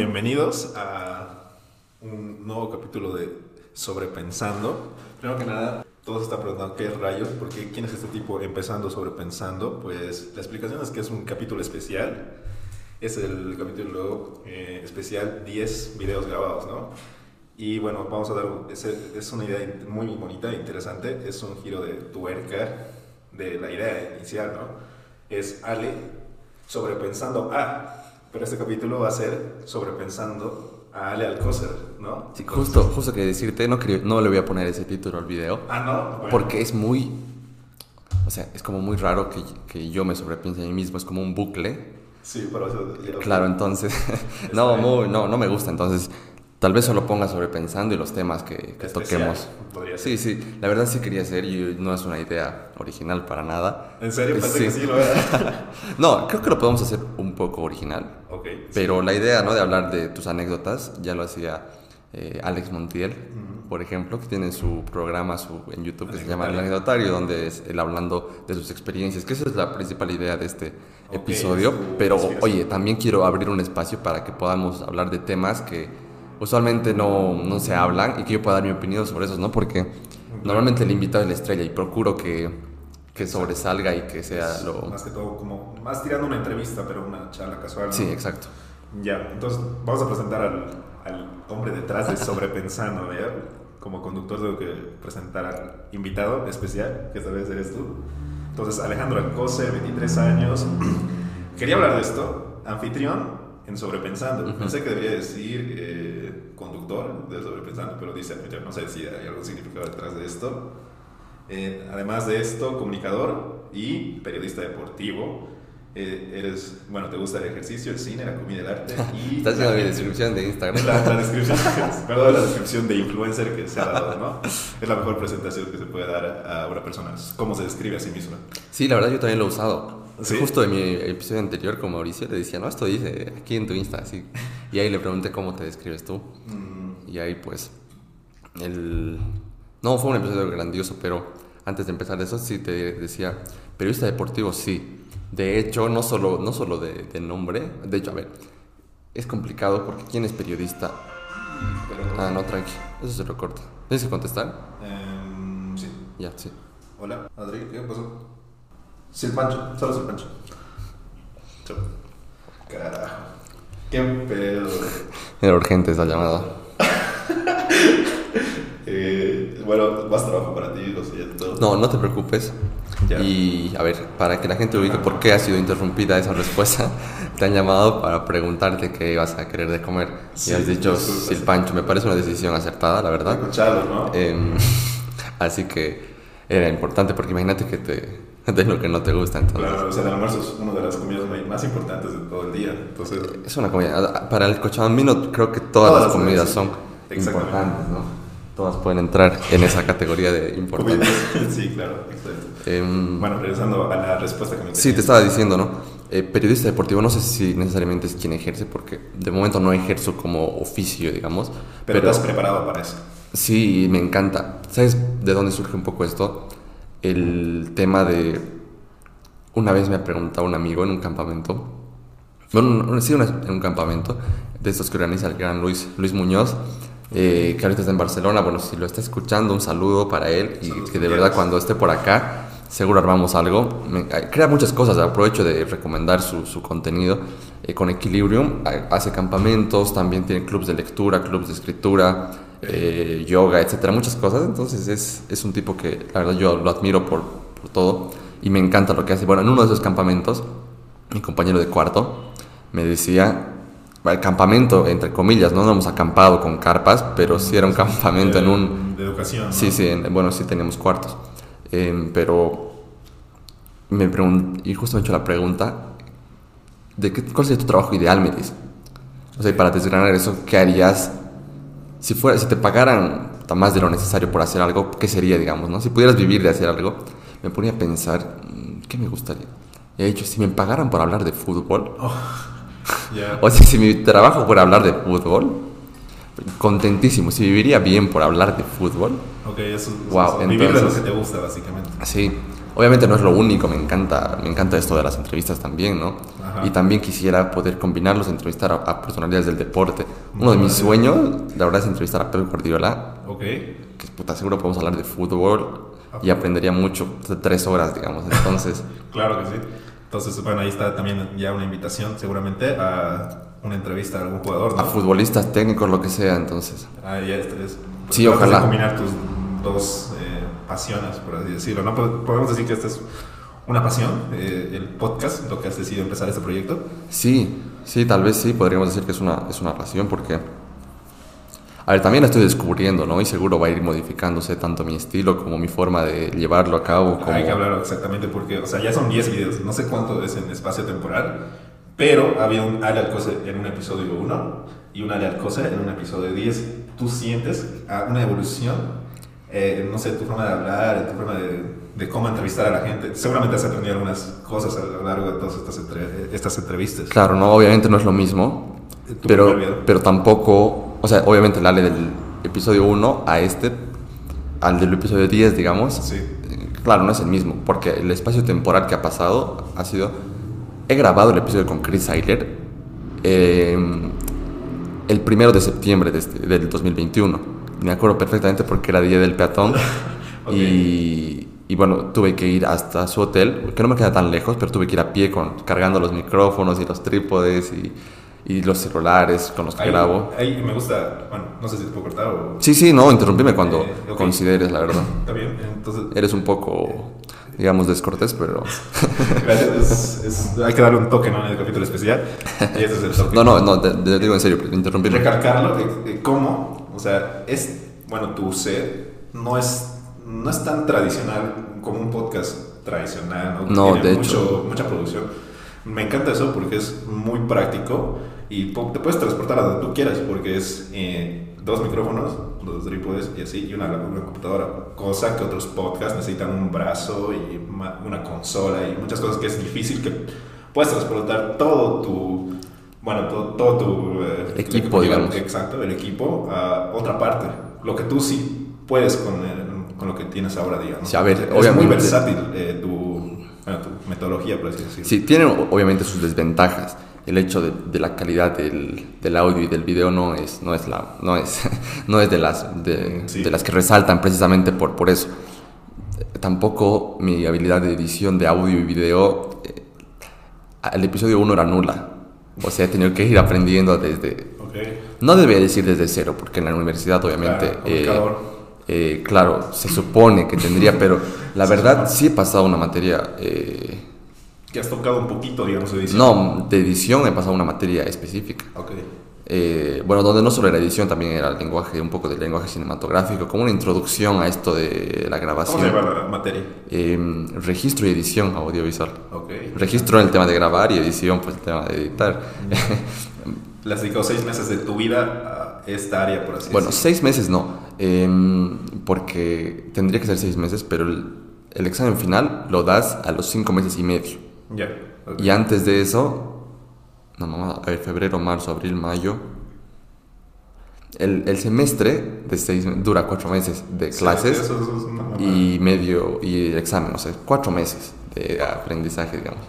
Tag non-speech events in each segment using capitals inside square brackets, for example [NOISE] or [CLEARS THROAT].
bienvenidos a un nuevo capítulo de Sobrepensando. Primero que nada, todos están preguntando qué rayos, porque quién es este tipo empezando sobrepensando. Pues la explicación es que es un capítulo especial. Es el capítulo eh, especial 10 videos grabados, ¿no? Y bueno, vamos a dar, es, es una idea muy bonita e interesante, es un giro de tuerca de la idea inicial, ¿no? Es Ale sobrepensando a pero este capítulo va a ser sobrepensando a Ale Alcócer, ¿no? Sí, justo, justo que decirte, no, no le voy a poner ese título al video. Ah, no. Porque es muy. O sea, es como muy raro que, que yo me sobrepiense a mí mismo, es como un bucle. Sí, pero eso. Claro, entonces. [LAUGHS] no, muy, no, no me gusta. Entonces, Tal vez solo ponga sobrepensando y los temas que, que toquemos. Sí, sí, la verdad sí quería hacer y no es una idea original para nada. ¿En serio? Pensé sí. que sí lo era. [LAUGHS] no, creo que lo podemos hacer un poco original. Ok. pero la idea, ¿no? De hablar de tus anécdotas, ya lo hacía eh, Alex Montiel, por ejemplo, que tiene su programa su, en YouTube que se llama El Anecdotario, donde es él hablando de sus experiencias, que esa es la principal idea de este episodio. Pero, oye, también quiero abrir un espacio para que podamos hablar de temas que usualmente no, no, se hablan y que yo pueda dar mi opinión sobre eso, ¿no? Porque normalmente el invitado es la estrella y procuro que, que sobresalga y que sea lo... Más que todo, como más tirando una entrevista, pero una charla casual. Sí, exacto. Ya, entonces vamos a presentar al, al hombre detrás de Sobrepensando, ¿verdad? Como conductor tengo que presentar al invitado especial, que esta vez eres tú. Entonces, Alejandro Alcose, 23 años. [CLEARS THROAT] Quería hablar de esto. Anfitrión en Sobrepensando. Pensé que debería decir eh, conductor de Sobrepensando, pero dice, no sé si hay algún significado detrás de esto. Eh, además de esto, comunicador y periodista deportivo. Eh, eres, bueno, te gusta el ejercicio, el cine, la comida, el arte [LAUGHS] y... Estás haciendo mi descripción de Instagram. La, descripción, [LAUGHS] perdón, la descripción de influencer que se ha dado, ¿no? Es la mejor presentación que se puede dar a una persona. ¿Cómo se describe a sí misma? Sí, la verdad yo también lo he usado. Justo en mi episodio anterior con Mauricio le decía, no, esto dice aquí en tu Insta, así. Y ahí le pregunté cómo te describes tú. Mm. Y ahí pues, el... No, fue un episodio grandioso, pero antes de empezar eso sí te decía, periodista deportivo sí. De hecho, no solo, no solo de, nombre, de hecho, a ver, es complicado porque ¿quién es periodista? Ah, no, tranqui, eso se lo corta. ¿Tienes que contestar? Em, sí. Ya, sí. Hola, Adri, ¿qué pasó? Sin Pancho, solo sin Pancho. Carajo. Qué pedo. Era urgente esa llamada. [LAUGHS] eh, bueno, más trabajo para ti, lo siento. No, no te preocupes. Y a ver, para que la gente ubique por qué ha sido interrumpida esa respuesta, [LAUGHS] te han llamado para preguntarte qué ibas a querer de comer. y has dicho Pancho, me parece una decisión acertada, la verdad. Escuchado, ¿no? Eh, [LAUGHS] así que era importante porque imagínate que te [LAUGHS] de lo que no te gusta. Entonces. Claro, o sea, el almuerzo es una de las comidas más importantes de todo el día. Entonces, es una comida. Para el cochabambino creo que todas, las comidas son importantes, ¿no? Todas pueden entrar en esa categoría de importantes. [LAUGHS] sí, claro, exacto. Em, bueno, regresando a la respuesta que me Sí, te estaba diciendo, ¿no? Eh, periodista deportivo, no sé si necesariamente es quien ejerce, porque de momento no ejerzo como oficio, digamos. Pero, pero estás preparado para eso. Sí, me encanta. ¿Sabes de dónde surge un poco esto? El tema de... Una vez me ha preguntado un amigo en un campamento, bueno, sí, en un campamento de estos que organiza el gran Luis, Luis Muñoz, eh, que ahorita está en Barcelona. Bueno, si lo está escuchando, un saludo para él y que de verdad cuando esté por acá, seguro armamos algo. crea muchas cosas, aprovecho de recomendar su, su contenido eh, con Equilibrium. Hace campamentos, también tiene clubs de lectura, clubs de escritura. Eh, yoga, etcétera, muchas cosas. Entonces es, es, un tipo que la verdad yo lo admiro por, por, todo y me encanta lo que hace. Bueno, en uno de esos campamentos, mi compañero de cuarto me decía, el campamento, entre comillas, no, hemos acampado con carpas, pero sí era un campamento en un... De educación. Sí, sí, bueno, sí teníamos cuartos. Em, pero me y justo me he hecho la pregunta, ¿de qué, ¿cuál sería tu trabajo ideal, me dice? O sea, para desgranar eso, ¿qué harías si, fuera, si te pagaran más de lo necesario por hacer algo, ¿qué sería, digamos? ¿no? Si pudieras vivir de hacer algo, me ponía a pensar, mm, ¿qué me gustaría? Y he dicho, si me pagaran por hablar de fútbol, oh, [LAUGHS] o sea, si mi trabajo fuera hablar de fútbol, contentísimo. Si viviría bien por hablar de fútbol, ok, eso, wow, vivir de lo que te gusta, básicamente. Sí, obviamente no es lo único, me encanta, me encanta esto de las entrevistas también, ¿no? Ajá. Y también quisiera poder combinarlos, entrevistar a, a personalidades del deporte. Uno de Muy mis bien. sueños, la verdad, es entrevistar a Pep Guardiola, Ok. que puta, seguro podemos hablar de fútbol y aprendería mucho, de tres horas, digamos. Entonces, [LAUGHS] Claro que sí. Entonces, bueno, ahí está también ya una invitación seguramente a una entrevista a algún jugador, ¿no? a futbolistas, técnicos, lo que sea, entonces. Ah, ya este es. Sí, tratas de ojalá. combinar tus dos eh, pasiones, por así decirlo, ¿no? Po- Podemos decir que esta es una pasión, eh, el podcast, lo que has decidido empezar este proyecto. Sí, sí, tal vez sí, podríamos decir que es una, es una pasión porque... A ver, también la estoy descubriendo, ¿no? Y seguro va a ir modificándose tanto mi estilo como mi forma de llevarlo a cabo. Como... Hay que hablar exactamente porque, o sea, ya son 10 videos, no sé cuánto es en espacio temporal, pero había un Ale Alcocer en un episodio 1 y un Ale Alcocer en un episodio 10. ¿Tú sientes ah, una evolución? Eh, no sé, tu forma de hablar, tu forma de, de cómo entrevistar a la gente. Seguramente has aprendido algunas cosas a lo largo de todas estas, entre- estas entrevistas. Claro, no, obviamente no es lo mismo, pero, pero tampoco, o sea, obviamente el Ale del episodio 1 a este, al del episodio 10, digamos, Sí. eh, claro, no es el mismo, porque el espacio temporal que ha pasado ha sido, he grabado el episodio con Chris Eiler eh, el primero de septiembre de este- del 2021, me acuerdo perfectamente porque era día del peatón [LAUGHS] Ok. y, y bueno, tuve que ir hasta su hotel, que no me queda tan lejos, pero tuve que ir a pie con, cargando los micrófonos y los trípodes y, y los celulares con los que Ahí, grabo. ahí me gusta, bueno, no sé si te puedo cortar o... Sí, sí, no, interrumpime cuando Eh, ok. consideres, la verdad. Está bien, entonces... Eres un poco, digamos, descortés, pero... [LAUGHS] Gracias, es- es- hay que darle un toque ¿no? en el capítulo especial. Y ese es el. [LAUGHS] No, no, no, te, te digo en serio, interrumpirme. Recalcarlo, de, de cómo, o sea, es, bueno, tu set no es, no es tan tradicional como un podcast tradicional, ¿no? No, Tiene de mucho, hecho. Mucha producción. Me encanta eso porque es muy práctico y te puedes transportar a donde tú quieras porque es eh, dos micrófonos, dos trípodes y así, y una, una computadora. Cosa que otros podcasts necesitan un brazo y una consola y muchas cosas que es difícil que puedes transportar todo tu, bueno, todo, todo tu eh, Equipo, digamos. Exacto, el equipo a otra parte. Lo que tú sí puedes con, el- con lo que tienes ahora, digamos. Sí, a ver, es muy versátil eh, tu, bueno, tu metodología, por así decirlo. Sí, tiene obviamente sus desventajas. El hecho de, de la calidad del, del audio y del video no es, no es, la, no es, [LAUGHS] no es de, las, de, Sí. de las que resaltan precisamente por, por eso. Tampoco mi habilidad de edición de audio y video, eh, el episodio 1 era nula. O sea, he tenido que ir aprendiendo desde, no debería decir desde cero, porque en la universidad obviamente, Claro, eh, eh, claro, se supone que tendría, pero la verdad sí he pasado una materia, eh, Que has tocado un poquito, digamos, de edición. no, de edición he pasado una materia específica. Ok. Eh, bueno, donde no solo era edición, también era el lenguaje, un poco del lenguaje cinematográfico, como una introducción a esto de la ¿Cómo se grabación. llama la materia? Eh, registro y edición audiovisual. Ok. Registro en el tema de grabar y edición, pues el tema de editar. Le has dedicado seis meses de tu vida a esta área, por así Bueno, decirlo. seis meses no, em, porque tendría que ser seis meses, pero el, el examen final lo das a los cinco meses y medio. Ya. ok. Y antes de eso, no, no, a ver, febrero, marzo, abril, mayo. El, el semestre de seis, dura cuatro meses de clases sí, eso- eso es una mamada. y medio y examen, o sea, cuatro meses de aprendizaje, digamos.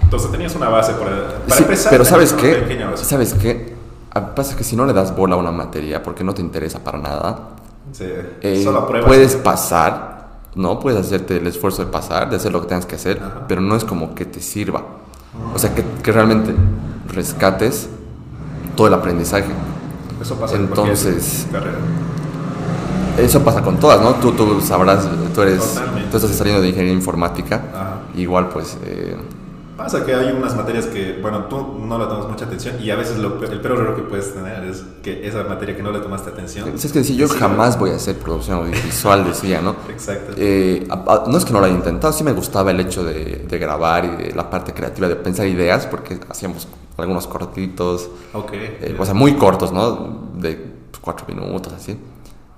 Entonces tenías una base para, para Sí, empezar. pero ¿sabes qué? ¿Sabes qué? Ah, Pasa que si no le das bola a una materia porque no te interesa para nada, Sí, eh, Solo puedes pasar, ¿no? Puedes hacerte el esfuerzo de pasar, de hacer lo que tengas que hacer, Ajá. pero no es como que te sirva. O sea, que, que realmente rescates todo el aprendizaje. Eso pasa en Entonces- carrera. Eso pasa con todas, ¿no? Tú, tú sabrás, tú eres, Totalmente. tú estás saliendo de ingeniería informática, Ajá. igual pues, eh, Pasa que hay unas materias que, bueno, tú no le tomas mucha atención y a veces lo, el peor error que puedes tener es que esa materia que no le tomaste atención. es que decir, yo Sí, jamás voy a hacer producción audiovisual, decía, ¿no? [LAUGHS] Exacto. Eh, a- a- no es que no lo haya intentado, sí me gustaba el hecho de, de grabar y de la parte creativa, de pensar ideas, porque hacíamos algunos cortitos, ok. eh, o sea, muy cortos, ¿no? De pues, cuatro minutos, así.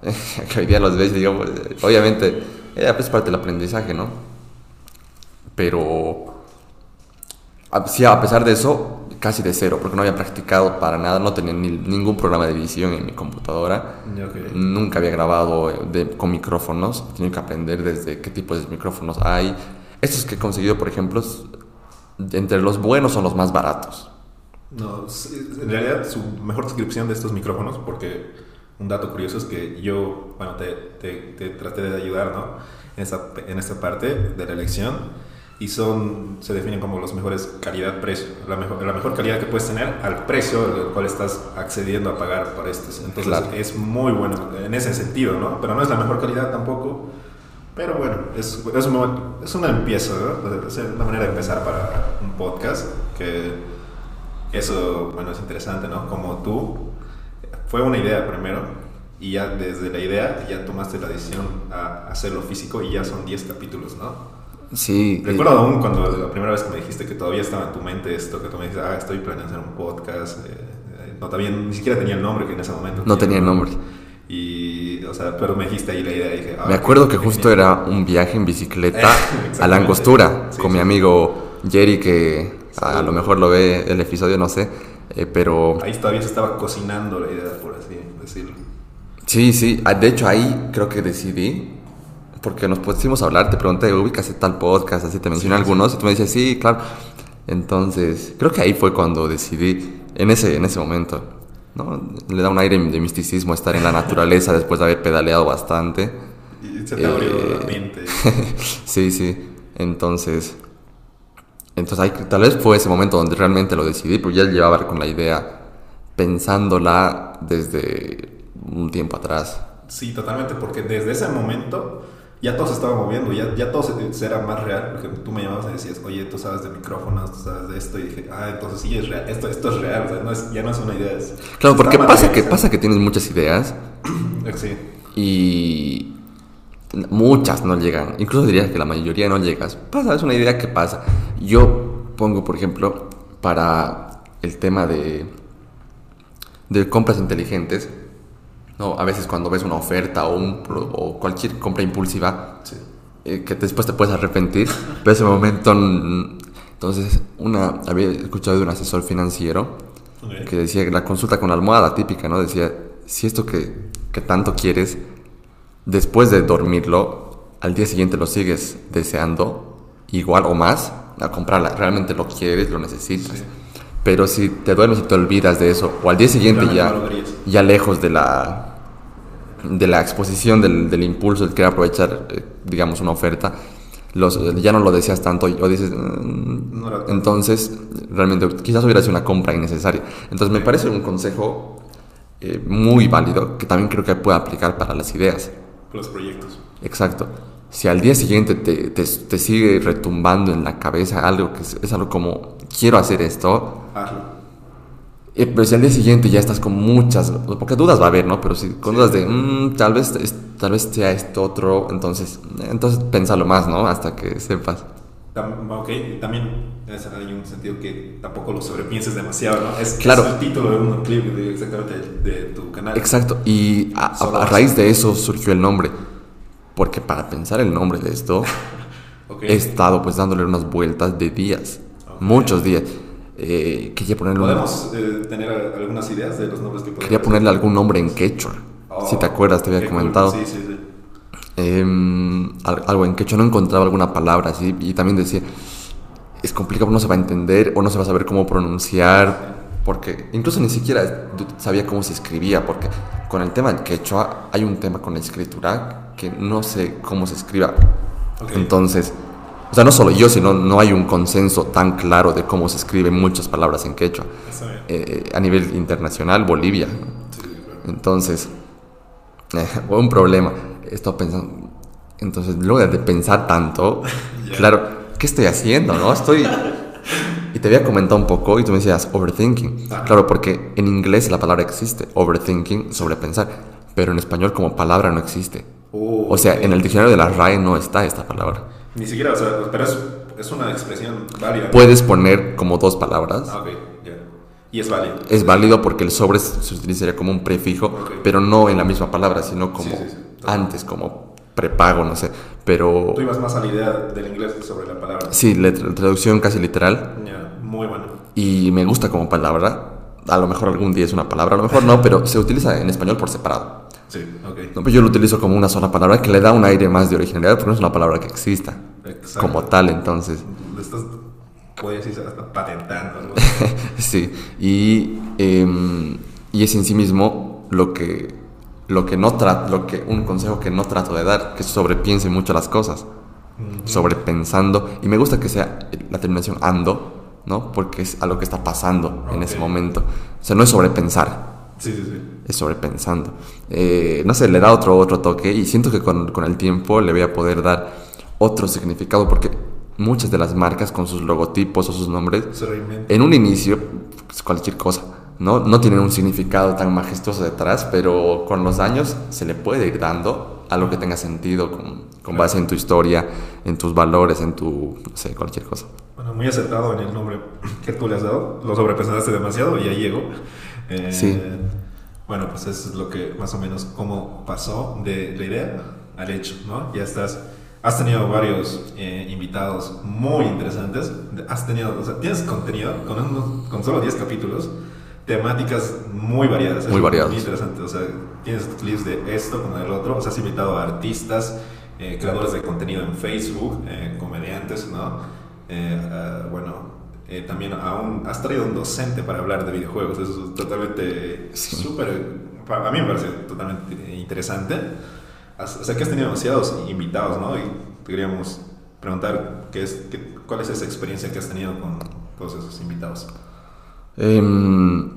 [LAUGHS] que hoy día los ves digo, pues, eh, obviamente, eh, es parte del aprendizaje, ¿no? Pero, a- sí, a pesar de eso, casi de cero, porque no había practicado para nada, no tenía ni- ningún programa de edición en mi computadora. Ya, ok. Nunca había grabado eh, de- con micrófonos, tenido que aprender desde qué tipo de micrófonos hay. Estos que he conseguido, por ejemplo, entre los buenos son los más baratos. No, en realidad su mejor descripción de estos micrófonos, porque un dato curioso es que yo, bueno, te, te- te traté de ayudar, ¿no? En esta, en esta parte de la elección y son, se definen como los mejores calidad-precio, la mejor, la mejor calidad que puedes tener al precio al cual estás accediendo a pagar por estos. Entonces Claro. es muy bueno en ese sentido, ¿no? Pero no es la mejor calidad tampoco. Pero bueno, es, es, un mo- es una empieza, ¿no? Es una manera de empezar para un podcast que eso, bueno, es interesante, ¿no? Como tú, fue una idea primero y ya desde la idea ya tomaste la decisión a hacerlo físico y ya son 10 capítulos, ¿no? Sí. eh, Recuerdo aún cuando la primera vez que me dijiste que todavía estaba en tu mente esto, que tú me dijiste, ah, estoy planeando hacer un podcast. eh, eh, no, todavía ni siquiera tenía el nombre que en ese momento. No tenía nombre. Y, o sea, pero me dijiste ahí la idea y dije, ah, Me acuerdo que justo genial. era un viaje en bicicleta [LAUGHS] a la angostura Sí, con sí. mi amigo Jerry, que a Saludos. lo mejor lo ve el episodio, no sé, eh, pero Ahí todavía se estaba cocinando la idea, por así decirlo. sí, sí, ah, de hecho ahí creo que decidí, porque nos pusimos a hablar, te pregunté, ubicas tal podcast, así te mencioné Sí, sí. algunos, y tú me dices, sí, claro. Entonces, creo que ahí fue cuando decidí, en ese, en ese momento, ¿no? Le da un aire de misticismo estar en la naturaleza [LAUGHS] después de haber pedaleado bastante. Y se te abrió Eh, la mente. [LAUGHS] sí, sí. Entonces, entonces ahí, tal vez fue ese momento donde realmente lo decidí, porque ya llevaba con la idea pensándola desde un tiempo atrás. Sí, totalmente, porque desde ese momento ya todo se estaba moviendo, ya, ya todo se, era más real, porque tú me llamabas y decías, oye, tú sabes de micrófonos, tú sabes de esto, y dije, ah, entonces sí es real, esto, esto es real, o sea, no es, ya no es una idea. Es, Claro, porque pasa que, pasa que tienes muchas ideas [CLEARS THROAT] Sí, y muchas no llegan. Incluso diría que la mayoría no llegas. Pasa, es una idea que pasa. Yo pongo, por ejemplo, para el tema de, de compras inteligentes, ¿no? a veces cuando ves una oferta o, un, o cualquier compra impulsiva, sí. eh, que después te puedes arrepentir, pero ese momento... Entonces, una, había escuchado de un asesor financiero Ok. que decía que la consulta con la almohada típica, ¿no? Decía, si esto que, que tanto quieres, después de dormirlo, al día siguiente lo sigues deseando, igual o más, a comprarla, realmente lo quieres, lo necesitas. Sí. Pero si te duermes y te olvidas de eso, o al día siguiente ya, ya lejos de la, de la exposición del, del impulso, de querer aprovechar, eh, digamos, una oferta, los, ya no lo deseas tanto o dices, "Mm, No entonces realmente quizás hubiera sido una compra innecesaria. Entonces me parece un consejo eh, muy válido que también creo que puede aplicar para las ideas. Los proyectos. Exacto. Si al día siguiente te, te- te sigue retumbando en la cabeza algo que es, es algo como, quiero hacer esto, Hazlo. Pero si al día siguiente ya estás con muchas, porque dudas va a haber, ¿no? Pero si con dudas de, "Mm, tal, vez, tal vez sea esto otro, entonces, entonces pensalo más, ¿no? Hasta que sepas. Ok, también es- hay un sentido que tampoco lo sobrepienses demasiado, ¿no? Es, Claro. es el título de un clip de, exactamente de, de tu canal. Exacto, y a, a- a raíz de eso surgió el nombre, porque para pensar el nombre de esto, [LAUGHS] Ok. he estado pues dándole unas vueltas de días, Ok. muchos días. Eh, quería ponerle, un- ¿Podemos eh, tener algunas ideas de los nombres que podemos quería ponerle algún nombre en quechua. Oh, si te acuerdas, te había cool. comentado. Sí, sí, sí. Al- algo en quechua, no encontraba alguna palabra así, y también decía, es complicado, no se va a entender o no se va a saber cómo pronunciar, porque incluso ni siquiera sabía cómo se escribía, porque con el tema del quechua hay un tema con la escritura que no sé cómo se escriba. Ok. Entonces, o sea, no solo yo, sino no hay un consenso tan claro de cómo se escriben muchas palabras en quechua. Bien. Eh, a nivel internacional, Bolivia. Sí, sí, claro. Entonces, eh, [LAUGHS] un problema. He estado pensando. Entonces, luego de pensar tanto, [LAUGHS] claro, ¿qué estoy haciendo? ¿No? Estoy. [LAUGHS] Y te había comentado un poco y tú me decías overthinking. Ajá. Claro, porque en inglés la palabra existe, overthinking, sobrepensar. Pero en español como palabra no existe. Oh, O sea, en el diccionario de la RAE no está esta palabra. Ni siquiera, o sea, pero es, es una expresión válida. Puedes poner como dos palabras. Ah, ok, ya. Y es válido. Es válido porque el sobre se utilizaría como un prefijo, Ok. pero no en la misma palabra, sino como Sí, sí, sí. antes, como prepago, no sé. Pero Tú ibas más a la idea del inglés sobre la palabra. sí, la tra- traducción casi literal. Ya, muy bueno. y me gusta como palabra. A lo mejor algún día es una palabra, a lo mejor no, pero se utiliza en español por separado. Sí, ok. No, pues yo lo utilizo como una sola palabra que le da un aire más de originalidad porque no es una palabra que exista Exacto. como tal, entonces. Estás, puedes decir, hasta patentando algo. [LAUGHS] sí, y, em, y es en sí mismo lo que, lo que no tra- lo que un consejo que no trato de dar, que sobrepiense mucho las cosas, sobrepensando, y me gusta que sea la terminación ando, ¿no? Porque es a lo que está pasando en ese momento. O sea, no es sobrepensar, Sí, sí, sí. Sobrepensando. Eh, no sé, le da otro, otro toque y siento que con, con el tiempo le voy a poder dar otro significado porque muchas de las marcas con sus logotipos o sus nombres, en un inicio, pues, cualquier cosa, ¿no? No tienen un significado tan majestuoso detrás, pero con los años se le puede ir dando algo que tenga sentido con, con base en tu historia, en tus valores, en tu, no sé, cualquier cosa. Bueno, muy acertado en el nombre que tú le has dado. Lo sobrepensaste demasiado y ya llegó. Eh, Sí. Bueno, pues eso es lo que más o menos cómo pasó de la idea al hecho, ¿no? Ya estás, has tenido varios eh, invitados muy interesantes. Has tenido, o sea, tienes contenido con, unos- con solo 10 capítulos, temáticas muy variadas. Muy variadas. Muy interesante, o sea, tienes clips de esto con el otro, o sea, has invitado a artistas, eh, creadores de contenido en Facebook, eh, comediantes, ¿no? Bueno, eh, también aún has traído un docente para hablar de videojuegos, eso es totalmente súper, a mí me parece totalmente interesante. O sea, que has tenido demasiados invitados, ¿no? Y te queríamos preguntar qué es, qué- cuál es esa experiencia que has tenido con todos esos invitados. Em,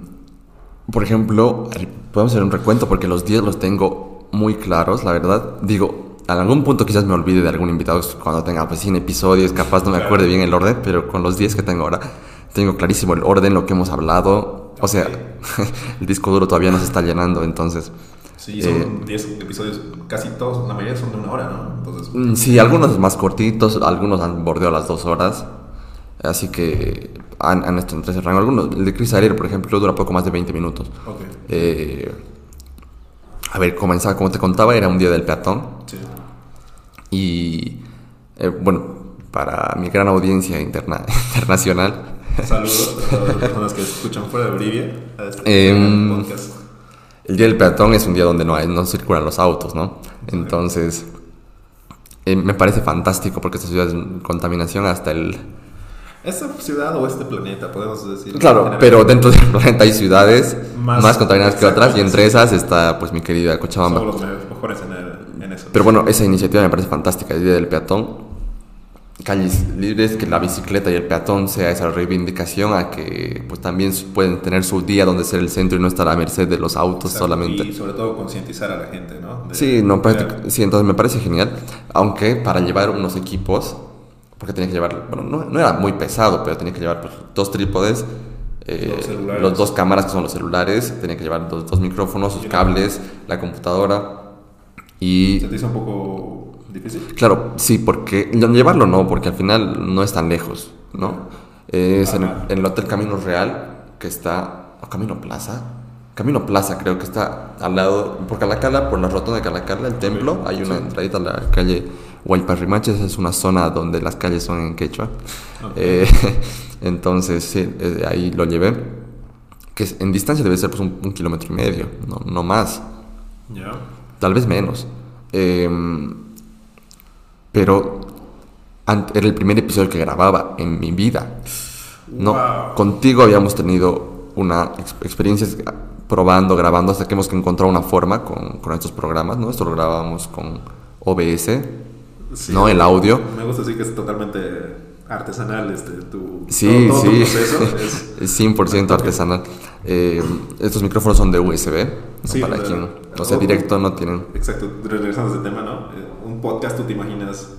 por ejemplo, a podemos hacer un recuento porque los 10 los tengo muy claros, la verdad. Digo, en algún punto quizás me olvide de algún invitado cuando tenga pues 100 episodios, capaz no me acuerde bien el orden, pero con los 10 que tengo ahora, tengo clarísimo el orden, lo que hemos hablado. O sea, [LAUGHS] el disco duro todavía no se está llenando, entonces... Sí, Eh, son 10 episodios, casi todos, la mayoría son de una hora, ¿no? Entonces, Mm, Sí, algunos más cortitos, algunos han bordeado las dos horas. Así que han, han estado entre ese rango. Algunos, el de Chris Ariel, por ejemplo, dura poco más de 20 minutos. ok. Eh, a ver, comenzaba, como te contaba, era un día del peatón. Sí. Y eh, bueno, para mi gran audiencia interna, [LAUGHS] internacional, Saludos a todas las personas que escuchan fuera de Bolivia. A este Em, podcast. el día del peatón es un día donde no, hay, no circulan los autos, ¿no? Entonces, eh, me parece fantástico porque esta ciudad es contaminación hasta el, Esta ciudad o este planeta, podemos decir. Claro, pero dentro del planeta [LAUGHS] hay ciudades Más- más, contaminadas que otras y entre esas está pues mi querida Cochabamba. Somos los mejores en, el- en eso. Pero bueno, esa iniciativa me parece fantástica, el Día del Peatón. Calles libres, que la bicicleta y el peatón sea esa reivindicación a que pues también pueden tener su día donde ser el centro y no estar a merced de los autos Exacto, solamente. Y sobre todo concientizar a la gente, ¿no? De- Sí, no, práctic- sí, entonces me parece genial. Aunque para llevar unos equipos, porque tenía que llevar, bueno, no, no era muy pesado, pero tenía que llevar pues, dos trípodes, eh, Los dos cámaras que son los celulares, tenía que llevar dos, dos micrófonos, sus cables, la computadora y... ¿Se te hizo un poco difícil? Claro, sí, porque llevarlo no, porque al final no es tan lejos, ¿no? Es en, Ajá. en el Hotel Camino Real, que está, o Camino Plaza, Camino Plaza creo que está al lado, por Calacala, por la rotonda de Calacala, el templo, hay una entradita a la calle Huayparrimaches, es una zona donde las calles son en quechua. Eh, [LAUGHS] entonces, sí, eh, ahí lo llevé, que en distancia debe ser pues un, un kilómetro y medio, no, no más Ya. Tal vez menos. Em, pero era el primer episodio que grababa en mi vida. No, Wow. contigo habíamos tenido una ex- experiencias probando, grabando, hasta que hemos encontrado una forma con, con estos programas, ¿no? Esto lo grabábamos con OBS, Sí, ¿no? El audio. Me gusta decir que es totalmente artesanal este, tu, Sí, todo, todo tu sí, proceso. [LAUGHS] Es, es 100% artesanal. Eh, estos micrófonos son de USB, ¿no? Sí, para quien, o sea, directo no tienen. exacto, regresando a ese tema, ¿no? Eh, Un podcast, tú te imaginas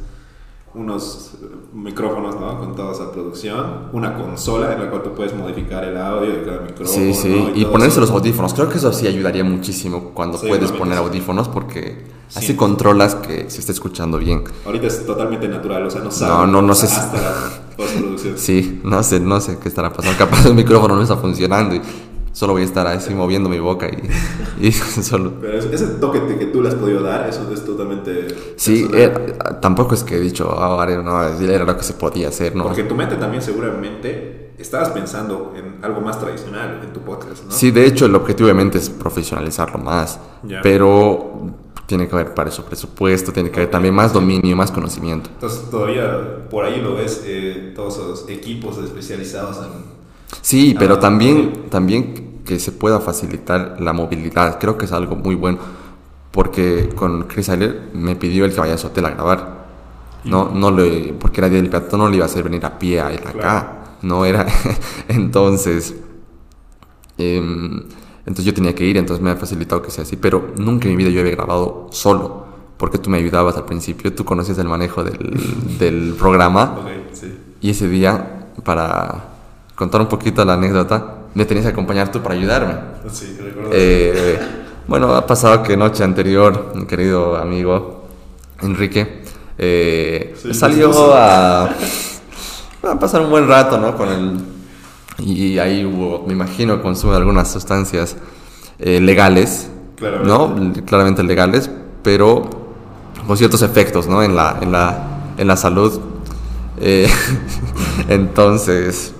unos micrófonos, ¿no? Con toda esa producción, una consola en la cual tú puedes modificar el audio de cada micrófono. Sí, sí, ¿no? y todo ponerse eso. los audífonos. Creo que eso sí ayudaría muchísimo cuando Sí, puedes poner sí. audífonos porque Sí. así controlas que se esté escuchando bien. Ahorita es totalmente natural, o sea, no sabes. No, no, no sé si- Hasta la postproducción. [LAUGHS] Sí, no sé, no sé qué estará pasando. Capaz el micrófono no está funcionando y solo voy a estar así moviendo mi boca y, y [LAUGHS] solo... Pero ese- toque que tú le has podido dar, eso es totalmente. Sí, personal. eh, tampoco es que he dicho, ah, vale, no, era lo que se podía hacer, ¿no? Porque tu mente también seguramente estabas pensando en algo más tradicional en tu podcast, ¿no? Sí, de hecho, el objetivo obviamente es profesionalizarlo más, pero tiene que haber para eso presupuesto, tiene que haber también más dominio, más conocimiento. Entonces todavía por ahí lo ves, eh, todos esos equipos especializados en... Sí, pero Ah, también, también que se pueda facilitar la movilidad, creo que es algo muy bueno, porque con Chris Ayler me pidió el que vaya a su hotel a grabar. No, no le, porque era día del peatón, no le iba a hacer venir a pie a ir acá. No era. [LAUGHS] entonces, em, entonces yo tenía que ir, entonces me ha facilitado que sea así, pero nunca en mi vida yo había grabado solo, porque tú me ayudabas al principio, tú conocías el manejo del, del programa. Ok, sí. Y ese día, para contar un poquito la anécdota, me tenías que acompañar tú para ayudarme. Sí, recuerdo. Eh, bueno, ha pasado que noche anterior, mi querido amigo Enrique eh, Sí, salió a, a pasar un buen rato, ¿no? Con el, y ahí hubo, me imagino, consumo de algunas sustancias eh, legales, Claramente. ¿no? Claramente legales, pero con ciertos efectos, ¿no? En la, en la, en la salud. Eh, [LAUGHS] entonces,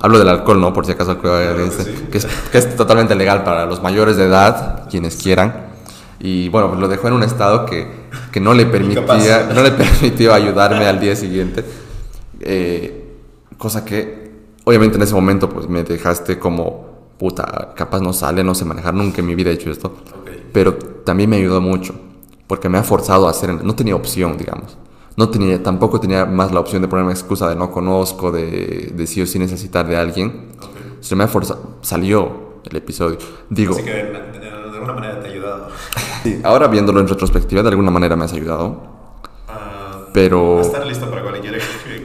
hablo del alcohol, ¿no? Por si acaso, creo Claro que sí. que, es, que es totalmente legal para los mayores de edad, quienes quieran. Y bueno, pues lo dejó en un estado que, que no le permitía, no le [LAUGHS] permitió ayudarme al día siguiente. Eh, cosa que, obviamente, en ese momento, pues me dejaste como, puta, capaz no sale, no sé manejar, nunca en mi vida he hecho esto Ok. pero también me ayudó mucho porque me ha forzado a hacer no tenía opción digamos no tenía tampoco tenía más la opción de ponerme excusa de no conozco de, de sí o sí necesitar de alguien Ok. se me ha forzado salió el episodio digo Así que de, de- alguna manera te ha ayudado. [LAUGHS] sí, ahora viéndolo en retrospectiva de alguna manera me has ayudado Ah, pero estar listo para cualquier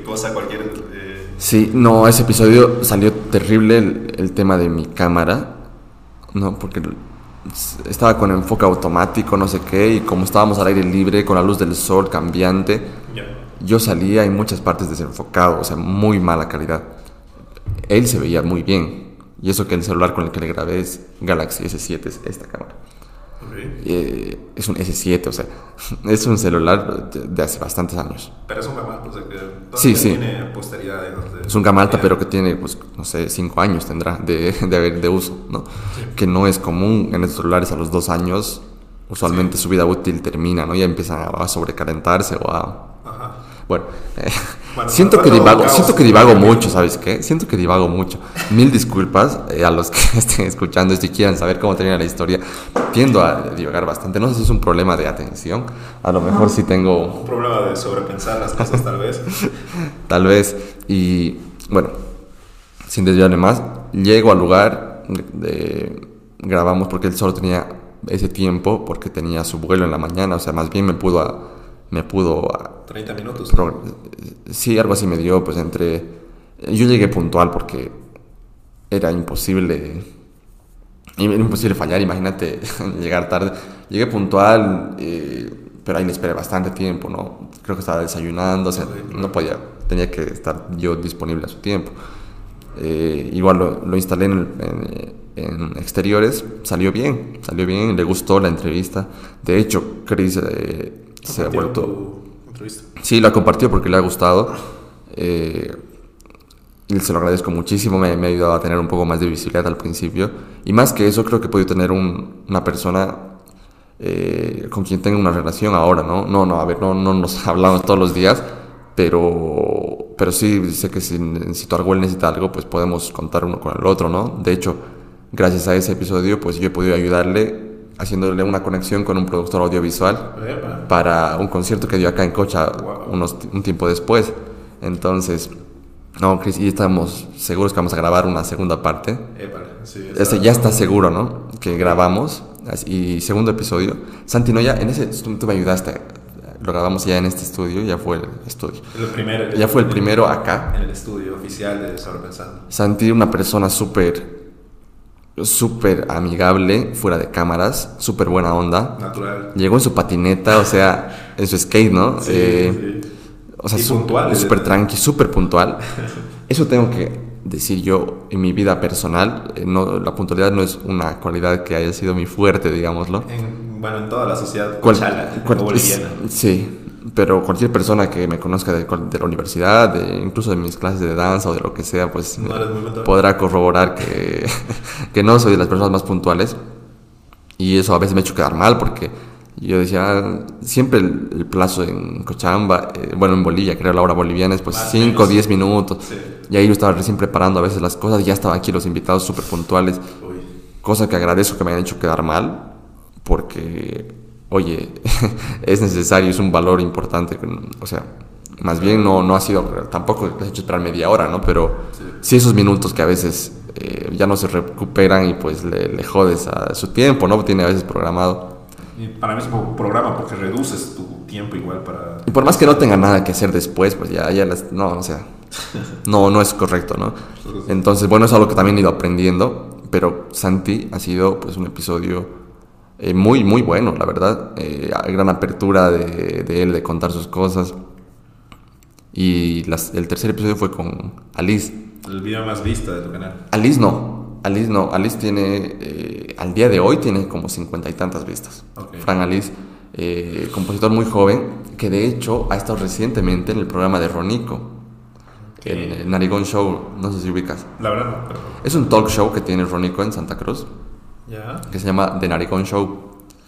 cosa, cualquier... eh, Sí, no, ese episodio salió terrible el, el tema de mi cámara, ¿no? Porque estaba con enfoque automático, no sé qué, y como estábamos al aire libre, con la luz del sol cambiante, yo salía en muchas partes desenfocado, o sea, muy mala calidad. Él se veía muy bien, y eso que el celular con el que le grabé es Galaxy S7, es esta cámara. Ok. Eh, es un S7, o sea, [LAUGHS] es un celular de, de hace bastantes años. Pero es un gama alta, o sea que Sí, sí. tiene posteridad. digamos, de- Es un gama alta, pero que tiene, pues, no sé, cinco años tendrá de, [LAUGHS] de, de uso, ¿no? Que no es común en estos celulares a los dos años. Usualmente su vida útil termina, ¿no? Ya empiezan a, a sobrecalentarse o a... Ajá. Bueno, [LAUGHS] eh, Bueno, siento, que divago, siento que divago mucho, ¿sabes qué? Siento que divago mucho. Mil disculpas eh, a los que [LAUGHS] estén escuchando esto y quieran saber cómo termina la historia. Tiendo a divagar bastante. No sé si es un problema de atención. A lo mejor sí tengo Un problema de sobrepensar las cosas, tal vez. [LAUGHS] tal vez. Y bueno, sin desviarme más, llego al lugar, de- grabamos porque él solo tenía ese tiempo, porque tenía su vuelo en la mañana, o sea, más bien me pudo, a- me pudo, a- 30 minutos. pro- sí, algo así me dio, pues entre, yo llegué puntual porque era imposible, era imposible fallar, imagínate [LAUGHS] llegar tarde, llegué puntual, eh, pero ahí le esperé bastante tiempo, ¿no? Creo que estaba desayunando, o sea, no podía, tenía que estar yo disponible a su tiempo. Eh, igual lo, lo instalé en, en- en exteriores, salió bien, salió bien, le gustó la entrevista. De hecho, Chris eh, se ha vuelto... entrevista. Sí, la compartió porque le ha gustado. Eh, y se lo agradezco muchísimo, me, me ha ayudado a tener un poco más de visibilidad al principio. Y más que eso, creo que he podido tener un- una persona eh, con quien tengo una relación ahora, ¿no? No, no, a ver, no, no nos [LAUGHS] hablamos todos los días, pero, pero sí sé que si necesito algo, él necesita algo, pues podemos contar uno con el otro, ¿no? De hecho, gracias a ese episodio, pues yo he podido ayudarle haciéndole una conexión con un productor audiovisual Epa. para un concierto que dio acá en Cocha Wow. unos, un tiempo después. Entonces, no, Chris, y estamos seguros que vamos a grabar una segunda parte. Epa, sí, Este ya está seguro, ¿no? Que grabamos. Y segundo episodio. Santi, no, ya en ese, tú, tú me ayudaste. Lo grabamos ya en este estudio, ya fue el estudio. El primer, Ya fue el primero acá. En el estudio oficial de Sobrepensando. Santi, una persona súper, súper amigable, fuera de cámaras, súper buena onda. Natural. Llegó en su patineta, o sea, en su skate, ¿no? Sí, Eh, sí. O sea, puntual, súper eh. tranqui, súper puntual. [LAUGHS] Eso tengo que decir yo en mi vida personal. eh, No, la puntualidad no es una cualidad que haya sido mi fuerte, digámoslo. En, bueno, en toda la sociedad Cual- sí, pero cualquier persona que me conozca de, de la universidad, de, incluso de mis clases de danza o de lo que sea, pues No puntual. podrá corroborar que, [LAUGHS] que no soy de las personas más puntuales. Y eso a veces me ha hecho quedar mal porque yo decía, ah, siempre el, el plazo en Cochabamba, eh, bueno, en Bolivia, creo la hora boliviana es pues Más 5 o menos. 10 minutos. Sí. Y ahí yo estaba recién preparando a veces las cosas y ya estaban aquí los invitados súper puntuales. Uy. Cosa que agradezco que me hayan hecho quedar mal, porque, oye, [LAUGHS] es necesario, es un valor importante. O sea, más bien no, no ha sido, tampoco he hecho esperar media hora, ¿no? Pero Sí. sí esos minutos que a veces eh, ya no se recuperan y pues le, le jodes a su tiempo, ¿no? Tiene a veces programado. Y para mí es un programa porque reduces tu tiempo igual para... Y por más que no tenga nada que hacer después, pues ya, ya las, no, o sea, no, no es correcto, ¿no? [LAUGHS] Entonces, bueno, es algo que también he ido aprendiendo, pero Santi ha sido pues un episodio eh, muy, muy bueno, la verdad. Eh, gran apertura de, de él de contar sus cosas. Y las- el tercer episodio fue con Alice. El video más visto de tu canal. Alice no, Alice no, Alice tiene, eh, al día de hoy tiene como cincuenta y tantas vistas. Ok. Fran Alice, compositor muy joven, que de hecho ha estado recientemente en el programa de Ronico, el Narigón Show, no sé si ubicas. La verdad no, pero... Es un talk show que tiene Ronico en Santa Cruz, Que se llama The Narigón Show.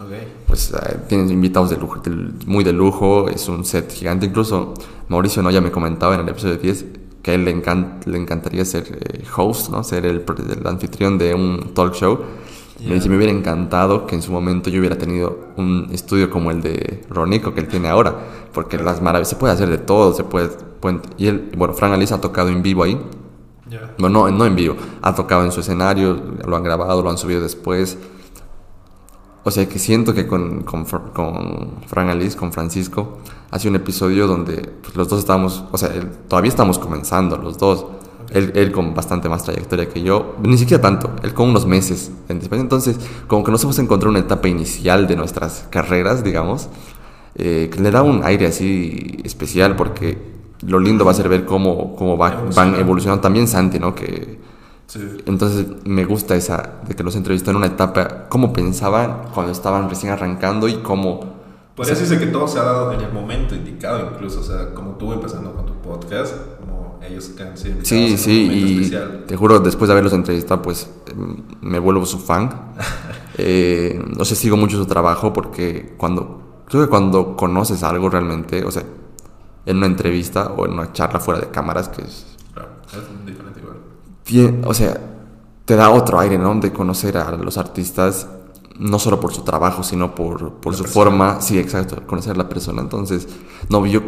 Ok. Pues eh, tienen invitados de lujo, del- muy de lujo, es un set gigante. Incluso Mauricio Noya me comentaba en el episodio 10 que a él le, encan- le encantaría ser eh, host, ¿no? ser el, el anfitrión de un talk show. Ya. Me dice, me hubiera encantado que en su momento yo hubiera tenido un estudio como el de Ronico que él tiene ahora, porque las maravillas, se puede hacer de todo, se puede, pueden- y él, bueno, Fran Alice ha tocado en vivo ahí, Ya. bueno, no, no en vivo, ha tocado en su escenario, lo han grabado, lo han subido después. O sea que siento que con, con, con Fran Alice, con Francisco, hace un episodio donde pues, los dos estábamos, o sea, él- todavía estamos comenzando los dos. Él, él con bastante más trayectoria que yo, ni siquiera tanto, él con unos meses. Entonces, como que nos hemos encontrado una etapa inicial de nuestras carreras, digamos, eh, que le da un aire así especial porque lo lindo va a ser ver cómo, cómo va- van Evoluciona. evolucionando. También Santi, ¿no? Que, Sí. entonces me gusta esa, de que los entrevistó en una etapa, cómo pensaban cuando estaban recién arrancando y cómo... Podría decirse que todo se ha dado en el momento indicado, incluso. O sea, como tú empezando con tu podcast, como ellos que han sido Sí, sí, y especial. te juro, después de haberlos entrevistado, pues em, me vuelvo su fan. [LAUGHS] Eh, no sé, sigo mucho su trabajo porque cuando, creo que cuando conoces algo realmente, o sea, en una entrevista o en una charla fuera de cámaras, que es Claro, es diferente igual. O sea, te da otro aire, ¿no? De conocer a los artistas, no solo por su trabajo, sino por, por su persona. forma, sí, exacto, conocer a la persona. Entonces, no, yo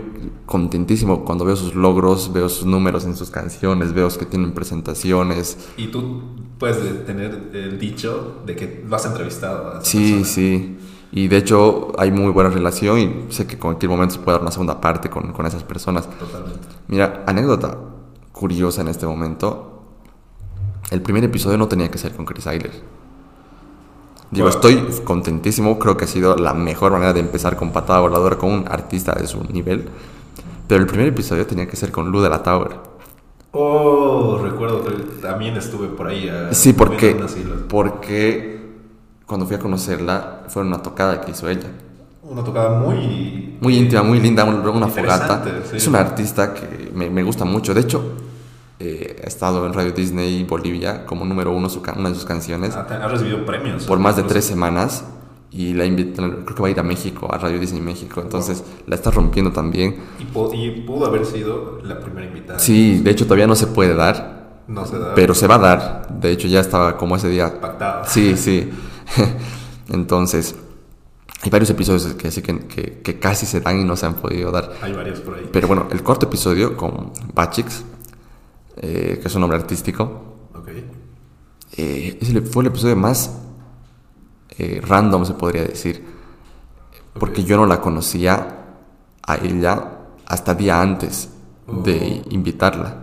contentísimo cuando veo sus logros, veo sus números en sus canciones, veo que tienen presentaciones. Y tú puedes de- tener el dicho de que lo has entrevistado a esa Sí, persona. sí. Y de hecho hay muy buena relación y sé que en cualquier momento se puede dar una segunda parte con, con esas personas. Totalmente. Mira, anécdota curiosa en este momento. El primer episodio no tenía que ser con Chris Ayler. Digo, Wow. estoy contentísimo. Creo que ha sido la mejor manera de empezar con patada voladora con un artista de su nivel. Pero el primer episodio tenía que ser con Lu de la Tower. Oh, recuerdo que también estuve por ahí. a- Sí, porque, porque cuando fui a conocerla fue una tocada que hizo ella. Una tocada muy... Muy íntima, muy linda, una, una fogata. Sí. Es una artista que me, me gusta mucho. De hecho, eh, ha estado en Radio Disney Bolivia como número uno su una de sus canciones Ha, ha recibido premios. por más de tres semanas y la invitan, creo que va a ir a México, a Radio Disney México. Entonces la está rompiendo también. Y, y pudo haber sido la primera invitada. Sí, de hecho todavía no se puede dar, No se da. pero se va a dar. De hecho ya estaba como ese día Pactada. Sí, sí. [LAUGHS] [LAUGHS] Entonces, hay varios episodios que casi se dan y no se han podido dar. Hay varios por ahí. Pero bueno, el cuarto episodio con Bachix, eh, que es un nombre artístico, Ok. eh, ese fue el episodio más eh, random, se podría decir. Porque yo no la conocía a ella hasta día antes de Oh. invitarla.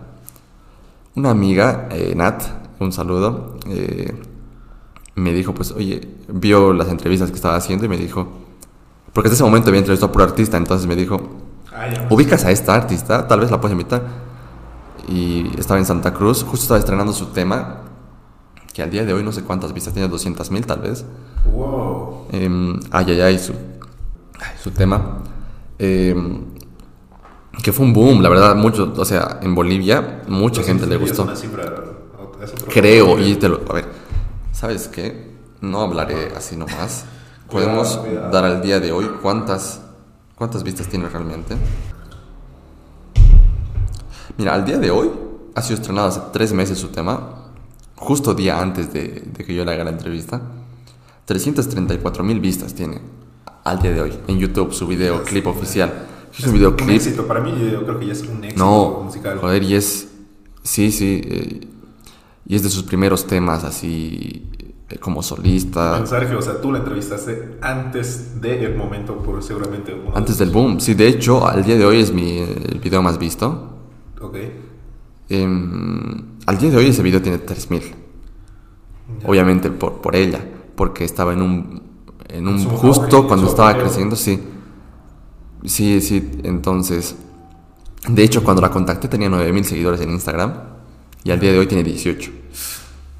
Una amiga, eh, Nat, un saludo, eh, me dijo, pues, oye, vio las entrevistas que estaba haciendo y me dijo, porque hasta ese momento había entrevistado a puro artista, entonces me dijo, Ah, ubicas a esta artista, tal vez la puedes invitar. Y estaba en Santa Cruz, justo estaba estrenando su tema, que al día de hoy no sé cuántas vistas tiene, 200 mil tal vez. Wow. Em, ay, ay, ay, su, ay, su tema. Eh, que fue un boom, la verdad, mucho, o sea, en Bolivia mucha gente le gustó. Cifra, Creo, y te lo... A ver, ¿sabes qué? No hablaré así nomás. [LAUGHS] Podemos Cuidado, cuidado. dar al día de hoy cuántas, cuántas vistas tiene realmente. Mira, al día de hoy ha sido estrenado hace tres meses su tema, justo día antes de, de que yo le haga la entrevista. 334 mil vistas tiene al día de hoy en YouTube su video clip oficial. Es un Un videoclip éxito, para mí yo creo que ya es un éxito no, musical. joder, y es. Sí, sí. eh, y es de sus primeros temas así. Eh, como solista. Que, o sea, tú la entrevistaste antes del momento, por seguramente de Antes del boom. Sí, de hecho, al día de hoy es mi el video más visto. Ok. Em, al día de hoy ese video tiene 3000. Ya. Obviamente por, por ella. Porque estaba en un. En un justo cuando estaba creciendo, sí. Sí, sí. Entonces. De hecho, cuando la contacté tenía 9000 seguidores en Instagram. Y al día de hoy tiene 18.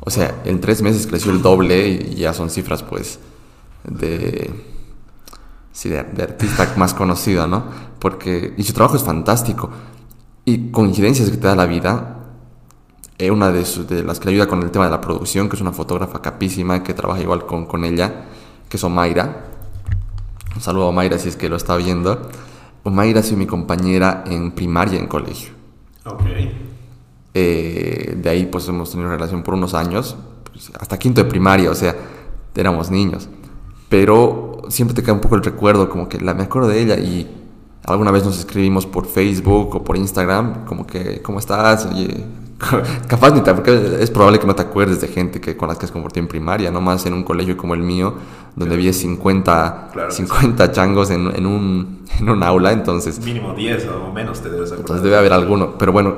O sea, en tres meses creció el doble y ya son cifras, pues, de. Artista [LAUGHS] más conocida, ¿no? Porque. Y su trabajo es fantástico. Y coincidencias que te da la vida. eh, una de, sus- de las que le ayuda con el tema de la producción, que es una fotógrafa capísima que trabaja igual con, con ella, que es Omaira. Un saludo a Omaira si es que lo está viendo. Omaira ha sido mi compañera en primaria en colegio. Ok. Eh, de ahí pues hemos tenido relación por unos años, pues, hasta quinto de primaria, o sea, éramos niños. Pero siempre te queda un poco el recuerdo, como que la, me acuerdo de ella y alguna vez nos escribimos por Facebook o por Instagram, como que, ¿cómo estás? Oye, [LAUGHS] capaz ni te, porque es probable que no te acuerdes de gente que, con las que has compartido en primaria, no más en un colegio como el mío, donde había 50, Claro que sí. 50 changos en, en un, en un aula, entonces... Mínimo 10 o menos te debes acordar. Entonces debe haber alguno. Pero bueno,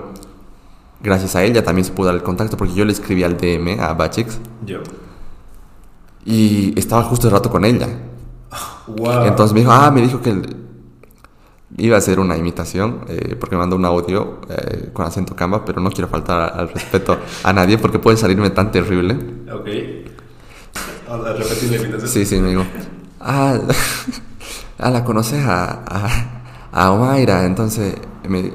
gracias a ella también se pudo dar el contacto porque yo le escribí al DM a Bachex Yo. y estaba justo el rato con ella. Wow. Entonces me dijo, ah, me dijo que iba a hacer una imitación eh, porque me mandó un audio eh, con acento camba, pero no quiero faltar al respeto a nadie porque puede salirme tan terrible. Ok. Ahora, repetir la invitación. Sí, sí, me dijo, ah, [LAUGHS] ah la conoces a, a, a Omaira, entonces me-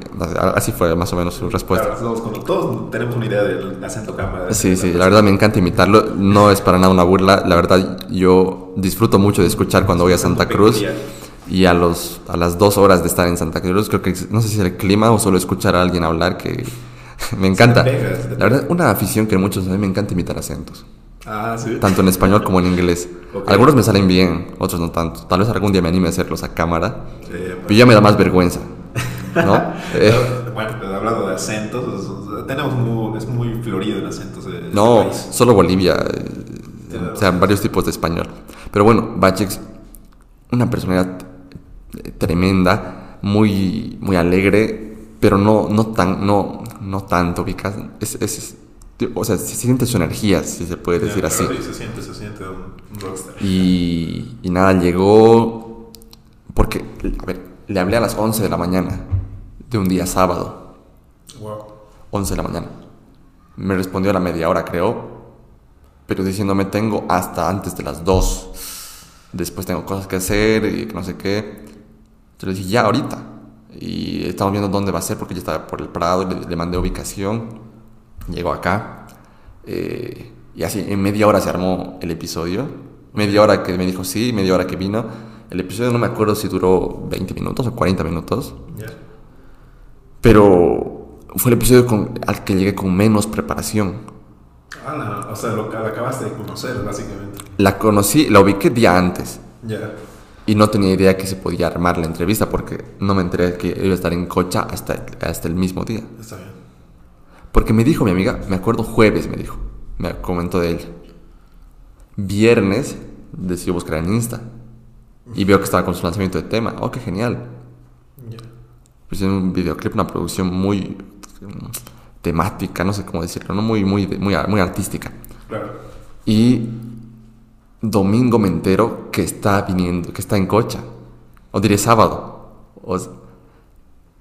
así fue más o menos su respuesta. Claro, todos, tenemos una idea del acento cámara. Sí, sí, la verdad me encanta imitarlo. No es para nada una burla. La verdad, yo disfruto mucho de escuchar cuando voy a Santa Cruz. Y a, los, a las dos horas de estar en Santa Cruz, creo que no sé si es el clima o solo escuchar a alguien hablar que [LAUGHS] me encanta. La verdad, una afición que muchos a mí me encanta imitar acentos. Ah, sí. Tanto en español como en inglés. Ok. Algunos me salen bien, otros no tanto. Tal vez algún día me anime a hacerlos a cámara. Eh, Pero ya me da más vergüenza. ¿No? [LAUGHS] Eh, Bueno, pues, hablando de acentos, tenemos muy, es muy florido el acentos de este No, solo Bolivia. eh, o sea, varios tipos de español. Pero bueno, Bachex, una personalidad eh, tremenda, muy, muy alegre, pero no, no, tan, no, no tanto. Es, es- o sea, se siente su energía, si se puede decir Ya, así. sí, se siente, se siente un, rockstar. Y, y nada, llegó porque, a ver, le hablé a las 11 de la mañana de un día sábado. Wow. 11 de la mañana. Me respondió a la media hora, creo, pero diciéndome tengo hasta antes de las 2. Después tengo cosas que hacer y no sé qué. Yo le dije, ya, ahorita. Y estamos viendo dónde va a ser porque ya estaba por el Prado, le, le mandé ubicación. Llegó acá. eh, y así, en media hora se armó el episodio. Media hora que me dijo sí, media hora que vino. El episodio no me acuerdo si duró 20 minutos o 40 minutos. Pero fue el episodio con- al que llegué con menos preparación. Ah, no, o sea, lo, la acabaste de conocer, básicamente. La conocí, la ubiqué día antes. Ya. Y no tenía idea que se podía armar la entrevista porque no me enteré que iba a estar en Cocha hasta, hasta el mismo día. Está bien. Porque me dijo mi amiga, me acuerdo jueves, me dijo, me comentó de él. Viernes decidí buscar en Insta y veo que estaba con su lanzamiento de tema. Oh, qué genial. Pues es un videoclip, una producción muy mm, temática, no sé cómo decirlo, ¿no? muy, muy, muy, muy artística. Claro. Y domingo me entero que está viniendo, que está en Cocha. O diré sábado. O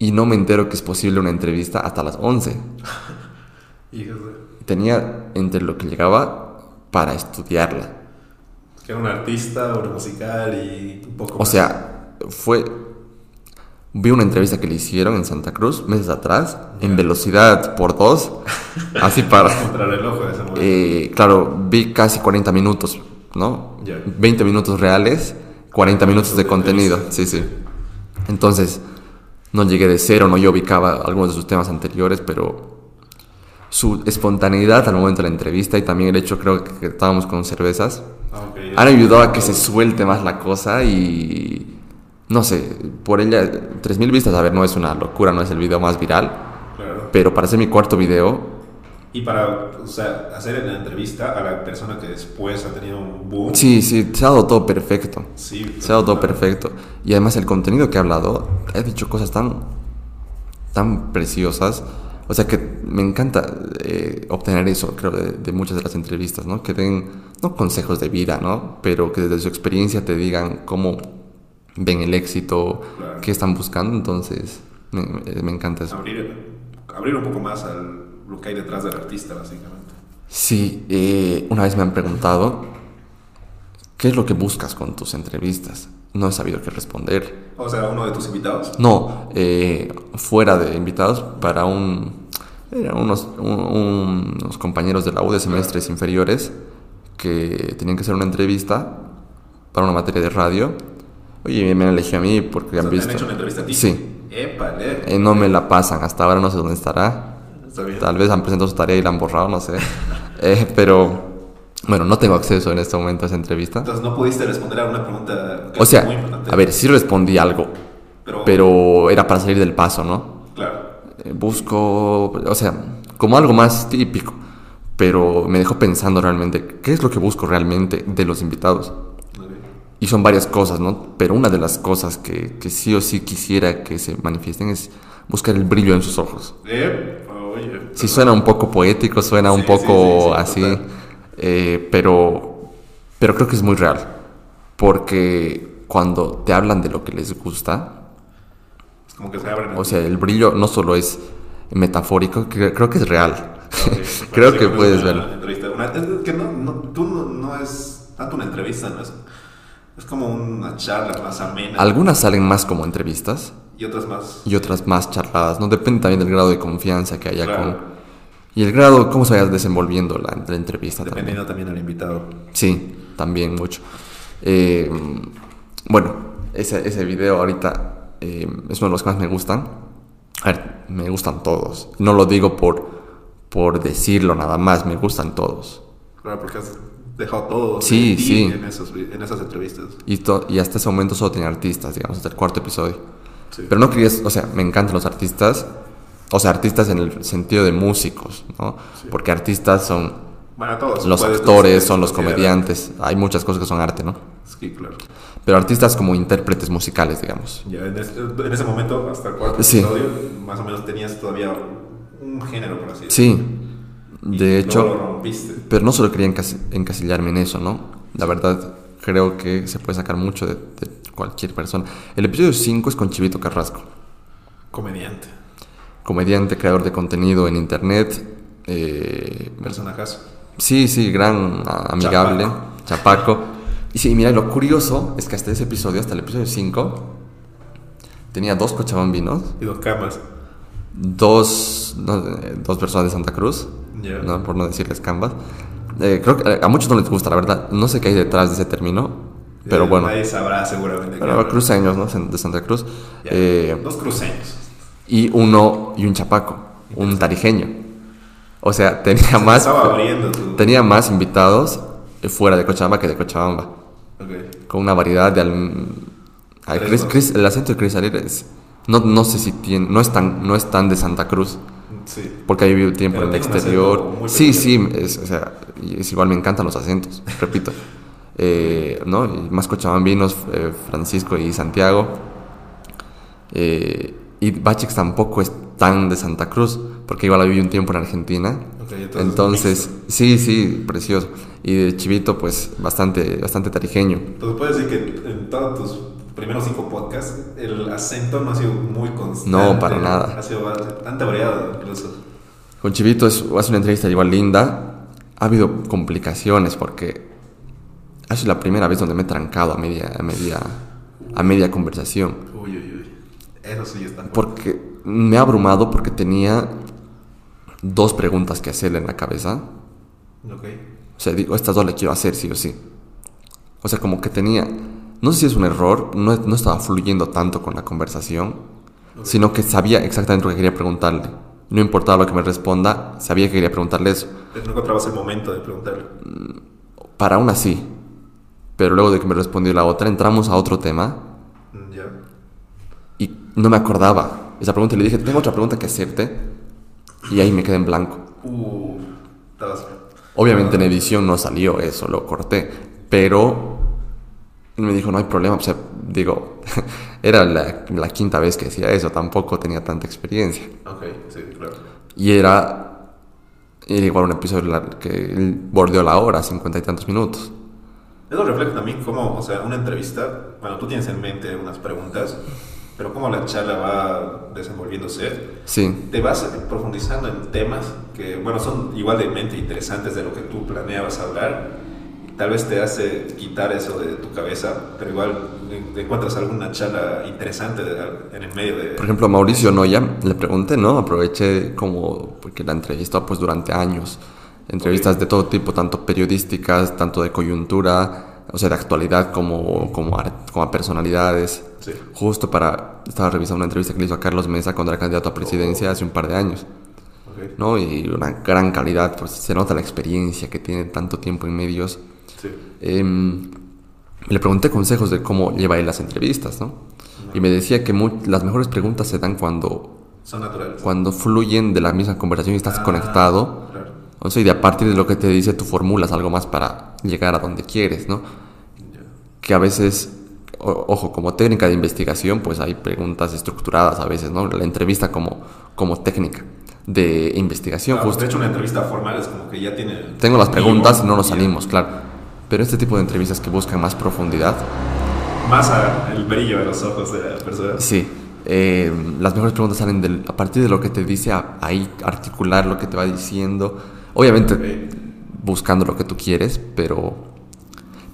y no me entero que es posible una entrevista hasta las 11. Hijos de... Tenía entre lo que llegaba para estudiarla. Que era un artista, un musical y un poco O más. sea, fue... vi una entrevista que le hicieron en Santa Cruz meses atrás, en velocidad por dos, [LAUGHS] así para... Contrarreloj de ese momento. Eh, claro, vi casi 40 minutos, ¿no? Ya. 20 minutos reales, 40 minutos de de contenido, sí, sí. Entonces, no llegué de cero, no yo ubicaba algunos de sus temas anteriores, pero su espontaneidad al momento de la entrevista y también el hecho, creo que estábamos con cervezas, Ah, han ayudado a que se suelte más la cosa y no sé, por ella 3000 vistas, a ver, no es una locura, no es el video más viral, Claro. pero para ser mi cuarto video, Y para o sea, hacer la entrevista a la persona que después ha tenido un boom. sí, sí, se ha dado todo perfecto. Sí. Se ha dado todo perfecto. Y además el contenido que ha hablado, ha dicho cosas tan, tan preciosas. O sea que me encanta eh, obtener eso, creo, de, de muchas de las entrevistas, ¿no? Que den, no consejos de vida, ¿no? Pero que desde su experiencia te digan cómo ven el éxito, Claro. qué están buscando. Entonces, me, me- me encanta eso. Abrir, abrir un poco más al lo que hay detrás del artista, básicamente. Sí, eh, una vez me han preguntado, ¿qué es lo que buscas con tus entrevistas? No he sabido qué responder. O sea, uno de tus invitados. No, eh, fuera de invitados para un, eran unos, un- unos compañeros de la U de semestres inferiores que tenían que hacer una entrevista para una materia de radio. Oye, me han elegido a mí porque O sea, han ¿te visto. han hecho una entrevista a ti? Sí, Épale. eh, no me la pasan, hasta ahora no sé dónde estará. Está bien. Tal vez han presentado su tarea y la han borrado, no sé. [LAUGHS] Eh, pero bueno, no tengo acceso en este momento a esa entrevista. Entonces no pudiste responder a una pregunta que O sea, muy importante. a ver, sí respondí algo, pero, pero era para salir del paso, ¿no? claro. Eh, busco, o sea, como algo más típico, pero me dejó pensando realmente, ¿qué es lo que busco realmente de los invitados? Y son varias cosas, ¿no? Pero una de las cosas que, que sí o sí quisiera que se manifiesten es buscar el brillo en sus ojos. Eh, oye. Sí suena un poco poético, suena un Sí, poco sí, sí, sí, así, eh, pero, pero creo que es muy real. Porque cuando te hablan de lo que les gusta, Es como que se abren. o sea, el brillo no solo es metafórico, cre- creo que es real. Ok, [LAUGHS] creo que puedes verlo. es que no, no, tú no, no es tanto una entrevista, ¿no? Es, es como una charla más amena. Algunas salen más como entrevistas Y otras más. y otras más charladas, ¿no? Depende también del grado de confianza que haya Claro. con... Y el grado, cómo se vaya desenvolviendo la, la entrevista también. Dependiendo también del invitado. Sí, también mucho. Eh, bueno, ese, ese video ahorita eh, es uno de los que más me gustan. A ver, me gustan todos. No lo digo por, por decirlo nada más, me gustan todos. Claro, porque has dejado todo Sí, sí. En, esos, en esas entrevistas. Y, to- y hasta ese momento solo tenía artistas, digamos, hasta el cuarto episodio. Sí. Pero no quería, o sea, me encantan los artistas. O sea, artistas en el sentido de músicos, ¿no? Porque artistas son Bueno, todos. los puedes actores, son los comediantes. Hay muchas cosas que son arte, ¿no? Sí, claro. Pero artistas como intérpretes musicales, digamos. Ya en, ese, en ese momento, hasta el cuarto Sí. episodio, más o menos tenías todavía un género, por así decirlo. Sí, Y de hecho, lo rompiste. pero no solo quería encas- encasillarme en eso, ¿no? La verdad, creo que se puede sacar mucho de, de cualquier persona. El episodio 5 es con Chivito Carrasco, Comediante. comediante, creador de contenido en internet. eh, Personajazo. sí, sí, gran amigable, chapaco. Y sí, mira, lo curioso es que hasta ese episodio, hasta el episodio 5, tenía dos cochabambinos, Y dos camas. dos, no, eh, dos personas de Santa Cruz, Ya. ¿no? por no decirles cambas. Eh, creo que a muchos no les gusta, la verdad. No sé qué hay detrás de ese término, pero bueno. Nadie sabrá seguramente. qué Pero habla. cruceños, ¿no? De Santa Cruz. Ya. Eh, Dos cruceños. y uno, y un chapaco, un tarijeño. O sea, tenía más, Estaba abriendo tenía más invitados eh, fuera de Cochabamba que de Cochabamba. Ok. Con una variedad de... al- Ay, Chris-. Chris- el acento de Chris es- no, no sé si tiene, no es tan, no es tan de Santa Cruz. Sí. Porque ha vivido tiempo Pero en el exterior. Sí, sí, es, o sea, es igual me encantan los acentos, repito. [LAUGHS] Eh, ¿no? Más cochabambinos, eh, Francisco y Santiago. Eh, y Bachix tampoco es tan de Santa Cruz, porque igual viví un tiempo en Argentina. Entonces, Entonces, sí, sí, precioso. Y de Chivito, pues bastante, bastante tarijeño. Entonces puedes decir que en todos tus primeros cinco podcasts el acento no ha sido muy constante. No, para nada. Ha sido bastante variado incluso. Con Chivito es, hace una entrevista igual linda. Ha habido complicaciones porque ha sido la primera vez donde me he trancado a media, a media, a media conversación. Uy, uy, uy. Eso sí está. Porque me ha abrumado porque tenía dos preguntas que hacerle en la cabeza. Ok. O sea, digo, estas dos le quiero hacer sí o sí. O sea, como que tenía, no sé si es un error, no, no estaba fluyendo tanto con la conversación, sino que sabía exactamente lo que quería preguntarle. No importaba lo que me responda, sabía que quería preguntarle eso. Pero no encontrabas el momento de preguntarle. Para una sí. Pero luego de que me respondió la otra, entramos a otro tema Mm, Ya. y no me acordaba esa pregunta. Le dije, tengo otra pregunta que hacerte. Y ahí me quedé en blanco. Uh, estabas. Obviamente en edición no salió eso, lo corté. Pero me dijo, no hay problema. O sea, digo, [LAUGHS] era la, la quinta vez que decía eso, tampoco tenía tanta experiencia. Ok, sí, claro. Y era, era igual un episodio que bordeó la hora, cincuenta y tantos minutos. Eso refleja también cómo, o sea, una entrevista, bueno, tú tienes en mente unas preguntas, pero cómo la charla va desenvolviéndose. Sí, Te vas profundizando en temas que, bueno, son igual de mente interesantes de lo que tú planeabas hablar. Tal vez te hace quitar eso de tu cabeza, pero igual en- encuentras alguna charla interesante de- en el medio de... por ejemplo, a Mauricio Noya le pregunté, ¿no? Aproveché como, porque la entrevistó pues durante años. Entrevistas de todo tipo, tanto periodísticas, tanto de coyuntura, o sea, de actualidad como, como, como a personalidades. Sí. Justo para, estaba revisando una entrevista que le hizo a Carlos Mesa cuando era candidato a presidencia hace un par de años, ¿no? Y una gran calidad, pues se nota la experiencia que tiene tanto tiempo en medios. sí. Em, le pregunté consejos de cómo lleva él las entrevistas, ¿no? Y me decía que mu- las mejores preguntas se dan cuando, Son naturales. cuando fluyen de la misma conversación y estás Ah, conectado. Claro. O sea, y de a partir de lo que te dice, tú formulas algo más para llegar a donde quieres, ¿no? Que a veces, o- ojo, como técnica de investigación, pues hay preguntas estructuradas a veces, ¿no? La entrevista como, como técnica de investigación, Ah, justo. de hecho, una entrevista formal es como que ya tiene... Tengo las preguntas y no nos salimos, claro. Pero este tipo de entrevistas que buscan más profundidad, Más a el brillo de los ojos de la persona. Sí, eh, las mejores preguntas salen del, a partir de lo que te dice, a- ahí articular lo que te va diciendo. Obviamente buscando lo que tú quieres, pero,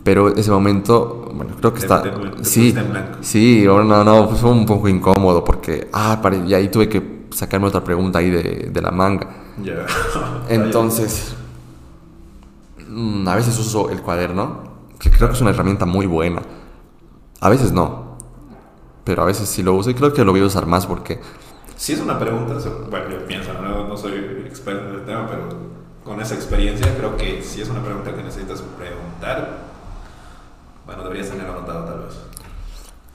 pero ese momento, bueno, creo que Te- está... te- te sí, sí, no, no, pues fue un poco incómodo porque, ah, y ahí tuve que sacarme otra pregunta ahí de, de la manga. Ya. [LAUGHS] Entonces, mm, a veces uso el cuaderno, que creo que es una herramienta muy buena. A veces no, pero a veces sí lo uso y creo que lo voy a usar más porque Si es una pregunta, bueno, yo pienso, no, no soy experto en el tema, pero con esa experiencia creo que si es una pregunta que necesitas preguntar, bueno, deberías tener anotado tal vez.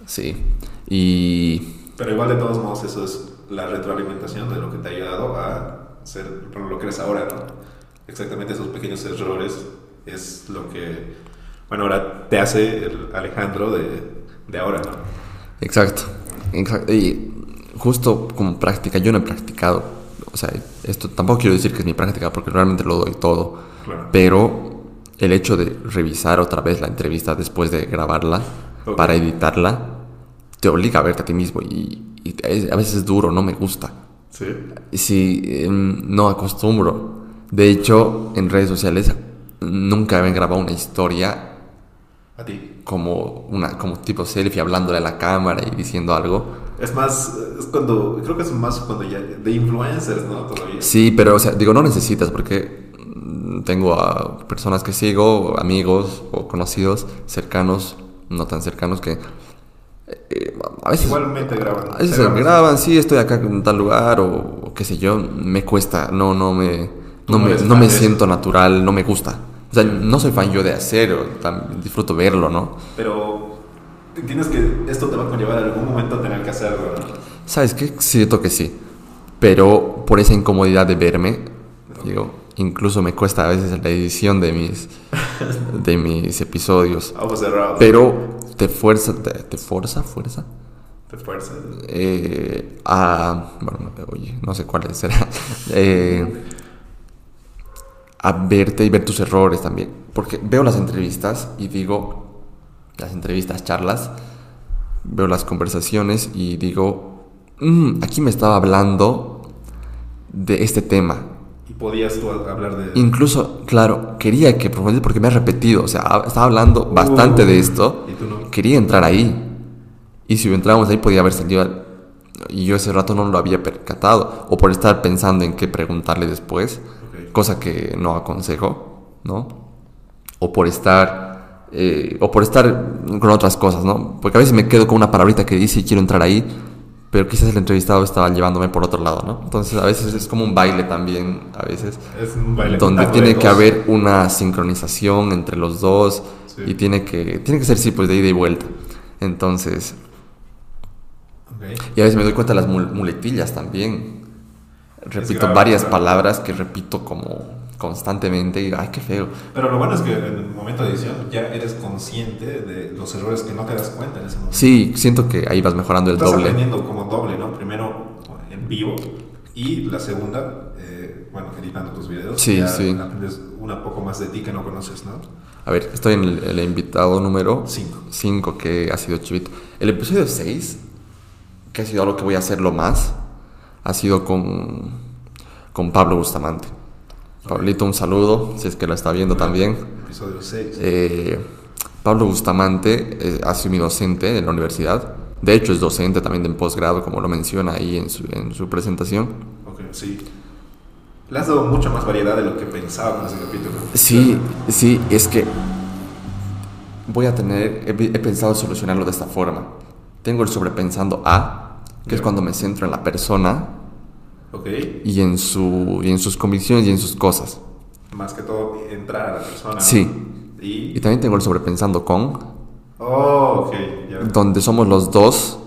sí. Y Pero igual de todos modos eso es la retroalimentación de lo que te ha ayudado a ser lo que eres ahora, ¿no? Exactamente esos pequeños errores es lo que, bueno, ahora te hace el Alejandro de, de ahora, ¿no? exacto, exacto. Y justo como práctica, yo no he practicado, o sea, esto tampoco quiero decir que es mi práctica porque realmente lo doy todo, Claro. pero el hecho de revisar otra vez la entrevista después de grabarla Ok. para editarla te obliga a verte a ti mismo y, y es- a veces es duro, no me gusta. Sí. Sí, em, no acostumbro. De hecho, en redes sociales nunca habían grabado una historia A ti. como una como tipo selfie hablándole a la cámara y diciendo algo. Es más, es cuando, creo que es más cuando ya, de influencers, ¿no? Todavía. Sí, pero o sea, digo, no necesitas porque mm, tengo a personas que sigo, amigos o conocidos cercanos, no tan cercanos que eh, a veces Igualmente graban. A veces graban. graban, sí, estoy acá en tal lugar o, o qué sé yo, me cuesta, no, no me, no me, no me siento natural, no me gusta. O sea, no soy fan yo de hacer, o disfruto verlo, ¿no? Pero tienes que, esto te va a conllevar en algún momento a tener que hacerlo, ¿no? ¿Sabes qué? Siento que sí. Pero por esa incomodidad de verme, digo, incluso me cuesta a veces la edición de mis, [LAUGHS] de mis episodios. Ojos cerrados. Pero te fuerza, te, te fuerza, fuerza, Te fuerza. eh, a, bueno, oye, no sé cuál será, [LAUGHS] eh, a verte y ver tus errores también. Porque veo las entrevistas y digo, las entrevistas, charlas, veo las conversaciones y digo, "Mm, aquí me estaba hablando de este tema. Y podías tú hablar de... Incluso, claro, quería que profundice porque me ha repetido, o sea, estaba hablando bastante de esto, Uh, Y tú no. quería entrar ahí. Y si entrábamos ahí podía haber salido y yo ese rato no lo había percatado, o por estar pensando en qué preguntarle después, Ok. cosa que no aconsejo, ¿no? O por estar, eh, o por estar con otras cosas, ¿no? Porque a veces me quedo con una palabrita que dice y quiero entrar ahí, pero quizás el entrevistado estaba llevándome por otro lado, ¿no? Entonces a veces es como un baile también, a veces, Es un baile donde tiene que haber una sincronización entre los dos Sí. y tiene que, tiene que ser, sí, pues de ida y vuelta. Entonces, y a veces me doy cuenta de las mul- muletillas también. Repito varias palabras que repito como constantemente y ay, qué feo. Pero lo bueno es que en el momento de edición ya eres consciente de los errores que no te das cuenta en ese momento. Sí, siento que ahí vas mejorando el Estás doble. aprendiendo como doble, ¿no? Primero en vivo y la segunda, eh, bueno, editando tus videos. Sí, ya sí. Aprendes una poco más de ti que no conoces, ¿no? A ver, estoy en el, el invitado número Cinco. 5 que ha sido Chivito. El episodio 6, que ha sido algo que voy a hacerlo más, ha sido con, con Pablo Bustamante. Pablito, un saludo, si es que lo está viendo también. Episodio 6. Eh, Pablo Bustamante eh, ha sido mi docente en la universidad. De hecho, es docente también de posgrado, como lo menciona ahí en su, en su presentación. Ok, sí. Le has dado mucha más variedad de lo que pensaba con ese capítulo. Sí, sí, es que voy a tener, he, he pensado solucionarlo de esta forma. Tengo el sobrepensando A, que es cuando me centro en la persona Ok. y en, su, y en sus convicciones y en sus cosas. Más que todo, entrar a la persona. Sí. Y... Y también tengo el sobrepensando con, Oh, ok. Ya. donde somos los dos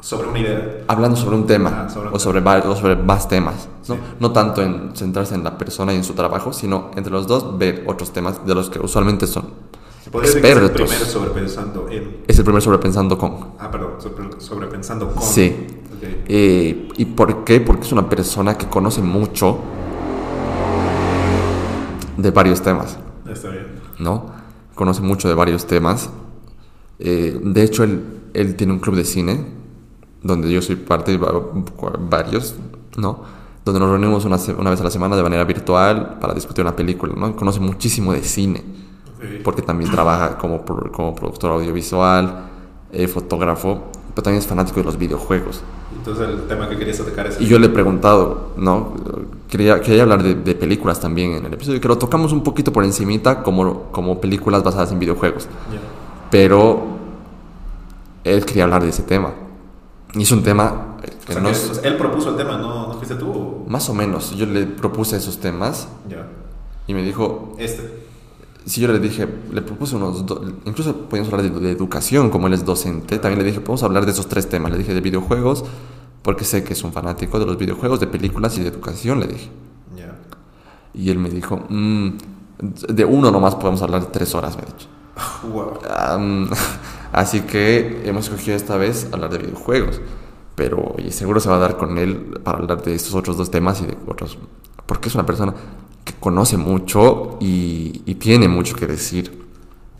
Sobre una idea. hablando sobre un tema Ah, sobre un o, sobre va- o sobre más temas. ¿no? no tanto en centrarse en la persona y en su trabajo, sino entre los dos ver otros temas de los que usualmente son que es el expertos. primero sobrepensando en... Es el primer sobrepensando con. Ah, perdón. sobre- sobrepensando con. Sí. Eh, ¿Y por qué? Porque es una persona que conoce mucho de varios temas, Está bien. ¿no? Conoce mucho de varios temas. Eh, de hecho, él, él tiene un club de cine, donde yo soy parte de va- varios, ¿no? Donde nos reunimos una, vez a la semana de manera virtual para discutir una película, ¿no? Conoce muchísimo de cine, porque también trabaja como, como productor audiovisual, eh, fotógrafo, pero también es fanático de los videojuegos. Entonces el tema que querías atacar es... Y yo le he preguntado, ¿no? Quería, quería hablar de, de películas también en el episodio, que lo tocamos un poquito por encimita como, como películas basadas en videojuegos. Ya. Pero él quería hablar de ese tema. Y es un tema eh, O que sea, no que es- él propuso el tema, ¿no, no fuiste tú? Más o menos, yo le propuse esos temas Ya. y me dijo, Este. si yo le dije, le propuse unos, do- incluso podíamos hablar de, de educación, como él es docente, también le dije, podemos hablar de esos tres temas. Le dije de videojuegos, porque sé que es un fanático de los videojuegos, de películas y de educación, le dije. Ya. Y él me dijo, "Mm, de uno nomás podemos hablar tres horas, me ha dicho. Wow. [LAUGHS] Así que hemos escogido esta vez hablar de videojuegos. Pero y seguro se va a dar con él para hablar de estos otros dos temas y de otros. Porque es una persona que conoce mucho y, y tiene mucho que decir.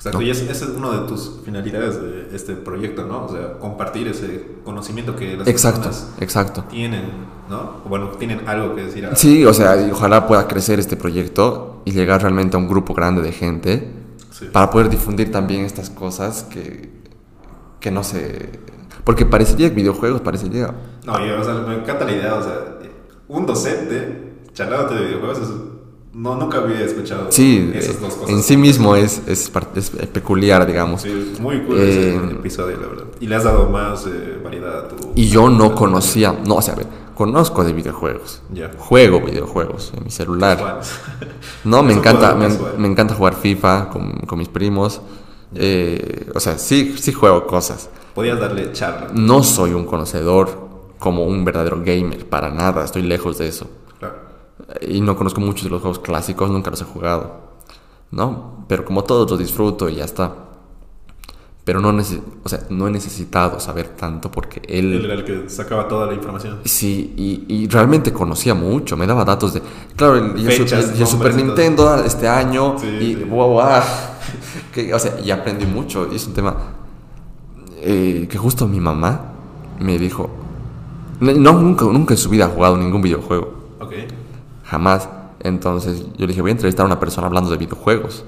Exacto, ¿no? y ese es una de tus finalidades de este proyecto, ¿no? O sea, compartir ese conocimiento que las Exacto, personas exacto. tienen, ¿no? O Bueno, tienen algo que decir. a- Sí, o sea, y ojalá pueda crecer este proyecto y llegar realmente a un grupo grande de gente Sí. para poder difundir también estas cosas que, que no se... Porque parecería que videojuegos, parecería... No, yo, o sea, me encanta la idea, o sea, un docente charlándote de videojuegos, es- no, nunca había escuchado Sí, esas eh, dos cosas. en sí mismo es, es, es peculiar, digamos. Sí, muy cool Eh, ese episodio, la verdad. Y le has dado más eh, variedad a tu... Y yo no conocía, no, o sea, a ver, conozco de videojuegos. Juego videojuegos en mi celular. [LAUGHS] No, me Es encanta, me encanta jugar FIFA con, con mis primos. Eh, o sea, sí, sí juego cosas. Podías darle charla. No soy un conocedor como un verdadero gamer, para nada, estoy lejos de eso. Y no conozco muchos de los juegos clásicos, nunca los he jugado. ¿No? Pero como todos los disfruto y ya está. Pero no, o sea, no he necesitado saber tanto porque Él él... era el que sacaba toda la información. Sí, y, y realmente conocía mucho, me daba datos de... Claro, el, el Fechas, Super, y el Super todo. Nintendo este año, Sí, y sí. guau, guau, [LAUGHS] que, o sea, y aprendí mucho, y es un tema eh, que justo mi mamá me dijo, no, nunca, nunca en su vida ha jugado ningún videojuego, Ok. Jamás, entonces yo le dije, voy a entrevistar a una persona hablando de videojuegos,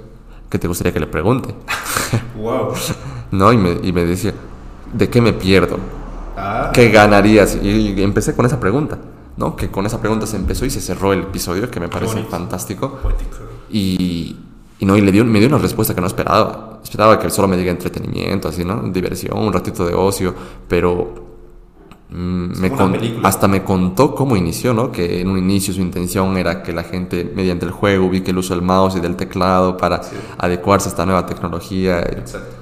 ¿qué te gustaría que le pregunte? [LAUGHS] Wow. [LAUGHS] ¿No? Y me, y me decía, ¿de qué me pierdo? Ah. ¿Qué ganarías? Y empecé con esa pregunta, ¿no? Que con esa pregunta se empezó y se cerró el episodio, que me parece bonito. fantástico. Poético. Y, y no, y le dio, me dio una respuesta que no esperaba. Esperaba que solo me diga entretenimiento, así, ¿no? Diversión, un ratito de ocio, pero me como una con- hasta me contó cómo inició, ¿no? Que en un inicio su intención era que la gente, mediante el juego, ubique el uso del mouse y del teclado para Sí. adecuarse a esta nueva tecnología. Exacto.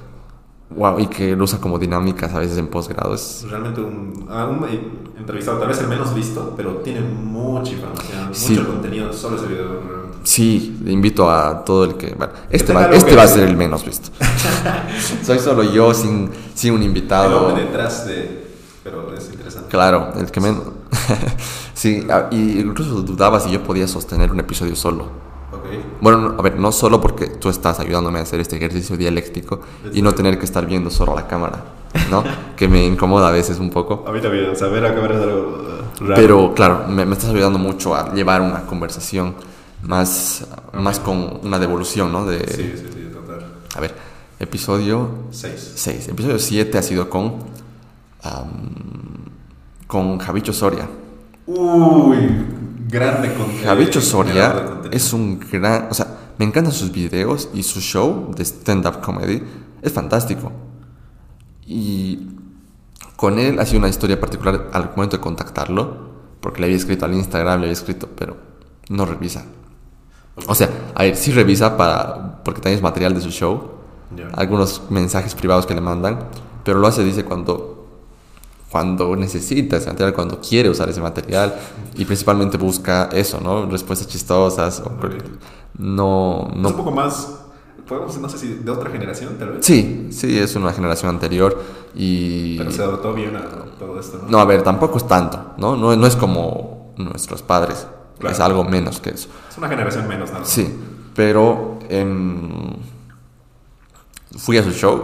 Wow, y que lo usa como dinámicas a veces en posgrado. Es, Realmente un, ah, un entrevistado, tal vez el menos visto, pero tiene mucha información, Sí. mucho contenido, solo ese video. Sí, le invito a todo el que... bueno, este va, este que va a ser el menos visto. [LAUGHS] Soy solo yo sin, sin un El invitado. hombre detrás de... Pero es. Claro, el que menos... [LAUGHS] sí, y incluso dudaba si yo podía sostener un episodio solo. Ok. Bueno, no, a ver, no solo porque tú estás ayudándome a hacer este ejercicio dialéctico y no tener que estar viendo solo la cámara, ¿no? [LAUGHS] que me incomoda a veces un poco. A mí también, saber acabar es algo uh, raro. Pero claro, me, me estás ayudando mucho a llevar una conversación más, más con una devolución, ¿no? De, Sí, sí, sí, total. A ver, episodio Seis. 6. Episodio 7 ha sido con. am, con Javicho Soria. Uy, grande con Javicho Soria es un gran. O sea, me encantan sus videos y su show de stand-up comedy. Es fantástico. Y con él ha sido una historia particular al momento de contactarlo. Porque le había escrito al Instagram, le había escrito, pero no revisa. O sea, a ver, sí revisa para, porque también es material de su show. Algunos mensajes privados que le mandan. Pero lo hace, dice, cuando, cuando necesita ese material, cuando quiere usar ese material. Y principalmente busca eso, ¿no? Respuestas chistosas. o- Ok. no, Es un no. poco más, podemos, no sé si de otra generación tal vez. Sí, sí, es una generación anterior. Y. Pero se adaptó bien a todo esto, ¿no? No, a ver, tampoco es tanto, ¿no? No, no es como nuestros padres. Claro. Es algo menos que eso. Es una generación menos, más. Sí, pero em, fui a su show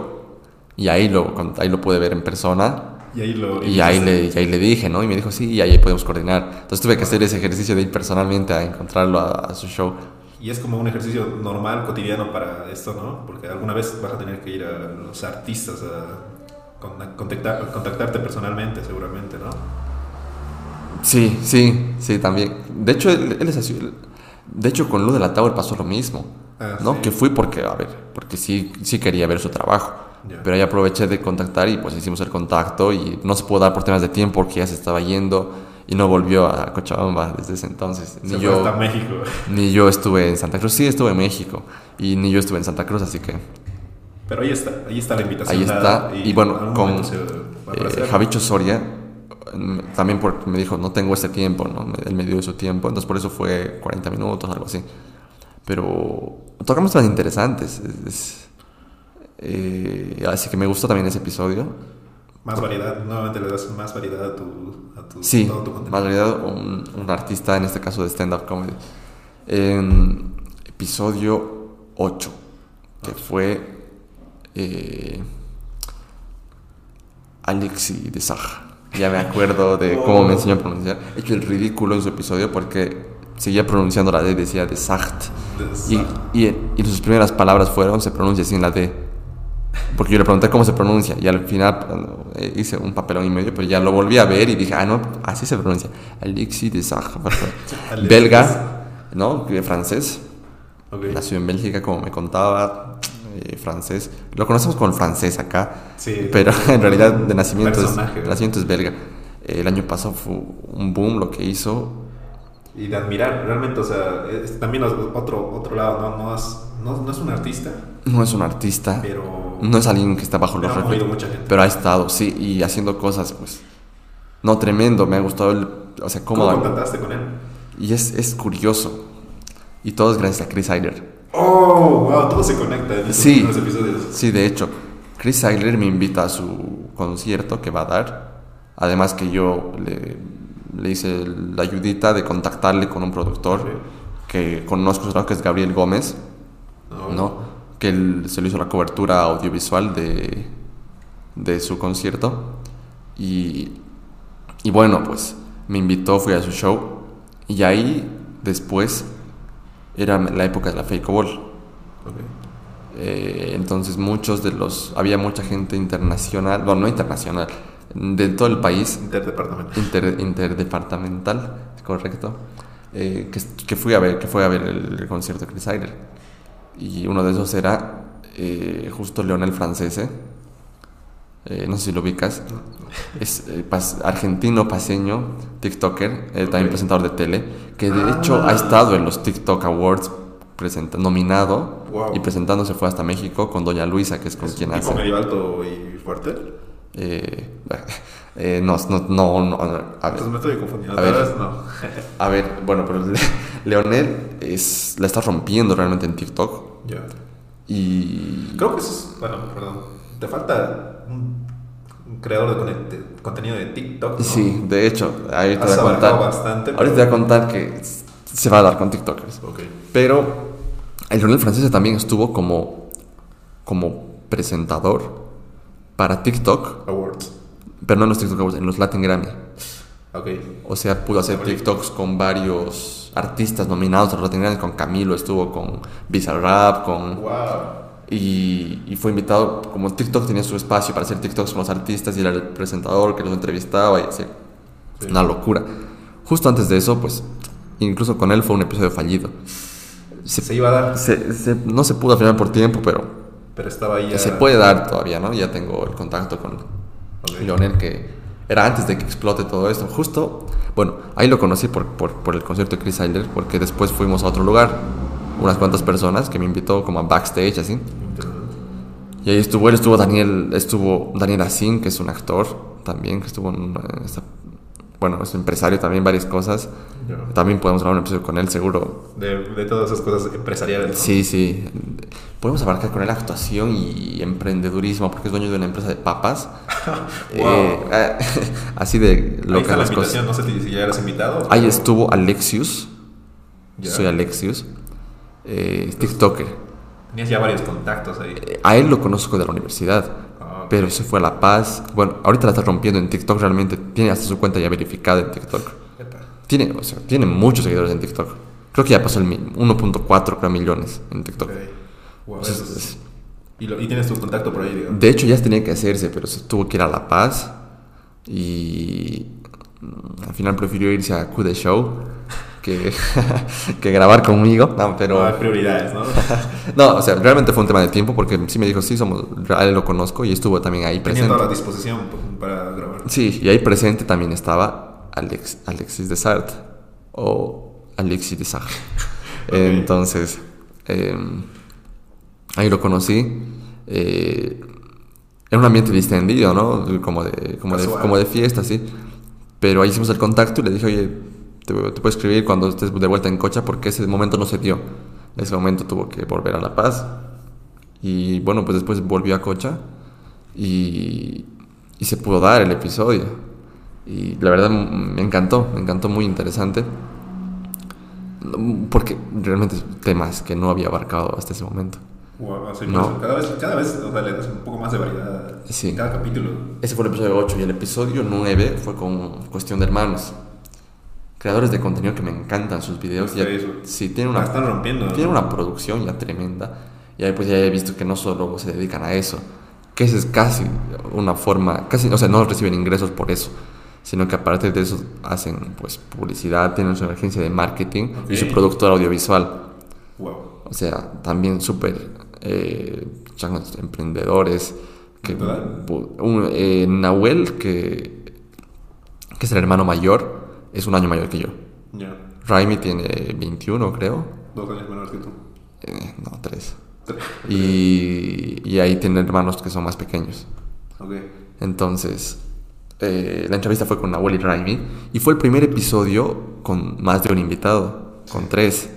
y ahí lo, ahí lo pude ver en persona Y ahí lo... y ahí, le, y ahí le dije, ¿no? Y me dijo, sí, y ahí podemos coordinar. Entonces tuve que hacer ese ejercicio de ir personalmente a encontrarlo a, a su show. Y es como un ejercicio normal, cotidiano para esto, ¿no? Porque alguna vez vas a tener que ir a los artistas a con- contactar, contactarte personalmente, seguramente, ¿no? Sí, sí, sí, también. De hecho, él, él es así. De hecho, con Luz de la Tower pasó lo mismo. Ah, ¿no? sí. Que fui porque, a ver, porque sí, sí quería ver su trabajo. Pero ahí aproveché de contactar y pues hicimos el contacto y no se pudo dar por temas de tiempo porque ya se estaba yendo y no volvió a Cochabamba desde ese entonces. Se Ni fue yo, hasta México. [LAUGHS] ni yo estuve en Santa Cruz. Sí, estuve en México y ni yo estuve en Santa Cruz, así que Pero ahí está, ahí está la invitación. ahí está. Y, bueno, algún con se eh. Javicho Soria mm, también porque me dijo, no tengo este tiempo, ¿no? Él me dio su tiempo, entonces por eso fue 40 minutos, algo así. Pero tocamos temas interesantes. es- es- eh, así que me gustó también ese episodio. Más variedad, nuevamente le das más variedad a tu, a tu, Sí, todo tu contenido. más realidad un, un artista, en este caso de stand-up comedy. En episodio 8, que fue eh, Alexi de Saja. Ya me acuerdo de [LAUGHS] cómo me enseñó a pronunciar. He hecho el ridículo en su episodio porque seguía pronunciando la D, decía de Sacht. De Y, y, y sus primeras palabras fueron, se pronuncia sin la D. Porque yo le pregunté cómo se pronuncia y al final eh, hice un papelón y medio, pero ya lo volví a ver y dije, ah, no, así se pronuncia. Alexis de Saja. Belga, ¿no? Francés. Ok. Nació en Bélgica, como me contaba, eh, francés. Lo conocemos como el francés acá, Sí. pero [LAUGHS] en realidad de nacimiento es, de nacimiento es belga. El año pasado fue un boom lo que hizo. Y de admirar, realmente, o sea, es también otro, otro lado, ¿no? No es, no, no es un artista, No es un artista, pero... no es alguien que está bajo los reflectores, mucha gente. pero ha estado, sí, y haciendo cosas, pues, no tremendo. Me ha gustado, el, o sea, cómo... ¿Cómo contactaste con él? y es, es curioso. Y todo es gracias a Chris Eiler. Oh, wow, todo se conecta en estos Sí. episodios. Sí, de hecho, Chris Eiler me invita a su concierto que va a dar. Además que yo le, le hice la ayudita de contactarle con un productor que conozco, que es Gabriel Gómez, No. ¿no? Que él se le hizo la cobertura audiovisual de, de su concierto. Y, y bueno, pues me invitó, fui a su show. Y ahí, después, era la época de la Fake Ball. Eh, entonces muchos de los... Había mucha gente internacional, bueno, no internacional, de todo el país, Interdepartamental. inter- interdepartamental, correcto, eh, que, que fui a ver, que fue a ver el, el concierto de Chris Isler. Y uno de esos era eh, justo Leonel Francese. Eh, no sé si lo ubicas. Es eh, pas- argentino, paseño, TikToker, eh, también presentador de tele, que de Ah. hecho ha estado en los TikTok Awards presenta- nominado Wow. y presentándose fue hasta México con Doña Luisa, que es con ¿Es quien hace. medio alto y fuerte? Eh, [LAUGHS] eh, no, no, no, no, a ver. Entonces me estoy confundiendo. A ver. Vez no. A ver, bueno, pero Le- Leonel es, la está rompiendo realmente en TikTok. ya. Y. Creo que eso es. Bueno, perdón. Te falta un, un creador de, de contenido de TikTok. ¿no? Sí, de hecho, ahí te Has voy a contar. bastante, Ahorita te voy a contar que se va a dar con TikTokers. Ok. Pero el Leonel Francese también estuvo como, como presentador para TikTok, Awards. Pero no en los TikTok Awards, en los Latin Grammy. Ok. O sea, pudo hacer. TikToks con varios artistas nominados a los Latin Grammy, con Camilo, estuvo con Bizarrap, con... Wow. Y, y fue invitado, como TikTok tenía su espacio para hacer TikToks con los artistas y era el presentador que los entrevistaba y así. Sí. Una locura. Justo antes de eso, pues, incluso con él fue un episodio fallido. Se- Se iba a dar, se- se- no se pudo al final por tiempo, pero pero estaba ahí ya. se puede dar todavía, ¿no? Ya tengo el contacto con Ok. Leonel, que era antes de que explote todo esto. Justo, bueno, ahí lo conocí por, por, el concierto de Chris Isler, porque después fuimos a otro lugar, unas cuantas personas que me invitó como a backstage, así. Y ahí estuvo él, estuvo Daniel, estuvo Daniel Assin, que es un actor también, que estuvo en esta- bueno, es empresario también, varias cosas. También podemos hablar un episodio con él, seguro. De, de todas esas cosas empresariales. ¿no? Sí, sí. Podemos abarcar con él actuación y emprendedurismo, porque es dueño de una empresa de papas. Wow. [LAUGHS] Eh, [LAUGHS] así de Ahí locas está la las invitación, cosas. no sé si ya eras invitado. Ahí estuvo Alexius. Ya. Soy Alexius. eh, TikToker. Tenías ya varios contactos ahí. Eh, A él lo conozco de la universidad. Pero se fue a La Paz. Bueno, ahorita la está rompiendo en TikTok realmente. Tiene hasta su cuenta ya verificada en TikTok. Tiene, o sea, tiene muchos seguidores en TikTok. Creo que ya pasó el mi- 1.4 creo, millones en TikTok. Ok. Wow, es- es- y, lo- y tienes tu contacto por ahí, digamos. de hecho, ya tenía que hacerse, pero se tuvo que ir a La Paz. Y mm, al final prefirió irse a Q Show que, [LAUGHS] que grabar conmigo. No, pero. No, hay prioridades, ¿no? [LAUGHS] No, o sea, realmente fue un tema de tiempo porque sí me dijo, sí, somos, a él lo conozco y estuvo también ahí presente. toda la disposición para grabar. Sí, y ahí presente también estaba Alex, Alexis de Sart o Alexis de Sart. [LAUGHS] Entonces, eh, ahí lo conocí. eh, en un ambiente distendido, ¿no? Como de, como de, como de fiesta, sí. Pero ahí hicimos el contacto y le dije, oye, te, te puedo escribir cuando estés de vuelta en Cocha porque ese momento no se dio. Ese momento tuvo que volver a La Paz. Y bueno, pues después volvió a Cocha y, y se pudo dar el episodio. Y la verdad me encantó, me encantó muy interesante. Porque realmente temas que no había abarcado hasta ese momento. Wow, sí, No. cada, vez, cada vez o sea, le das un poco más de variedad Sí. en cada capítulo. Ese fue el episodio 8 y el episodio 9 fue con Cuestión de Hermanos. Creadores de contenido que me encantan sus videos. Ya, Sí, tienen una, están rompiendo. ¿no? tienen una producción ya tremenda. Y ahí pues ya he visto que no solo se dedican a eso, que esa es casi una forma, casi, o sea, no reciben ingresos por eso, sino que aparte de eso hacen pues publicidad, tienen su agencia de marketing y su Ok. productora audiovisual. Wow. O sea, también súper eh, changos emprendedores. Que, eh, Nahuel, que, que es el hermano mayor, es un año mayor que yo. Ya. Raimi tiene 21, creo. Dos años menores que tú. Eh, no, 3. Y, y ahí tiene hermanos que son más pequeños. Ok. Entonces, eh, la entrevista fue con Nahuel y Raimi. Y fue el primer episodio con más de un invitado, con tres.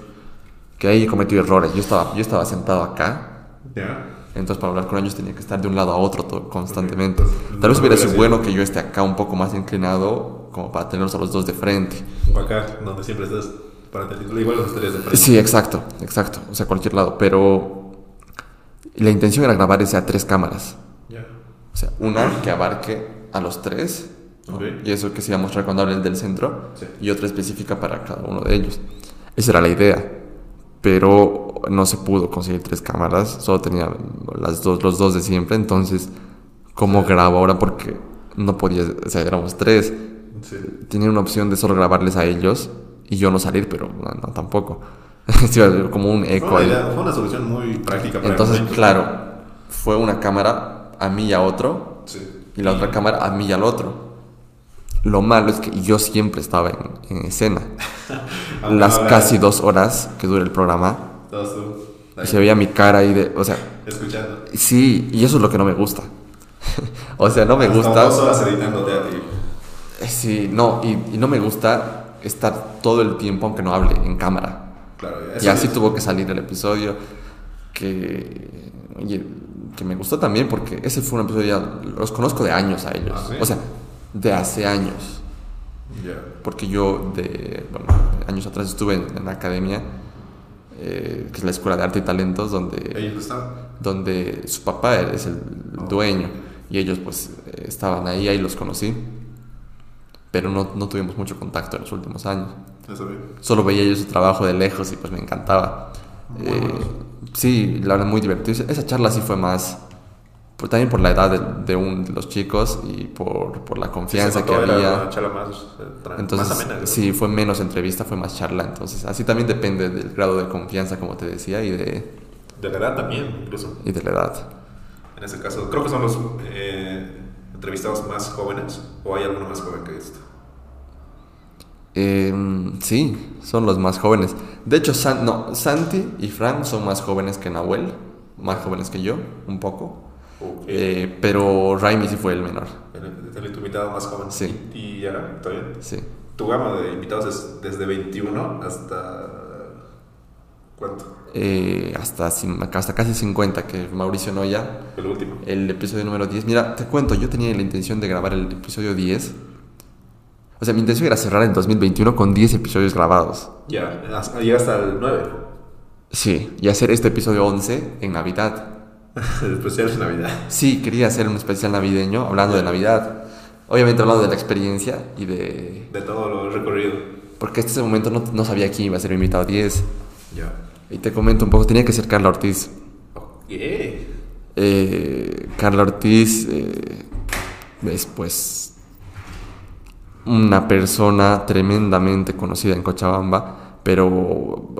Que ahí cometí errores. Yo estaba, yo estaba sentado acá. Ya. Entonces, para hablar con ellos tenía que estar de un lado a otro constantemente. Ok, entonces, Tal vez hubiera sido bueno que yo esté acá un poco más inclinado, como para tenerlos a los dos de frente. O acá, donde siempre estás para tener igual las estarías de frente. Sí, exacto, exacto. O sea, cualquier lado. Pero la intención era grabar ese a tres cámaras. Ya. O sea, una que abarque a los tres. ¿no? Ok. Y eso que se iba a mostrar cuando hable del centro. Sí. Y otra específica para cada uno de ellos. Esa era la idea. Pero no se pudo conseguir tres cámaras. Solo tenía las dos, los dos de siempre. Entonces, ¿cómo grabo ahora? Porque no podía, o sea, éramos tres. Sí. Tenía una opción de solo grabarles a ellos y yo no salir, pero no, no, tampoco. [LAUGHS] Como un Fue eco una, ahí. idea- fue una solución muy práctica para Entonces, claro, fue una cámara a mí y a otro, Sí. y la otra cámara a mí y al otro. Lo malo es que yo siempre estaba en, en escena. [LAUGHS] Las casi dos horas que dura el programa, y se veía mi cara ahí de, o sea, Escuchando. sí, y eso es lo que no me gusta. [LAUGHS] o sea, no me Hasta gusta. Dos horas editándote a ti. Eh, Sí, no, y, y no me gusta estar todo el tiempo, aunque no hable, en cámara. Claro, Y así es- tuvo que salir el episodio que, oye, que me gustó también porque ese fue un episodio ya, los conozco de años a ellos. Ah, ¿sí? O sea, de hace años. Porque yo de, bueno, años atrás estuve en, en la academia, eh, que es la Escuela de Arte y Talentos, donde, Ellos donde su papá es el dueño y ellos pues estaban ahí, ahí los conocí. Pero no, no tuvimos mucho contacto en los últimos años. Eso. Solo veía yo su trabajo de lejos y pues me encantaba. Eh, sí, la verdad muy divertido. Esa charla sí fue más, también por la edad de, de un de los chicos y por, por la confianza Sí, que había. Una charla más, eh, tra- Entonces, más amena. sí, fue menos entrevista, fue más charla. Entonces, así también depende del grado de confianza, como te decía, y de, De la edad también, incluso. y de la edad. En ese caso, creo que son los eh, entrevistados más jóvenes. ¿O hay alguno más joven que esto? Eh, sí, son los más jóvenes. De hecho, San- no, Santi y Fran son más jóvenes que Nahuel, más jóvenes que yo, un poco. Ok. Eh, pero Raimi sí fue el menor. El, el invitado más joven. Sí. ¿Y, y ahora? ¿Está bien? Sí. Tu gama de invitados es desde 21 hasta. ¿Cuánto? Eh, hasta, hasta casi 50, que Mauricio Noya, El último. el episodio número 10. Mira, te cuento, yo tenía la intención de grabar el episodio 10. O sea, mi intención era cerrar en 2021 con 10 episodios grabados. Ya, hasta- llega hasta el 9. Sí, y hacer este episodio 11 en Navidad. El [LAUGHS] especial de Navidad. Sí, quería hacer un especial navideño hablando de Navidad. Obviamente hablando de la experiencia y de... De todo lo recorrido. Porque hasta ese momento no, no sabía quién iba a ser mi invitado 10. Ya. Y te comento un poco, tenía que ser Carla Ortiz. Ok. Eh, Carla Ortiz eh, es pues una persona tremendamente conocida en Cochabamba, pero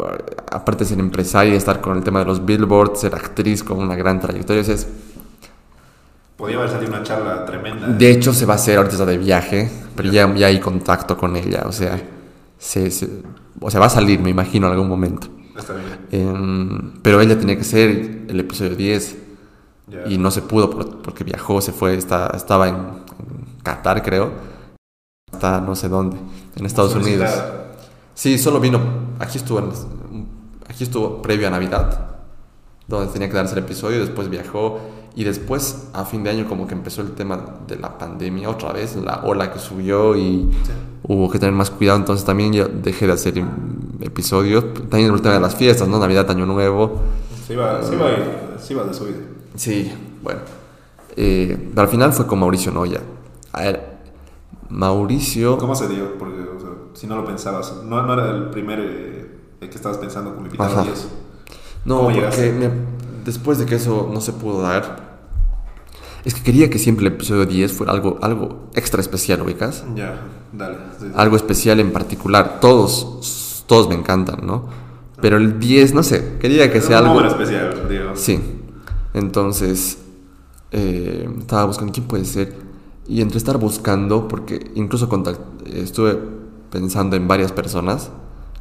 aparte de ser empresaria, estar con el tema de los billboards, ser actriz con una gran trayectoria, o sea, es- Podría haber salido una charla tremenda. de hecho se va a hacer ahorita está de viaje, pero ya, ya hay contacto con ella, o sea, se- se- o sea, va a salir, me imagino, en algún momento. Está bien. Em, pero ella tenía que ser el episodio 10. Ya. y no se pudo por- porque viajó, se fue, está, estaba en, en Qatar creo, está no sé dónde, en Estados Unidos. Sí, solo vino, aquí estuvo, aquí estuvo previo a Navidad, donde tenía que darse el episodio, después viajó y después a fin de año como que empezó el tema de la pandemia otra vez, la ola que subió y Sí. hubo que tener más cuidado, entonces también yo dejé de hacer episodios, también el tema de las fiestas, ¿no? Navidad, Año Nuevo. Se iba, se iba, se iba de subida. Sí, bueno. Eh, pero al final fue con Mauricio Noya. A ver, Mauricio. ¿Cómo se dio? Porque, si no lo pensabas, no, no era el primer eh, el que estabas pensando invitado Ajá. y eso. No, ¿Cómo porque me- después de que eso no se pudo dar, es que quería que siempre el episodio 10 fuera algo, algo extra especial, ubicas. Ya, dale. sí, sí. Algo especial en particular. Todos, todos me encantan, ¿no? Pero el 10, no sé, quería que Es sea un algo. especial, digamos. Sí. Entonces, eh, estaba buscando quién puede ser. Y entre estar buscando, porque incluso contact- estuve pensando en varias personas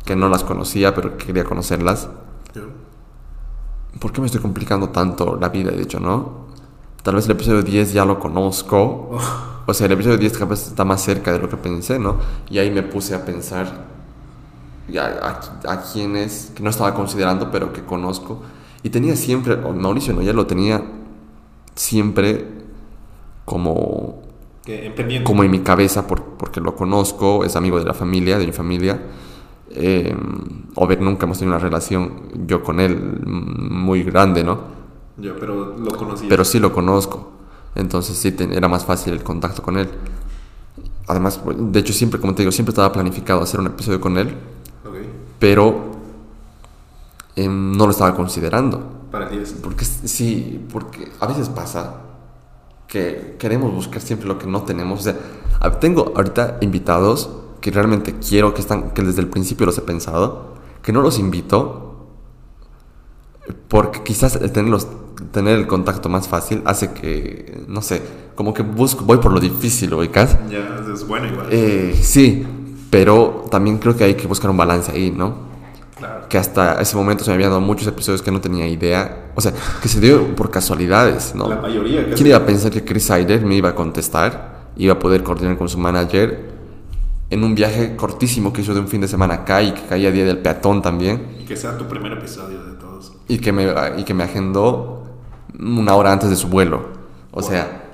que no las conocía, pero que quería conocerlas. ¿Por qué me estoy complicando tanto la vida? He dicho, ¿no? Tal vez el episodio 10 ya lo conozco. O sea, el episodio 10 capaz está más cerca de lo que pensé, ¿no? Y ahí me puse a pensar a, a, a quienes que no estaba considerando, pero que conozco. Y tenía siempre, Mauricio no, ya lo tenía siempre como, Que como en mi cabeza por- porque lo conozco, es amigo de la familia, de mi familia. Eh, o ver, nunca hemos tenido una relación yo con él mm, muy grande, ¿no? Ya, pero lo conocí. Pero sí lo conozco. Entonces sí te- era más fácil el contacto con él. Además, de hecho, siempre, como te digo, siempre estaba planificado hacer un episodio con él, Ok. pero em, no lo estaba considerando. Para el 10. Porque sí, porque a veces pasa que queremos buscar siempre lo que no tenemos. O sea, tengo ahorita invitados que realmente quiero, que están, que desde el principio los he pensado, que no los invito porque quizás el tenerlos, tener el contacto más fácil hace que, no sé, como que busco, voy por lo difícil, ubicas. Ya, es bueno igual. Eh, sí, pero también creo que hay que buscar un balance ahí, ¿no? Que hasta ese momento se me habían dado muchos episodios que no tenía idea. O sea, que se dio por casualidades, ¿no? La mayoría casi. ¿Quién iba a pensar que Chris Sider me iba a contestar? Iba a poder coordinar con su manager en un viaje cortísimo que hizo de un fin de semana acá y que caía día del peatón también. Y que sea tu primer episodio de todos. Y que me, y que me agendó una hora antes de su vuelo. O sea,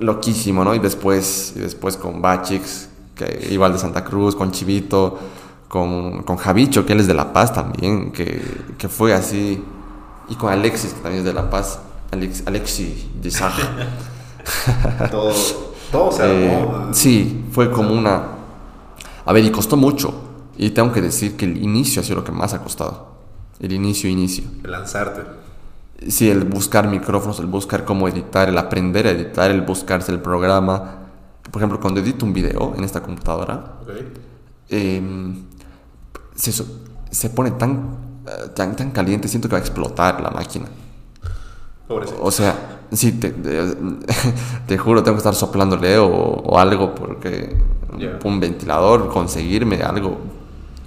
loquísimo, ¿no? Y después, y después con Bachix, que iba al de Santa Cruz, con Chivito, con, con Javicho, que él es de La Paz también, que, que fue así. Y con Alexis, que también es de La Paz. Alex, Alexis de Saja. [LAUGHS] Todo, todo se Eh, armó. sí, fue como una... A ver, y costó mucho. Y tengo que decir que el inicio ha sido lo que más ha costado. El inicio, inicio. Lanzarte. Sí, el buscar micrófonos, el buscar cómo editar, el aprender a editar, el buscarse el programa. Por ejemplo, cuando edito un video en esta computadora, Ok. eh, se, se pone tan, eh, tan, tan caliente, siento que va a explotar la máquina. Pobrecito. O sea, sí, te, te- [LAUGHS] te juro, tengo que estar soplándole o, o algo porque un ventilador, conseguirme algo.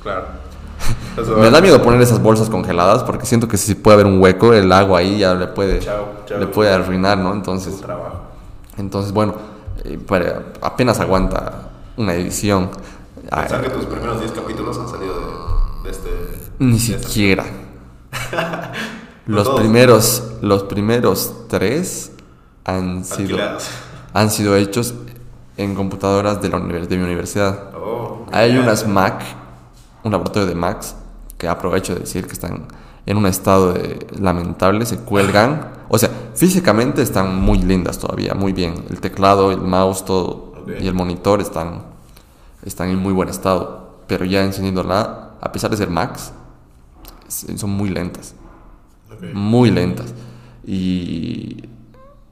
Claro. [LAUGHS] Me da miedo poner esas bolsas congeladas porque siento que si puede haber un hueco, el agua ahí ya le puede, Chao, chao. le puede arruinar, ¿no? Entonces, entonces bueno, eh, apenas aguanta una edición. Pensar que tus primeros 10 capítulos han salido de, de este. Ni de siquiera. [LAUGHS] Los todos. primeros, los primeros tres han sido, [LAUGHS] han sido hechos en computadoras de, la de mi universidad. Oh, Hay unas Mac, un laboratorio de Macs, que aprovecho de decir que están en un estado de lamentable, se cuelgan. [LAUGHS] O sea, físicamente están muy lindas todavía, muy bien. El teclado, el mouse, todo, y el monitor están, están en muy buen estado. Pero ya encendiéndola, a pesar de ser s- son muy lentas Ok. muy lentas. Y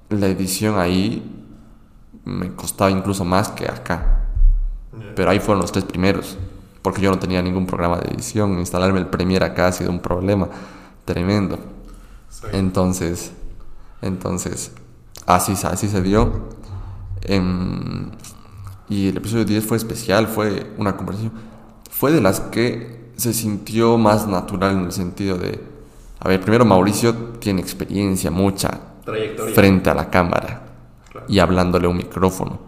la edición ahí me costaba incluso más que acá. Pero ahí fueron los tres primeros. Porque yo no tenía ningún programa de edición. Instalarme el Premiere acá ha sido un problema tremendo. Sí. Entonces, entonces, así, así se dio. Em, y el episodio 10 fue especial, fue una conversación. Fue de las que se sintió más natural en el sentido de, a ver, primero Mauricio tiene experiencia mucha Trayectoria. frente a la cámara Claro. y hablándole a un micrófono.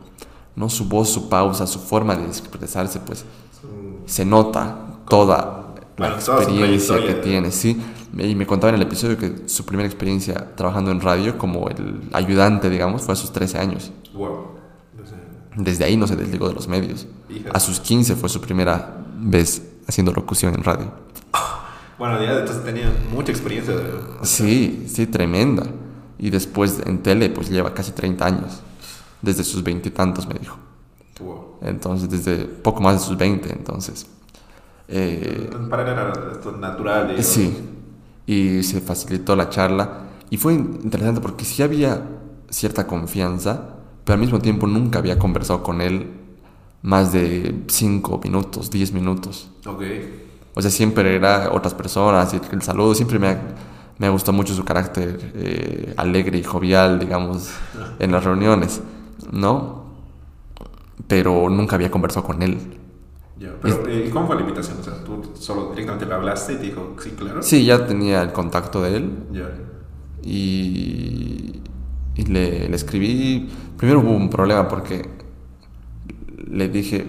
No su voz, su pausa, su forma de expresarse, pues Su- se nota toda la Bueno, experiencia que tiene, sí. Y me contaba en el episodio que su primera experiencia trabajando en radio como el ayudante, digamos, fue a sus 13 años. Wow. Entonces, Desde ahí no se desligó de los medios. Hija. A sus 15 fue su primera vez haciendo locución en radio. Bueno, ya entonces tenía mucha experiencia. De... Sí, sí, tremenda. Y después en tele, pues lleva casi 30 años. Desde sus veintitantos, me dijo. Wow. Entonces, desde poco más de sus 20, entonces. Eh, Para él era esto natural. Sí, y se facilitó la charla. Y fue interesante porque sí había cierta confianza, pero al mismo tiempo nunca había conversado con él más de 5 minutos, 10 minutos. Ok. O sea, siempre era otras personas y el saludo. Siempre me ha, me gustado mucho su carácter eh, alegre y jovial, digamos, [LAUGHS] en las reuniones, ¿no? Pero nunca había conversado con él. Ya. Pero, eh, ¿y ¿cómo fue la invitación? O sea, tú solo directamente le hablaste y te dijo, sí, claro. Sí, ya tenía el contacto de él, Ya. y, y le, le escribí. Primero hubo un problema porque le dije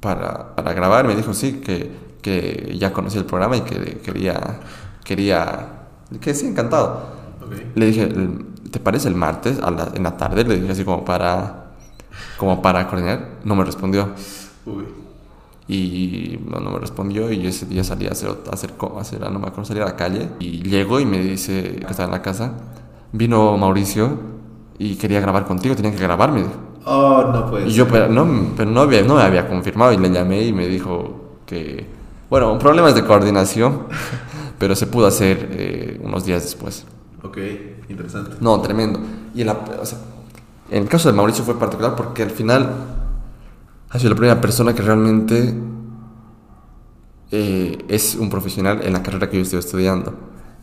para, para grabar, me dijo sí, que, que ya conocía el programa y que quería, quería, que sí, encantado. Le dije, ¿te parece el martes a la- en la tarde? Le dije así como para, como para coordinar. No me respondió. Uy. Y no, no me respondió y yo ese día salí a hacer, a hacer, a hacer- no me acuerdo, salí a la calle y llegó y me dice que estaba en la casa. Vino Mauricio y quería grabar contigo, tenía que grabarme. Oh, no puede Y yo, pero no, pero no, había, no me había confirmado y le llamé y me dijo que, bueno, problemas de coordinación, [LAUGHS] pero se pudo hacer eh, unos días después. Ok, interesante. No, tremendo. Y, el ap- o sea, En el caso de Mauricio fue particular porque al final ha sido la primera persona que realmente eh, es un profesional en la carrera que yo estoy estudiando.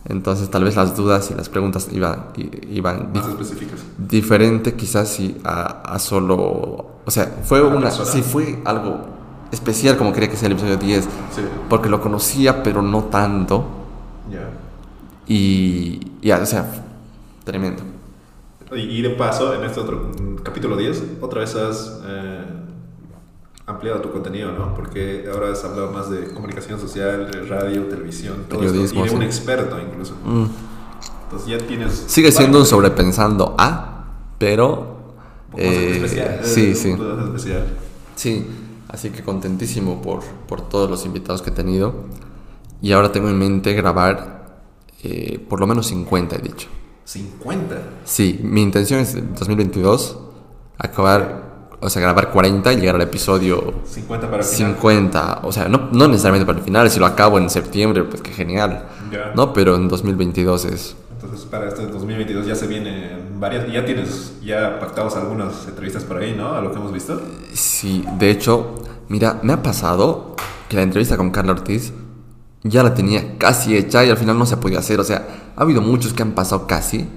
Entonces tal vez las dudas y las preguntas iban, iban Más específicas. diferente quizás sí a, a solo... O sea, fue una... Sí, fue algo especial como quería que sea el episodio 10. Sí. Porque lo conocía, pero no tanto. Ya. Y... y, o sea, tremendo. Y, y de paso, en este otro mm, capítulo 10, otra vez has eh, ampliado tu contenido, ¿no? Porque ahora has hablado más de comunicación social, radio, televisión, todo esto, Periodismo, y de un sí. experto incluso. Mm. Entonces ya tienes... Sigue siendo un sobrepensando A, pero... poco más eh, especial, sí, eh, sí. más especial. Sí, así que contentísimo por, por todos los invitados que he tenido. Y ahora tengo en mente grabar eh, por lo menos 50, he dicho. 50. Sí, mi intención es en 2022 acabar, o sea, grabar 40 y llegar al episodio 50 para el final. 50. O sea, no, no necesariamente para el final, si lo acabo en septiembre, pues qué genial. Ya. No, pero en 2022 es... Entonces para este 2022 ya se vienen varias... Ya tienes ya pactados algunas entrevistas por ahí, ¿no? A lo que hemos visto. Sí, de hecho, mira, me ha pasado que la entrevista con Carla Ortiz ya la tenía casi hecha y al final no se podía hacer. O sea, ha habido muchos que han pasado casi.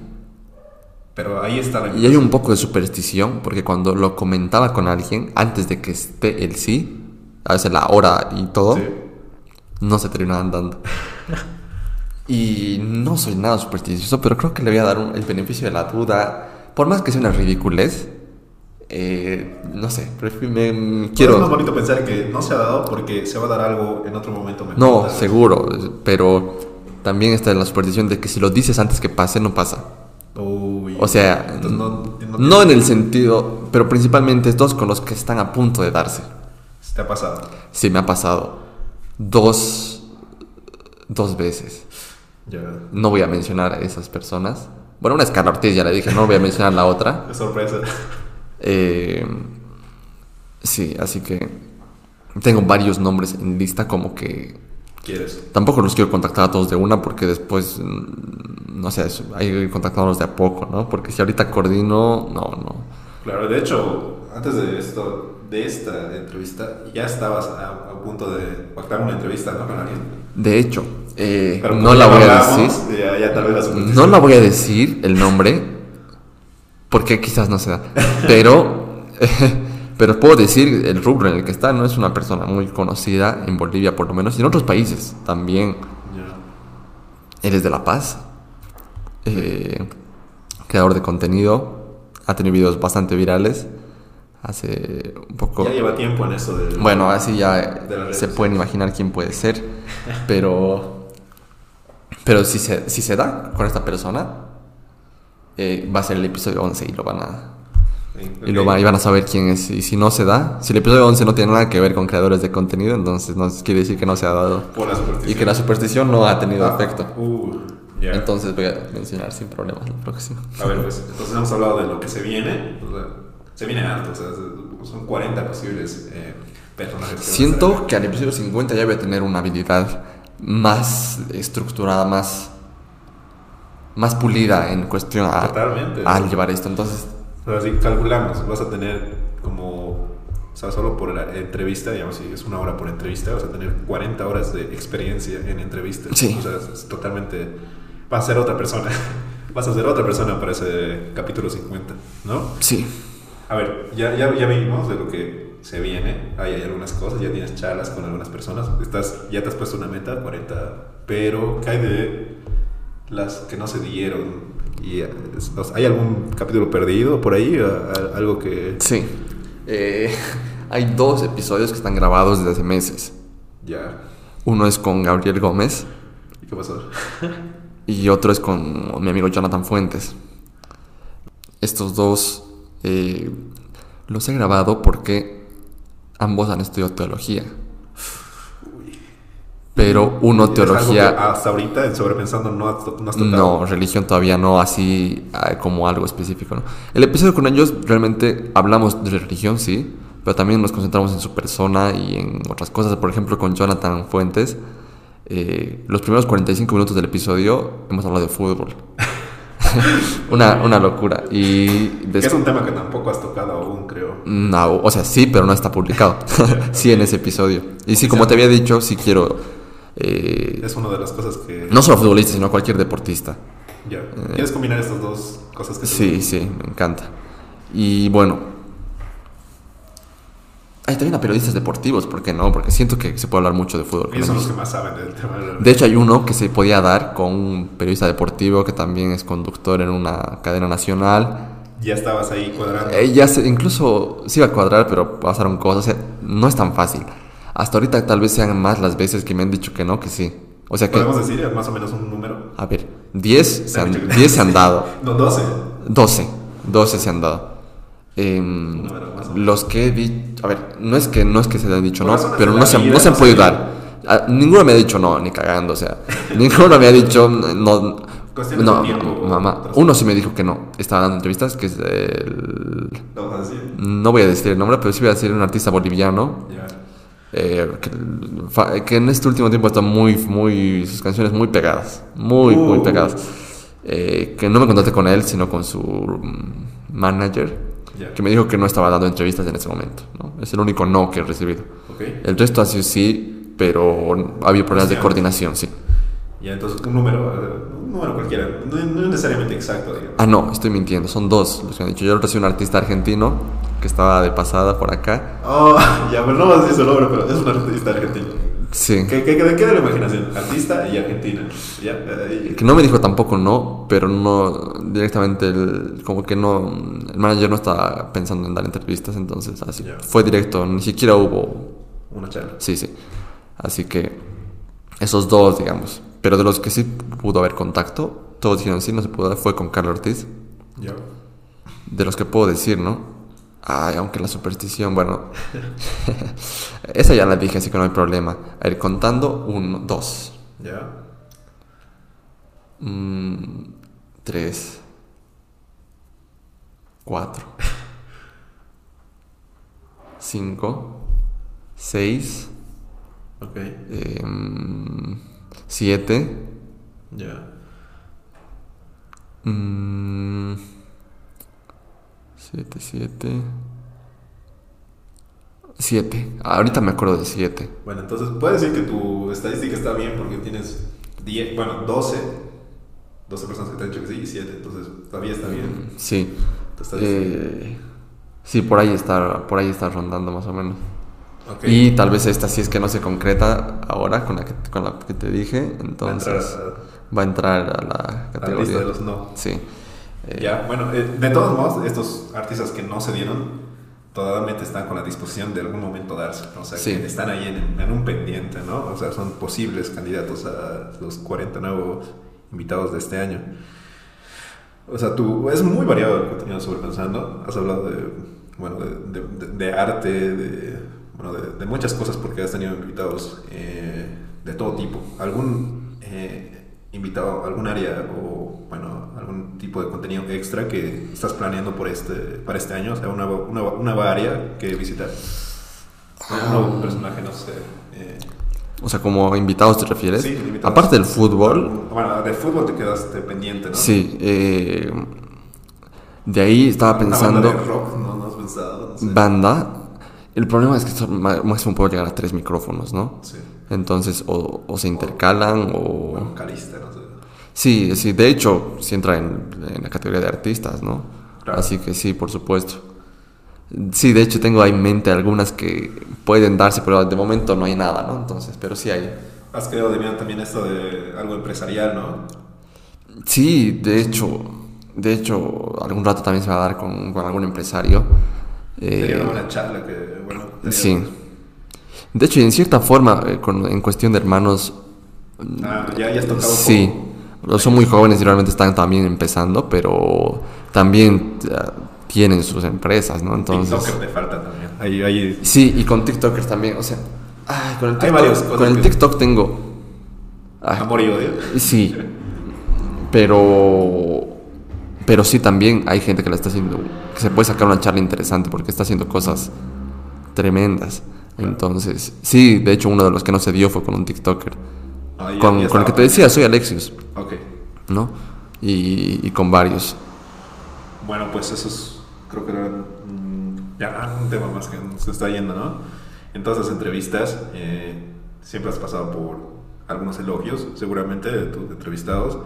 Pero ahí está la... Y hay un poco de superstición porque cuando lo comentaba con alguien, antes de que esté el sí, a veces la hora y todo, Sí. no se terminaban dando. [LAUGHS] Y no soy nada supersticioso, pero creo que le voy a dar un- el beneficio de la duda. Por más que sea una ridiculez, eh, no sé, prefi- me, Quiero... Es más bonito pensar que no se ha dado porque se va a dar algo en otro momento mejor. No, seguro, pero también está la superstición de que si lo dices antes que pase, no pasa. O sea, no, no, no en el sentido, pero principalmente estos con los que están a punto de darse. Te ha pasado. Sí, me ha pasado dos, dos veces. No voy a mencionar a esas personas. Bueno, una es Carla Ortiz, ya le dije, no voy a mencionar la otra. [LAUGHS] Qué sorpresa. Eh, sí, así que tengo varios nombres en lista como que ¿Quieres? Tampoco los quiero contactar a todos de una porque después, mm, no sé, hay que ir contactándolos de a poco, ¿no? Porque si ahorita coordino, no, no. Claro, de hecho, antes de esto, de esta entrevista, ya estabas a, a punto de pactar una entrevista, ¿no? Con alguien. De hecho, eh, no la voy a decir. Ya, ya tal vez la superstición- No la voy a decir el nombre porque quizás no se da. Pero, [LAUGHS] pero puedo decir el rubro en el que está. No es una persona muy conocida en Bolivia, por lo menos, y en otros países también. Él es de La Paz, eh, creador de contenido, ha tenido videos bastante virales. Hace un poco. Ya lleva tiempo en eso del... Bueno, así ya se pueden imaginar quién puede ser, [LAUGHS] pero. Pero si se, si se da con esta persona, eh, va a ser el episodio 11 y lo van a. Y, lo y van a saber quién es. Y si no se da, si el episodio 11 no tiene nada que ver con creadores de contenido, entonces no quiere decir que no se ha dado. Por la superstición. Y que la superstición no ha tenido Ah, efecto. Uh. Entonces voy a mencionar sin problemas el próximo. A ver, pues, entonces hemos hablado de lo que se viene. o sea, se viene harto, o sea, son 40 posibles eh, personajes. que Siento que al episodio 50 ya voy a tener una habilidad más estructurada, más, más pulida en cuestión a, al llevar esto. Entonces, O sea, si calculamos, vas a tener como, o sea, solo por la entrevista, digamos, si es una hora por entrevista, vas a tener 40 horas de experiencia en entrevistas. Sí. O sea, es, totalmente, vas a ser otra persona. [LAUGHS] vas a ser otra persona para ese capítulo 50, ¿no? sí. A ver, ya, ya, ya vimos de lo que se viene. Hay, hay algunas cosas, ya tienes charlas con algunas personas. Estás, ya te has puesto una meta, 40. Pero, ¿qué hay de las que no se dieron? Y, eh, es- o sea, ¿Hay algún capítulo perdido por ahí? Algo que. Sí. Eh, [LAUGHS] hay dos episodios que están grabados desde hace meses. Ya. Uno es con Gabriel Gómez ¿Y qué pasó? [LAUGHS] y otro es con mi amigo Jonathan Fuentes. Estos dos eh, los he grabado porque ambos han estudiado teología. Pero uno ¿Es algo que teología... hasta ahorita, en sobrepensando, no has, no has tocado? No, religión todavía no así ah, como algo específico. ¿no? El episodio con ellos realmente hablamos de religión, sí, pero también nos concentramos en su persona y en otras cosas. Por ejemplo, con Jonathan Fuentes, eh, los primeros 45 minutos del episodio hemos hablado de fútbol. [LAUGHS] una, una locura. Y es un tema que tampoco has tocado aún, creo. No, o sea, sí, pero no está publicado. [LAUGHS] sí, en ese episodio. Y sí, como te había dicho, sí quiero. Eh, Es una de las cosas que... no solo futbolista, sino cualquier deportista. Ya. ¿Quieres combinar estas dos cosas que te Sí, sí, me encanta. Y bueno. Hay también a periodistas deportivos, ¿por qué no? Porque siento que se puede hablar mucho de fútbol. Ellos son los que más saben del tema. De hecho, hay uno que se podía dar con un periodista deportivo que también es conductor en una cadena nacional. Ya estabas ahí cuadrando. Eh, ya se- incluso sí iba a cuadrar, pero pasaron cosas. O sea, no es tan fácil. Hasta ahorita tal vez sean más las veces que me han dicho que no, que sí. O sea que, Podemos decir más o menos un número. a ver, 10 se han, Te han dicho que- 10 se han dado. No, 12. 12. 12 se han dado. Número, menos. los que he dicho, a ver, no es que no es que se le han dicho no, pero no se, han- no se han podido dar. Ah, ninguno me ha dicho no, ni cagando, o sea, [LAUGHS] ninguno me ha dicho no. Cuestiones No, de tiempo, mamá. Uno sí me dijo que no. Estaba dando entrevistas, que es el. ¿Lo vas a decir? No voy a decir el nombre, pero sí voy a decir un artista boliviano. Ya. Eh, que, que en este último tiempo está muy, muy. Sus canciones muy pegadas. Muy, muy Uh. pegadas. Eh, que no me contacté con él, sino con su manager. Ya. Que me dijo que no estaba dando entrevistas en ese momento. ¿no? Es el único no que he recibido. Ok. El resto ha sido sí, pero había problemas de Cuestiones. coordinación, sí. Ya, entonces un número, eh, un número cualquiera, no, no necesariamente exacto, digamos. Ah, no, estoy mintiendo. Son dos los que han dicho. Yo recibí un artista argentino que estaba de pasada por acá. Oh, [LAUGHS] ya, pues no vas a decir su nombre, pero es un artista argentino. Sí. ¿Qué, qué, qué, qué de la imaginación? Artista y argentina. Ya, eh, Que no me dijo tampoco no, pero no directamente el, como que no el manager no estaba pensando en dar entrevistas, entonces así fue directo, ni siquiera hubo una charla. sí, sí. Así que esos dos, digamos, pero de los que sí pudo haber contacto, todos dijeron sí, no se pudo dar, fue con Carlos Ortiz. Ya. De los que puedo decir, ¿no? Ay, aunque la superstición, bueno. [LAUGHS] Esa ya la dije, así que no hay problema. A ir contando, uno, dos. Ya. Mm, tres. Cuatro. Cinco. Seis. Ok. em, siete. Ya. mm, siete, siete. Siete. Ahorita me acuerdo de siete. Bueno, entonces puedes decir que tu estadística está bien porque tienes 10, bueno, 12, 12 personas que te han dicho que sí y 7, entonces todavía está bien. Sí. Tu estadística. Eh, sí, por ahí está, por ahí está rondando más o menos. Y tal vez esta sí es que no se concreta ahora con la que, con la que te dije, Va a entrar entonces a- va a entrar a la a la lista categoría. de los no. Sí. Eh, Ya, bueno, eh, de todos modos, estos artistas que no se dieron, totalmente están con la disposición de algún momento darse. O sea, Sí. que están ahí en, en un pendiente, ¿no? O sea, son posibles candidatos a los 40 nuevos invitados de este año. O sea, tú, es muy variado el contenido sobre Pensando. Has hablado de, bueno, de, de- de- de arte, de, bueno, de, de muchas cosas porque has tenido invitados eh, de todo tipo. ¿Algún eh, invitado, algún área o, bueno, algún tipo de contenido extra que estás planeando por este, para este año? O sea, una, una, una nueva área que visitar. Un nuevo personaje, no sé. eh, O sea, como invitados te refieres. Sí, invitados. Aparte del fútbol, Bueno, de fútbol te quedaste pendiente, ¿no? sí. eh, de ahí estaba pensando banda de rock, ¿no? ¿No has pensado? No sé. banda. El problema es que máximo puedo llegar a tres micrófonos, ¿no? Sí. Entonces, o, o se intercalan o... Bueno, calista, no sé. Sí, sí, de hecho, sí entra en, en la categoría de artistas, ¿no? Claro. Así que sí, por supuesto. Sí, de hecho tengo ahí en mente algunas que pueden darse, pero de momento no hay nada, ¿no? Entonces, pero sí hay. Has creado de bien también esto de algo empresarial, ¿no? Sí, de hecho, de hecho, algún rato también se va a dar con, con algún empresario. Eh, Sería una buena charla que, bueno... sí. De hecho, y en cierta forma, eh, con- en cuestión de hermanos, Ah, ya, ya has tocado sí, poco. son muy jóvenes y realmente están también empezando, pero también ya, tienen sus empresas, ¿no? Entonces... TikToker te falta también. Ahí, ahí... Sí, y con TikTokers también, o sea, ay, con el Hay TikTok, varias cosas con el TikTok tengo, ay, Amor y odio. sí, pero, pero sí también hay gente que la está haciendo, que se puede sacar una charla interesante porque está haciendo cosas tremendas. Entonces, sí, de hecho uno de los que no se dio fue con un TikToker, Ah, ya- con, ya con el que te decía, soy Alexius, Ok. ¿no? y, y con varios. Bueno, pues eso es, creo que era mm, ya un tema más que se está yendo, ¿no? En todas las entrevistas eh, siempre has pasado por algunos elogios, seguramente, de tus entrevistados,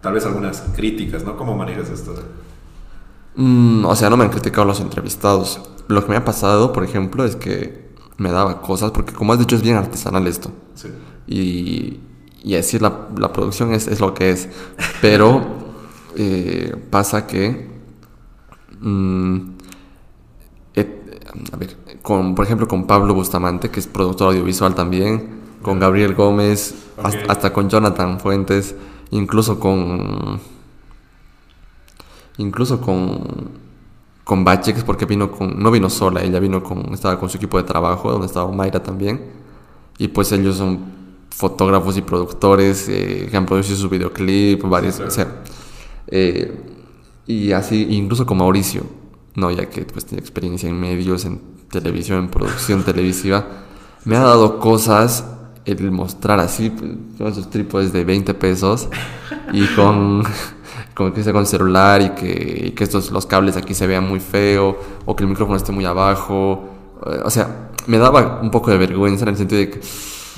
tal vez algunas críticas, ¿no? ¿Cómo manejas esto? Mm, o sea, no me han criticado los entrevistados. Lo que me ha pasado, por ejemplo, es que me daba cosas, porque como has dicho, es bien artesanal esto. Sí. Y, y así la, la producción es, es lo que es. Pero [LAUGHS] eh, pasa que, mm, a ver, con, por ejemplo, con Pablo Bustamante, que es productor audiovisual también, con Gabriel Gómez, hasta, hasta con Jonathan Fuentes, incluso con, incluso con, con Bachex, porque vino con, no vino sola, ella vino con, estaba con su equipo de trabajo, donde estaba Mayra también. Y pues ellos son fotógrafos y productores eh, que han producido su videoclip, varios, claro. o sea, eh, y así, incluso con Mauricio, no, ya que pues tiene experiencia en medios, en televisión, en producción [LAUGHS] televisiva, me ha dado cosas el mostrar así, pues, con esos trípodes de 20 pesos y con, [LAUGHS] con que sea con celular y que, y que estos, los cables aquí se vean muy feo o que el micrófono esté muy abajo. eh, O sea, me daba un poco de vergüenza en el sentido de que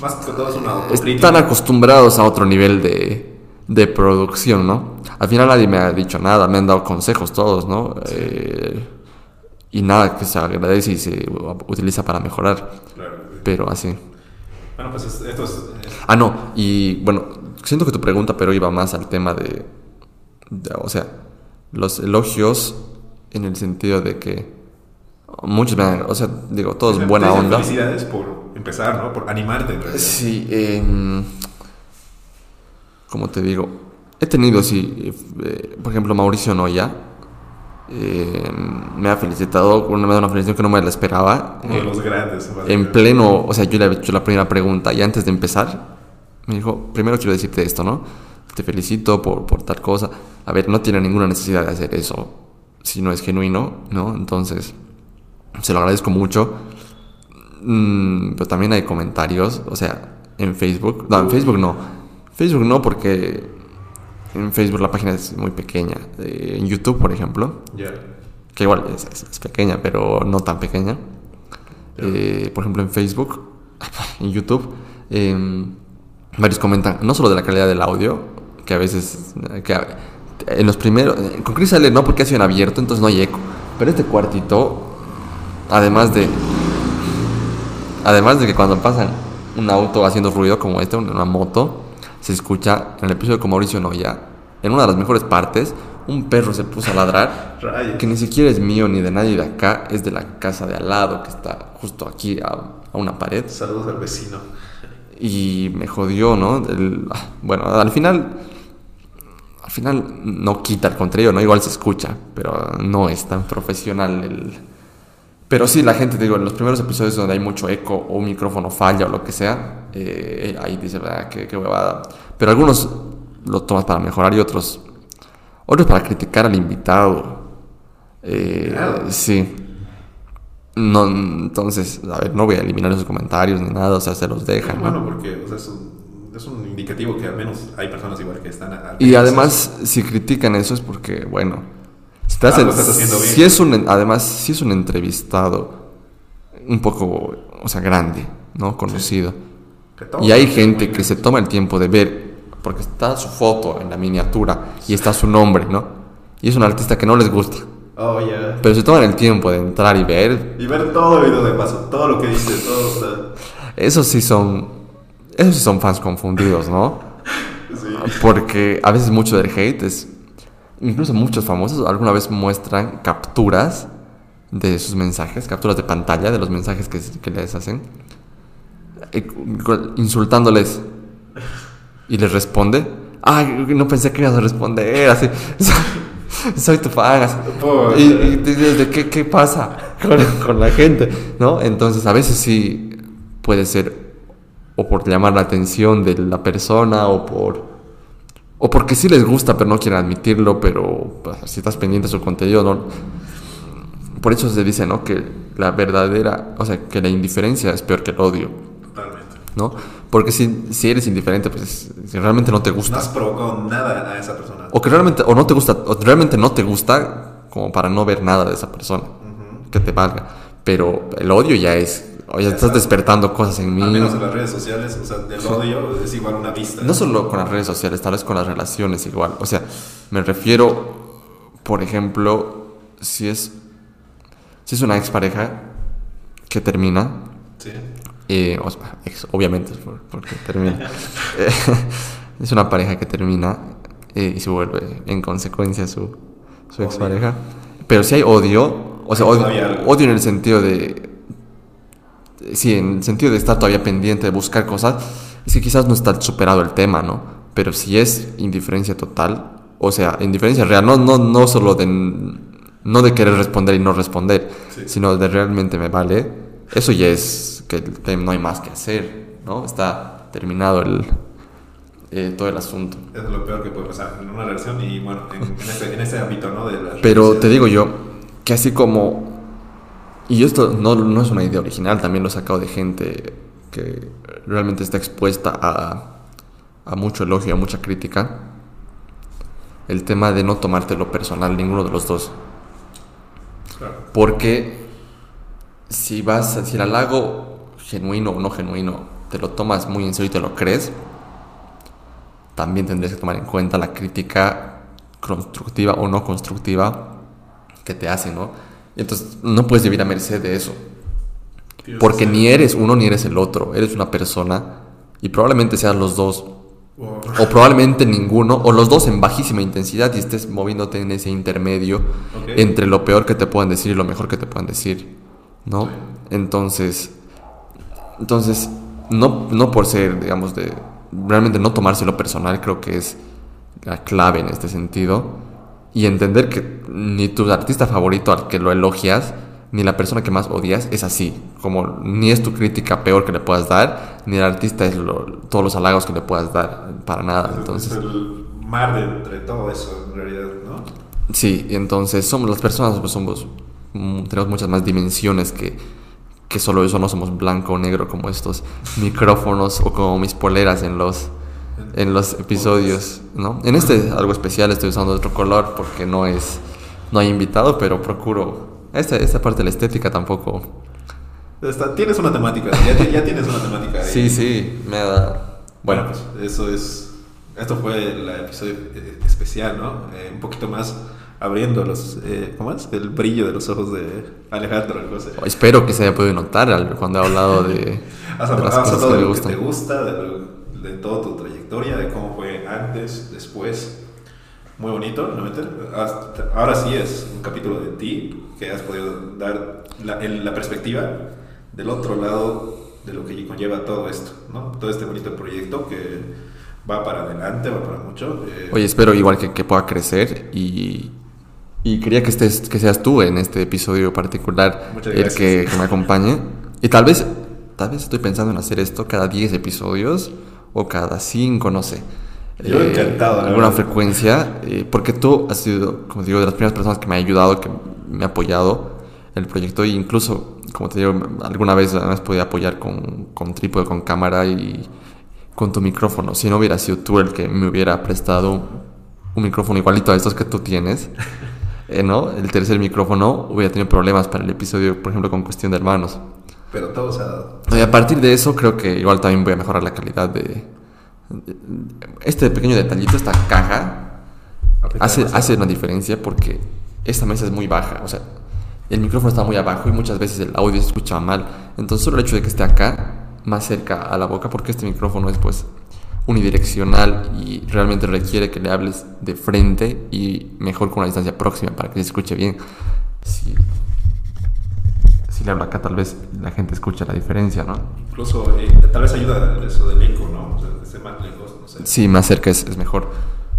Más que todo es una están acostumbrados a otro nivel de, de producción, ¿no? Al final nadie me ha dicho nada, me han dado consejos todos, ¿no? Eh, y nada que se agradece y se utiliza para mejorar, Claro. pero así. Bueno, pues es- esto es... eh, Ah, no, y bueno, siento que tu pregunta, pero iba más al tema de- o sea, los elogios en el sentido de que muchos me han, o sea, digo, todos buena onda. Felicidades por empezar, ¿no? Por animarte. en. Sí, em, como te digo, he tenido, sí, eh, por ejemplo, Mauricio Noya eh, me ha felicitado, una, ha dado una felicitación que no me la esperaba. Uno de eh, los grandes. en pleno, o sea, yo le había hecho la primera pregunta y antes de empezar, me dijo, primero quiero decirte esto, ¿no? Te felicito por, por tal cosa. A ver, no tiene ninguna necesidad de hacer eso si no es genuino, ¿no? Entonces, se lo agradezco mucho. Mm, pero también hay comentarios, o sea, en Facebook. No, en Facebook no. Facebook no porque en Facebook la página es muy pequeña. Eh, en YouTube, por ejemplo, Ya. que igual es, es- es pequeña, pero no tan pequeña. Eh, por ejemplo, en Facebook, [LAUGHS] en YouTube, eh, varios comentan, no solo de la calidad del audio, que a veces, que a- en los primeros, con Chris L no, porque ha sido en abierto, entonces no hay eco. Pero este cuartito, además de, además de que cuando pasan un auto haciendo ruido como este, una moto, se escucha en el episodio con Mauricio Noya, en una de las mejores partes, un perro se puso a ladrar que ni siquiera es mío ni de nadie de acá, es de la casa de al lado que está justo aquí a, a una pared. Saludos al vecino. Y me jodió, ¿no? El- ah, bueno, al final, al final no quita, al contrario, ¿no? Igual se escucha, pero no es tan profesional el... Pero sí, la gente, digo, en los primeros episodios donde hay mucho eco o un micrófono falla o lo que sea, eh, ahí dice, "Ah, qué, qué huevada. Pero algunos lo tomas para mejorar y otros, otros para criticar al invitado. Eh, Claro. Sí. No, entonces, a ver, no voy a eliminar esos comentarios ni nada, o sea, se los dejan. ¿no? Bueno, porque o sea, es, un, es un indicativo que al menos hay personas igual que están... a- Y además, si critican eso es porque, bueno, si, te Algo hacen- estás haciendo bien. si es un, además, si es un entrevistado un poco, o sea, grande, ¿no? Conocido. todo Y hay gente que se toma el tiempo de ver, porque está su foto en la miniatura y está su nombre, ¿no? Y es un artista que no les gusta. Oh, ya. Pero se toman el tiempo de entrar y ver, Y ver todo el video de paso, todo lo que dice, todo está... esos sí son, esos sí son fans confundidos, ¿no? [LAUGHS] Sí. Porque a veces mucho del hate es. Incluso muchos famosos alguna vez muestran capturas de sus mensajes, capturas de pantalla de los mensajes que, que les hacen, insultándoles. Y les responde. Ay, no pensé que ibas a responder. Así. [LAUGHS] Soy tu fan. Y, y dices, ¿de qué, qué pasa con, con la gente? ¿No? Entonces, a veces sí puede ser o por llamar la atención de la persona o por o porque sí les gusta pero no quieren admitirlo pero pues, si estás pendiente de su contenido no por eso se dice no que la verdadera o sea que la indiferencia es peor que el odio Totalmente. ¿no? Porque si, si eres indiferente, pues si realmente no te No gusta, has provocado nada a esa persona. o que realmente, o no te gusta, o realmente no te gusta, como para no ver nada de esa persona, que te valga. Pero el odio ya es, oye, Ya estás está. despertando cosas en mí. Al menos en las redes sociales, o sea, el odio es igual una vista. No solo con las redes sociales, tal vez con las relaciones igual. O sea, me refiero, por ejemplo, si es, si es una expareja que termina, Sí. eh, o sea, ex- obviamente porque termina. Eh, [LAUGHS] [LAUGHS] es una pareja que termina eh, y se vuelve en consecuencia su, su expareja. Pero si hay odio, o sea, odio, odio en el sentido de... Sí, en el sentido de estar todavía pendiente de buscar cosas, es que quizás no está superado el tema, ¿no? Pero si es indiferencia total, o sea, indiferencia real, no, no, no solo de, no de querer responder y no responder, Sí. sino de realmente me vale, eso ya es que no hay más que hacer, ¿no? Está terminado el, eh, todo el asunto. Es lo peor que puede pasar en una relación y bueno, en, en ese, en ese ámbito, ¿no? De Pero te digo yo, que así como... Y esto no, no es una idea original, también lo he sacado de gente que realmente está expuesta a, a mucho elogio, a mucha crítica. El tema de no tomártelo personal, ninguno de los dos. Claro. Porque si vas, si el halago genuino o no genuino te lo tomas muy en serio y te lo crees, también tendrías que tomar en cuenta la crítica constructiva o no constructiva que te hacen, ¿no? Entonces no puedes vivir a merced de eso. Porque ni eres uno ni eres el otro. Eres una persona y probablemente seas los dos. Wow. O probablemente ninguno, o los dos en bajísima intensidad y estés moviéndote en ese intermedio entre lo peor que te puedan decir y lo mejor que te puedan decir, ¿no? Entonces, entonces no, no por ser, digamos, de realmente no tomárselo personal, creo que es la clave en este sentido y entender que ni tu artista favorito al que lo elogias ni la persona que más odias es así, como ni es tu crítica peor que le puedas dar, ni el artista es lo- todos los halagos que le puedas dar, para nada. Es- Entonces, es el mar de entre todo eso, en realidad, ¿no? Sí, y entonces somos las personas, pues somos, mm, tenemos muchas más dimensiones que, que solo eso, no somos blanco o negro como estos [LAUGHS] micrófonos o como mis poleras en los, en los episodios, ¿no? En este algo especial estoy usando otro color porque no es, no hay invitado, pero procuro, esta, esta parte de la estética tampoco. Está- tienes una temática, ya, ya tienes una temática. ahí. Sí, sí, me da... Bueno, pues eso es. Esto fue el episodio eh, especial, ¿no? Eh, un poquito más abriendo los. Eh, ¿Cómo es? El brillo de los ojos de Alejandro. José. Espero que se haya podido notar cuando he hablado de, [LAUGHS] Has de las has cosas hablado que de lo que te gusta, de, lo- de toda tu trayectoria, de cómo fue antes, después. Muy bonito, realmente. Hasta- Ahora sí es un capítulo de ti que has podido dar la, el- la perspectiva del otro lado de lo que conlleva todo esto, ¿no? Todo este bonito proyecto que va para adelante, va para mucho. eh, Oye, espero igual que, que pueda crecer y, y quería que estés, que seas tú en este episodio particular el que, que me acompañe. Y tal vez, tal vez estoy pensando en hacer esto cada 10 episodios o cada 5, no sé. Eh, Yo encantado, la Alguna frecuencia, eh, porque tú has sido, como digo, de las primeras personas que me ha ayudado, que me ha apoyado en el proyecto e incluso, como te digo, alguna vez me has podido apoyar con, con trípode, con cámara y con tu micrófono. Si no hubiera sido tú el que me hubiera prestado un micrófono igualito a estos que tú tienes, [LAUGHS] eh, ¿no? El tercer micrófono hubiera tenido problemas para el episodio, por ejemplo, con cuestión de hermanos. Pero todo se ha dado. Y a partir de eso creo que igual también voy a mejorar la calidad de... Este pequeño detallito, esta caja, hace, demasiado. hace una diferencia porque esta mesa es muy baja, o sea, el micrófono está muy abajo y muchas veces el audio se escucha mal. Entonces solo el hecho de que esté acá, más cerca a la boca, porque este micrófono es pues unidireccional y realmente requiere que le hables de frente y mejor con una distancia próxima para que se escuche bien. Si le hablo acá tal vez la gente escucha la diferencia, ¿no? Incluso eh, tal vez ayuda eso del eco, ¿no? O sea, esté más lejos, no sé. Sí, más cerca es, es mejor.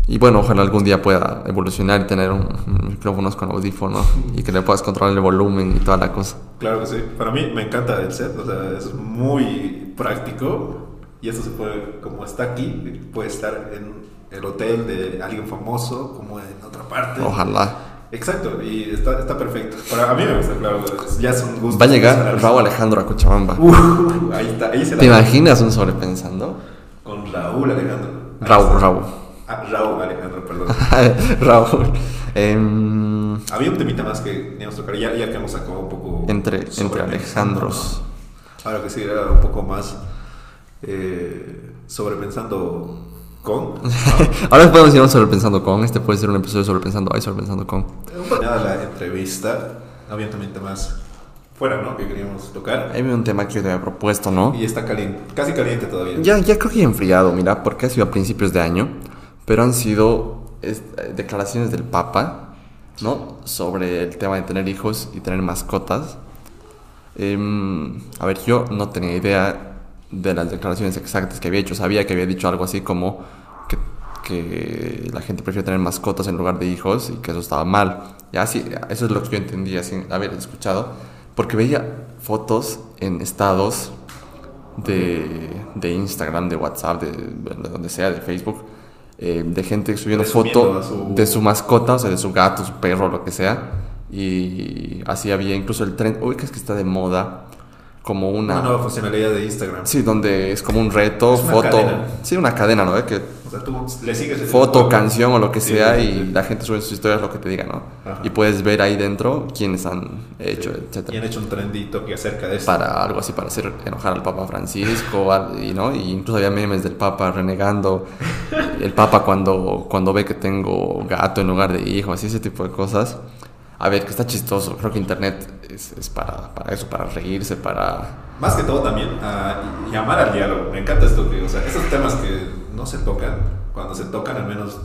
Y bueno, ojalá algún día pueda evolucionar y tener un, un micrófonos con audífono [LAUGHS] y que le puedas controlar el volumen y toda la cosa. Claro que sí. Para mí me encanta el set, o sea, es muy práctico y esto se puede, como está aquí, puede estar en el hotel de alguien famoso, como en otra parte. Ojalá. Exacto, y está, está perfecto. Para a mí me gusta, claro, ya es un gusto. Va a llegar Raúl Alejandro a Cochabamba. Uh, ahí está, ahí se la ¿Te imaginas un sobrepensando? Con Raúl Alejandro. Raúl. Raúl. Ah, Raúl Alejandro, perdón. [LAUGHS] Raúl. Em, Había un temita más que teníamos que tocar, ya, ya que hemos sacado un poco. entre, entre Alejandros. ¿no? Ahora que sí, era un poco más eh, sobrepensando con. [LAUGHS] Ahora podemos ir a sobrepensando con. Este puede ser un episodio de sobrepensando. Ay, sobrepensando con. Nada la entrevista. Había temita más fuera, ¿no? Que queríamos tocar. Hay un tema que yo te había propuesto, ¿no? Y está caliente, casi caliente todavía. Ya, ya creo que ha enfriado, mira, porque ha sido a principios de año, pero han sido eh, declaraciones del Papa, ¿no? Sobre el tema de tener hijos y tener mascotas. Em, a ver, yo no tenía idea de las declaraciones exactas que había hecho. Sabía que había dicho algo así como que, que la gente prefiere tener mascotas en lugar de hijos y que eso estaba mal. Ya, sí, eso es lo que yo entendía sin haber escuchado, porque veía fotos en estados de, de Instagram, de WhatsApp, de, de donde sea, de Facebook, eh, de gente subiendo Presumiendo foto a su- de su mascota, o sea, de su gato, su perro, lo que sea. Y así había incluso el tren, uy, que es que está de moda, como una... Una nueva funcionalidad de Instagram. Sí, donde es como un reto, Es una foto. cadena. Sí, una cadena, ¿no? Que O sea, tú le sigues el foto, canción o lo que Sí, sea sí, y sí. la gente sube sus historias lo que te diga, ¿no? Ajá. Y puedes ver ahí dentro quiénes han hecho, Sí. Y etcétera. han hecho un trendito que acerca de esto. Para algo así, para hacer enojar al Papa Francisco, [LAUGHS] y, ¿no? Y incluso había memes del Papa renegando. El Papa cuando, cuando ve que tengo gato en lugar de hijo, así ese tipo de cosas. A ver, que está chistoso. Creo que Internet es, es para, para eso, para reírse, para... Más que todo también a llamar al diálogo. Me encanta esto que, o sea, esos temas que no se tocan, cuando se tocan al menos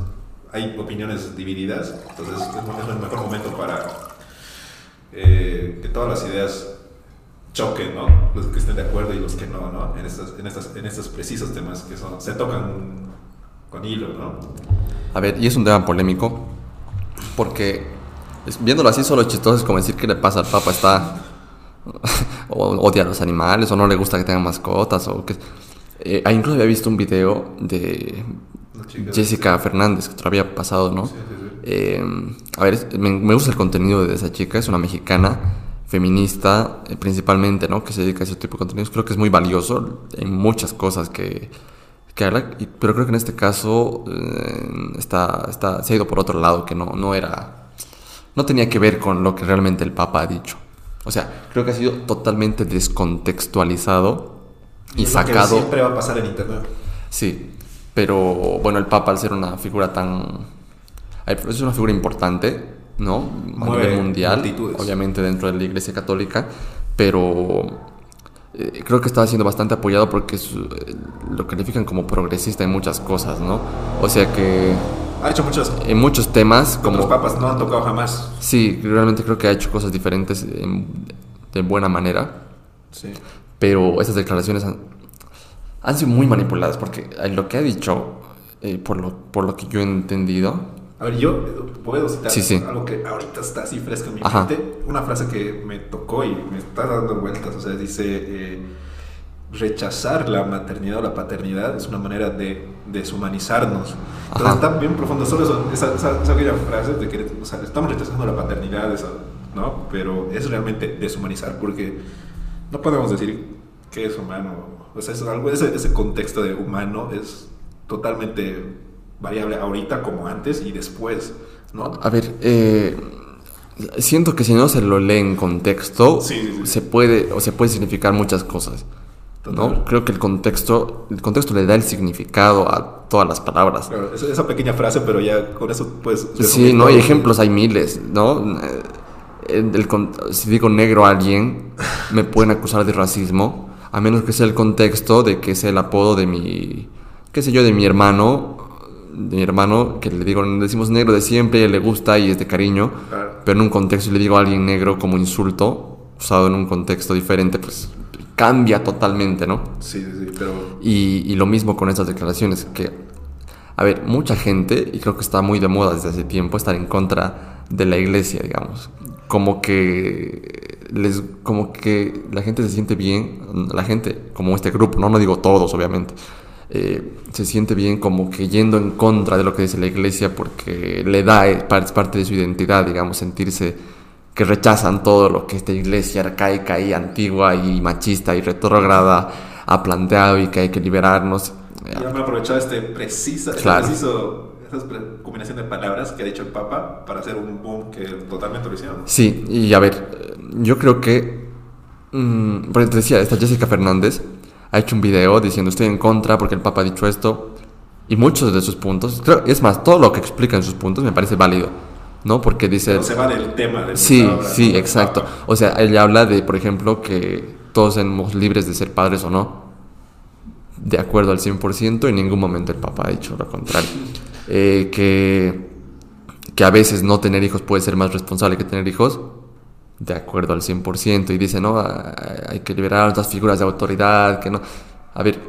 hay opiniones divididas, entonces es el mejor momento para eh, que todas las ideas choquen, ¿no? Los que estén de acuerdo y los que no, ¿no? En, estas, en, estas, en estos precisos temas que son, se tocan con hilo, ¿no? A ver, y es un tema polémico, porque viéndolo así solo chistoso es como decir qué le pasa al Papa, está... [LAUGHS] o odia a los animales, o no le gusta que tengan mascotas, o que... Eh, ah, incluso había visto un video de Jessica Fernández, que te lo había pasado, ¿no? Sí, sí, sí. Eh, a ver, me, me gusta el contenido de esa chica, es una mexicana, feminista, eh, principalmente, ¿no? Que se dedica a ese tipo de contenidos. Creo que es muy valioso en muchas cosas que, que habla, y- pero creo que en este caso eh, está, está, se ha ido por otro lado, que no, no era, no tenía que ver con lo que realmente el Papa ha dicho. O sea, creo que ha sido totalmente descontextualizado y que sacado. siempre va a pasar en internet. Sí, pero bueno, el Papa al ser una figura tan... Es una figura importante, ¿no? A Mueve nivel mundial, multitudes. obviamente dentro de la Iglesia Católica, pero eh, creo que estaba siendo bastante apoyado porque eh, lo califican como progresista en muchas cosas, ¿no? O sea que Ha hecho muchas en muchos temas, como los papas no han tocado jamás. Sí, realmente creo que ha hecho cosas diferentes en- de buena manera Sí. pero esas declaraciones han, han sido muy manipuladas porque lo que ha dicho, eh, por, lo, por lo que yo he entendido, A ver, yo puedo citar Sí, sí. algo que ahorita está así fresco en mi Ajá. mente. Una frase que me tocó y me está dando vueltas. O sea, dice: eh, rechazar la maternidad o la paternidad es una manera de deshumanizarnos. Entonces está bien profundo. Solo eso- esa, esa, esa aquella frase de que o sea, estamos rechazando la paternidad, eso, ¿no? Pero es realmente deshumanizar porque no podemos decir que es humano. O sea, es algo, ese, ese contexto de humano es totalmente variable ahorita como antes y después, ¿no? a ver, eh, siento que si no se lo lee en contexto, Sí, sí, sí. se puede o se puede significar muchas cosas. ¿No? Creo que el contexto, el contexto le da el significado a todas las palabras. Claro, esa, pequeña frase, pero ya con eso puedes... Sí, no, hay ejemplos, hay miles, ¿no? Eh, el- el con- si digo negro a alguien, me pueden acusar de racismo, a menos que sea el contexto de que sea el apodo de mi, qué sé yo, de mi hermano, de mi hermano, que le digo, le decimos negro de siempre, le gusta y es de cariño, Claro. pero en un contexto le digo a alguien negro como insulto, usado en un contexto diferente, pues cambia totalmente, ¿no? Sí, sí, sí, pero... Y, y lo mismo con estas declaraciones, que, a ver, mucha gente, y creo que está muy de moda desde hace tiempo, estar en contra de la iglesia, digamos. Como que, les, como que la gente se siente bien, la gente, como este grupo, no, no digo todos, obviamente, eh, se siente bien como que yendo en contra de lo que dice la iglesia porque le da, es parte de su identidad, digamos, sentirse que rechazan todo lo que esta iglesia arcaica y antigua y machista y retrógrada ha planteado y que hay que liberarnos. Ya me he aprovechado este preciso, este preciso esa combinación de palabras que ha dicho el Papa para hacer un boom que totalmente lo hicieron. Sí, y a ver, yo creo que, mmm, te decía, esta Jessica Fernández ha hecho un video diciendo estoy en contra porque el Papa ha dicho esto y muchos de sus puntos, creo, es más, todo lo que explica en sus puntos me parece válido. ¿No? Porque dice... se va del tema. Del sí, sí, exacto. O sea, él habla de, por ejemplo, que todos somos libres de ser padres o no. De acuerdo al 100% y en ningún momento el Papa ha dicho lo contrario. Eh, que, que a veces no tener hijos puede ser más responsable que tener hijos. De acuerdo al 100%. Y dice, no, hay que liberar otras figuras de autoridad, que no... A ver,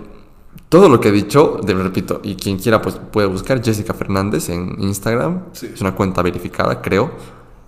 todo lo que he dicho, de, repito, y quien quiera pues puede buscar Jessica Fernández en Instagram, es una cuenta verificada, creo,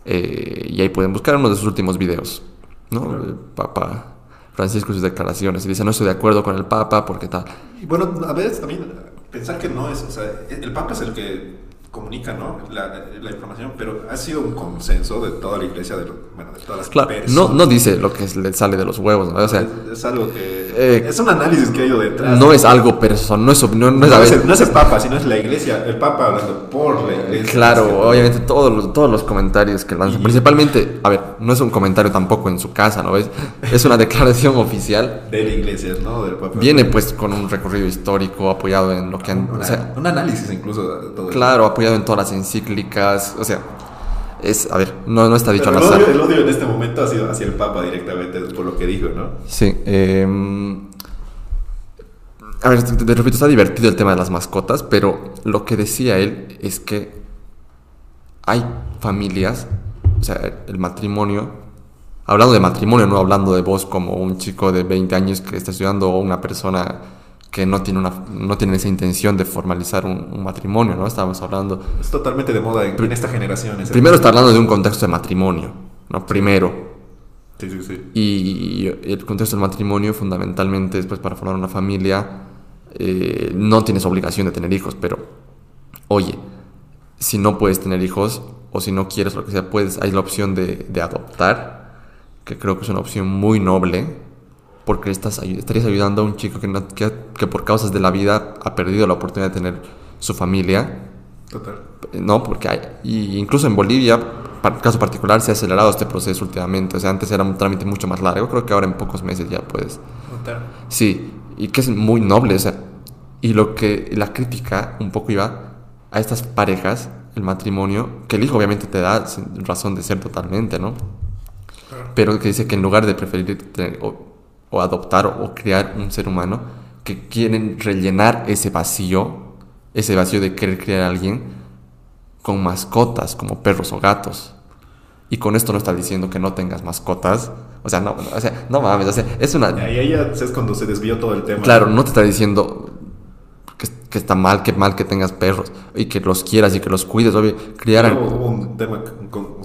eh, y ahí pueden buscar uno de sus últimos videos, ¿no? El Papa Francisco y sus declaraciones, y dice, no estoy de acuerdo con el Papa, porque tal. Y bueno, a veces también pensar que no es, o sea, el Papa es el que comunica ¿no? la, la, información, pero ha sido un consenso de toda la iglesia, de, bueno, de todas las claro, No, no dice lo que le sale de los huevos, ¿no? o sea, es, algo que... Eh, es un análisis que ha ido detrás. No, es algo personal, no es... No, no, es, el, no es el Papa, sino es la iglesia, el Papa hablando por la iglesia. Claro, obviamente todos los, todos los comentarios que lanzan, principalmente, a ver, no es un comentario tampoco en su casa, ¿no ves? [LAUGHS] Es una declaración oficial. De la iglesia, ¿no? Del Papa. Viene pues con un recorrido histórico apoyado en lo que han... o sea, un análisis incluso. Todo claro, apoyado en todas las encíclicas, o sea, es, a ver, no, no está dicho al azar. El odio en este momento ha sido hacia el Papa directamente, por lo que dijo, ¿no? Sí. Eh, a ver, te, repito, está divertido el tema de las mascotas, pero lo que decía él es que hay familias, o sea, el matrimonio, hablando de matrimonio, no hablando de vos como un chico de 20 años que está estudiando o una persona que no tiene, una, no tiene esa intención de formalizar un, matrimonio, ¿no? Estábamos hablando... Es totalmente de moda en, esta generación. Primero está hablando de un contexto de matrimonio, ¿no? Primero. Sí, sí, sí. Y el contexto del matrimonio fundamentalmente es pues, para formar una familia. Eh, no tienes obligación de tener hijos, pero oye, si no puedes tener hijos o si no quieres lo que sea, puedes, hay la opción de, de adoptar, que creo que es una opción muy noble porque estás, estarías ayudando a un chico que, que, por causas de la vida ha perdido la oportunidad de tener su familia. Total. No, porque hay, y incluso en Bolivia, para caso particular, se ha acelerado este proceso últimamente. O sea, antes era un trámite mucho más largo, creo que ahora en pocos meses ya puedes. Total. Sí, y que es muy noble, o sea, y lo que la crítica un poco iba a estas parejas, el matrimonio, que el hijo obviamente te da razón de ser totalmente, ¿no? Pero que dice que en lugar de preferir tener, o adoptar o crear un ser humano que quieren rellenar ese vacío, ese vacío de querer crear a alguien con mascotas como perros o gatos. Y con esto no está diciendo que no tengas mascotas. O sea, no, o sea, no mames, o sea, es una... Y ahí ya es cuando se desvió todo el tema. Claro, no te está diciendo que, que, está mal, que mal que tengas perros y que los quieras y que los cuides, obvio, criar... Hubo un tema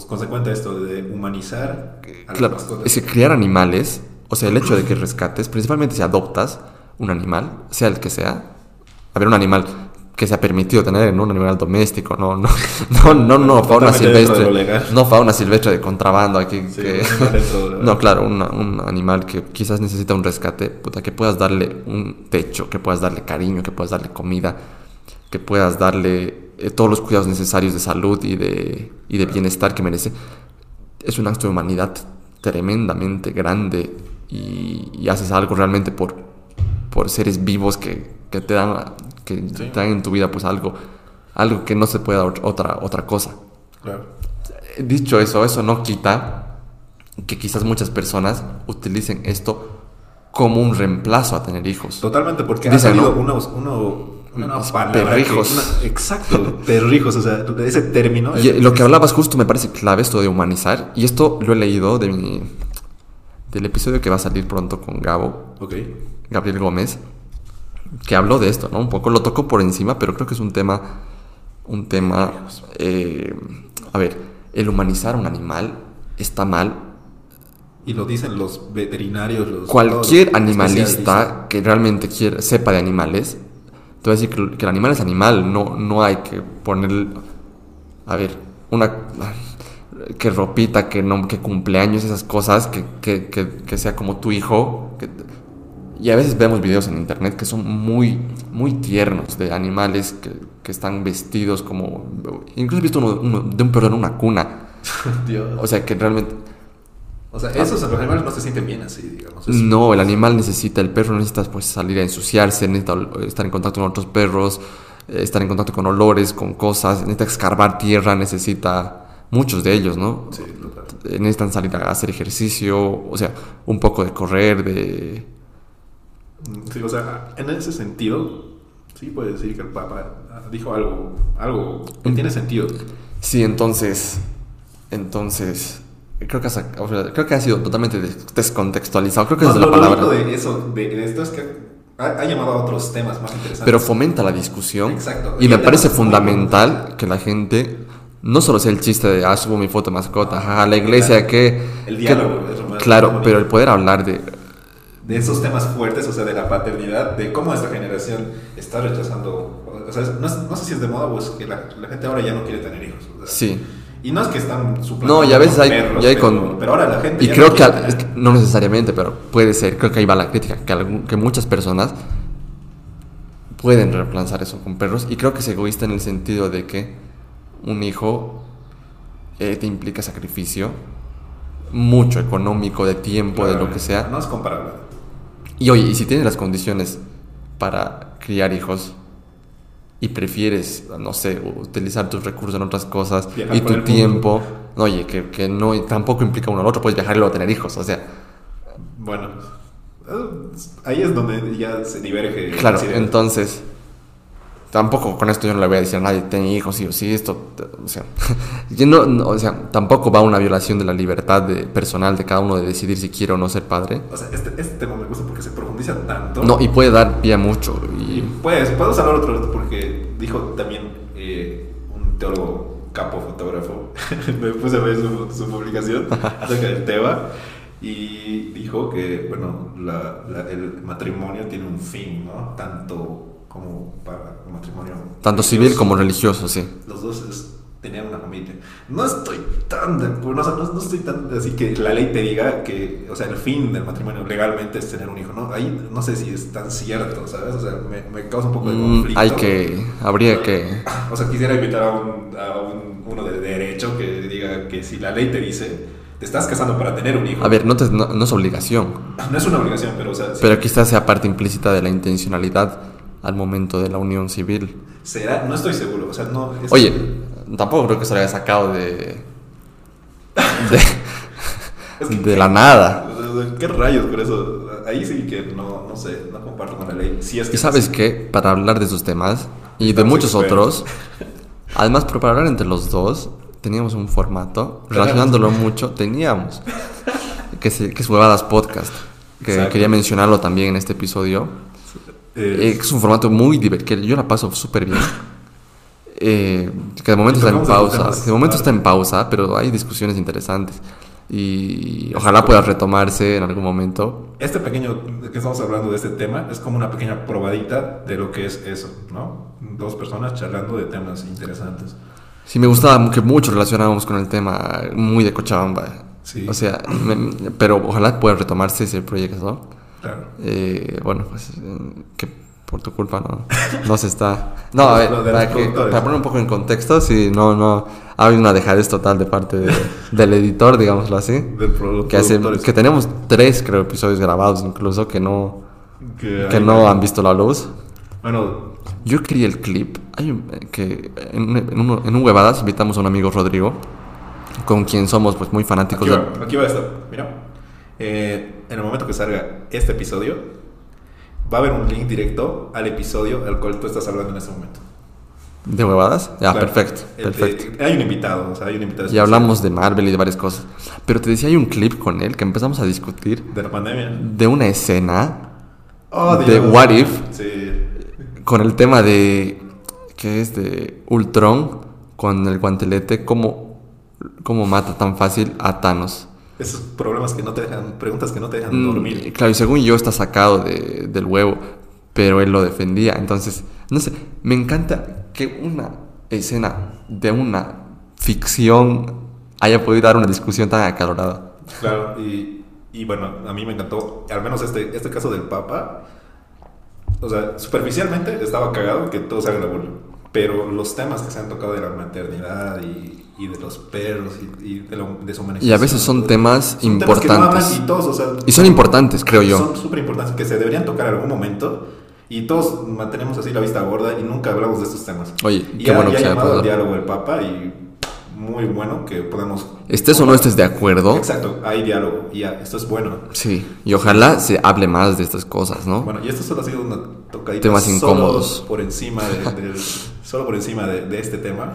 consecuente a esto de humanizar a claro, las mascotas. Es que criar animales o sea, el hecho de que rescates, principalmente si adoptas un animal, sea el que sea, a ver, un animal que se ha permitido tener, no un animal doméstico, no, no, [LAUGHS] no, no, no fauna silvestre, no fauna silvestre de contrabando aquí. [LAUGHS] [LAUGHS] no, claro, un animal que quizás necesita un rescate, puta, que puedas darle un techo, que puedas darle cariño, que puedas darle comida, que puedas darle eh, todos los cuidados necesarios de salud y de, y de bienestar que merece, es un acto de humanidad tremendamente grande y, haces algo realmente por, por seres vivos que, que te dan que te dan en tu vida pues algo algo que no se puede dar otra otra cosa claro. dicho eso eso no quita que quizás muchas personas utilicen esto como un reemplazo a tener hijos totalmente porque ha salido uno, una perrijos. exacto, perrijos, o sea, ese término. Y lo que hablabas justo me parece clave, esto de humanizar. Y esto lo he leído de mi, del episodio que va a salir pronto con Gabo, Gabriel Gómez, que habló de esto, ¿no? Un poco lo tocó por encima, pero creo que es un tema, un tema, eh, a ver, el humanizar a un animal está mal. Y lo dicen los veterinarios. Los, Cualquier animalista que realmente quiera, sepa de animales te voy a decir que, que el animal es animal, no, no hay que poner, a ver, una, que ropita, que, no, que cumpleaños, esas cosas, que, que, que, que sea como tu hijo. que- y a veces vemos videos en internet que son muy, muy tiernos de animales que, que están vestidos como... Incluso he visto uno, uno de un perro en una cuna. [LAUGHS] Dios. O sea, que realmente... O sea, esos los animales no se sienten bien así, digamos. Es- No, el animal necesita, el perro necesita pues salir a ensuciarse, necesita estar en contacto con otros perros, eh, estar en contacto con olores, con cosas, necesita escarbar tierra, necesita muchos de ellos, ¿no? Sí, total. Necesitan salir a hacer ejercicio, o sea, un poco de correr, de... Sí, o sea, en ese sentido, sí puede decir que el Papa dijo algo, algo que tiene sentido. Sí, entonces, entonces, creo que, ha creo que sido totalmente des- descontextualizado, creo que No, es lo, la lo palabra, bonito de eso, de, de esto es que ha, ha llamado a otros temas más interesantes. pero fomenta la discusión Exacto. y Y me parece fundamental que la gente no solo sea el chiste de, ah, subo mi foto mascota, jaja, la iglesia que... El que- diálogo, es lo más claro, bonito. pero el poder hablar de... de esos temas fuertes, o sea, de la paternidad, de cómo esta generación está rechazando, o sea, no, es- no sé si es de moda o es que la, la gente ahora ya no quiere tener hijos. o sea, Sí. Y no es que están No, y a veces hay, perros, y hay pero, con... pero ahora la gente Y ya creo no que, al- es que no necesariamente, pero puede ser, creo que ahí va la crítica, que, algún- que muchas personas pueden reemplazar eso con perros y creo que es egoísta en el sentido de que un hijo eh, te implica sacrificio mucho económico, de tiempo, de lo que sea. No es comparable. Y oye, y si tienes las condiciones para criar hijos y prefieres, no sé, utilizar tus recursos en otras cosas Viajar y tu tiempo, no, oye, que, que no, tampoco implica uno al otro, puedes viajar y luego tener hijos, o sea, Bueno, eh, ahí es donde ya se diverge. claro, entonces, tampoco con esto yo no le voy a decir a nadie, ten hijos, sí o sí, esto, o sea, [LAUGHS] yo no, no, o sea, tampoco va una violación de la libertad de, personal de cada uno de decidir si quiere o no ser padre. O sea, este, este tema me gusta porque se profundiza tanto. No, y puede dar pie a mucho, y Pues, podemos hablar otro rato porque dijo también eh, un teólogo capo fotógrafo, [LAUGHS] me puse a ver su, su publicación [LAUGHS] acerca del tema y dijo que, bueno, la- la- el matrimonio tiene un fin, ¿no? Tanto como para matrimonio. tanto civil religioso. como religioso, sí. Los dos es tener una familia. No estoy tan de acuerdo, o sea, no, no estoy tan así que la ley te diga que, o sea, el fin del matrimonio legalmente es tener un hijo, ¿no? Ahí no sé si es tan cierto, ¿sabes? O sea, me, me causa un poco de Mm, conflicto. hay que, habría que... [LAUGHS] O sea, quisiera invitar a, un, a un- uno de derecho que diga que si la ley te dice, te estás casando para tener un hijo. A ver, no, te- no, no es obligación, No es una obligación, pero, o sea, sí, pero quizás sea parte implícita de la intencionalidad al momento de la unión civil. será, no estoy seguro, o sea, no. es- Oye, tampoco creo que se lo haya sacado de... [LAUGHS] de, es que- de la nada. ¿Qué rayos por eso? Ahí sí que no, no sé, no comparto con la ley. Si es que Y sabes qué, para hablar de esos temas y de Estamos muchos expertos. otros, [LAUGHS] además para hablar entre los dos, teníamos un formato, relacionándolo mucho, teníamos, que, se, que es Huevadas Podcast, que Exacto. quería mencionarlo también en este episodio. Eh, es un formato muy divertido, yo la paso súper bien. Eh, que de momento está en pausa, de momento está en pausa, pero hay discusiones interesantes. Y ojalá pueda retomarse en algún momento. este pequeño, que estamos hablando de este tema, es como una pequeña probadita de lo que es eso, ¿no? Dos personas charlando de temas interesantes. Sí, me gustaba que mucho relacionábamos con el tema muy de Cochabamba. Sí. O sea, me- pero ojalá pueda retomarse ese proyecto. ¿no? Claro. Eh, bueno, pues eh, que por tu culpa no, [LAUGHS] no se está... No, a ver, de los para, que- para poner un poco en contexto, si no, no, ha habido una dejadez total de parte de- [LAUGHS] del editor, digámoslo así. Del Que, hace, que tenemos tres, creo, episodios grabados incluso que no, Que que hay- no han visto la luz. Bueno, Yo quería el clip. Hay un, eh, que en, un- en, uno- en un huevadas invitamos a un amigo Rodrigo, con quien somos pues muy fanáticos aquí de... va, aquí va esto. Mira, Eh, en el momento que salga este episodio, va a haber un link directo al episodio al cual tú estás hablando en este momento. ¿De huevadas? Ya, Claro. perfecto, El perfecto. hay un invitado, o sea, hay un invitado. Y hablamos de Marvel y de varias cosas. Pero te decía, hay un clip con él que empezamos a discutir De la pandemia. de una escena Oh, de. What If Sí. con el tema de... que es de Ultron con el guantelete, cómo, cómo mata tan fácil a Thanos. Esos problemas que no te dejan, preguntas que no te dejan Mm, dormir. Claro, y según yo está sacado de- del huevo, pero él lo defendía. Entonces, No sé, me encanta que una escena de una ficción haya podido dar una discusión tan acalorada. Claro, y, y bueno, a mí me encantó, al menos este, este caso del Papa. O sea, superficialmente estaba cagado que todos hagan la burla. Pero los temas que se han tocado de la maternidad y, y de los perros y, y de la deshumanización. Y a veces son temas son temas que no importantes. y todos, o sea, Y son importantes, creo yo. Son súper importantes que se deberían tocar en algún momento. Y todos mantenemos así la vista gorda y nunca hablamos de estos temas. Oye, y qué ha, bueno que ha llamado al diálogo el Papa y muy bueno que podamos... Estés o no estés de acuerdo, Exacto, hay diálogo y ya, esto es bueno. sí. Y ojalá se hable más de estas cosas, ¿no? Bueno, y esto solo ha sido una tocadita Temas solo incómodos. por encima de, del- solo por encima de, de este tema.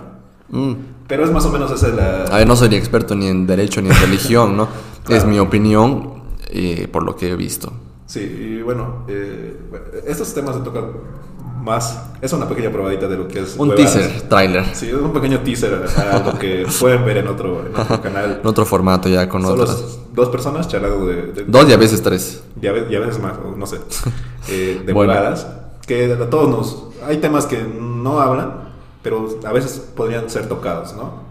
Mm. Pero es más o menos esa la... A ver, no soy experto ni en derecho ni en religión, ¿no? [LAUGHS] Claro. Es mi opinión eh, por lo que he visto. Sí, y bueno, eh, estos temas se tocan más. Es una pequeña probadita de lo que es. Un huevadas. teaser, trailer. Sí, es un pequeño teaser a lo que [LAUGHS] pueden ver en otro, en otro [LAUGHS] canal. En otro formato ya con Solo otras. dos personas charlando de. de- Dos y a veces tres. y a y a veces más, no sé. eh, de Bueno. huevadas. Que a todos nos. Hay temas que no hablan, pero a veces podrían ser tocados, ¿no?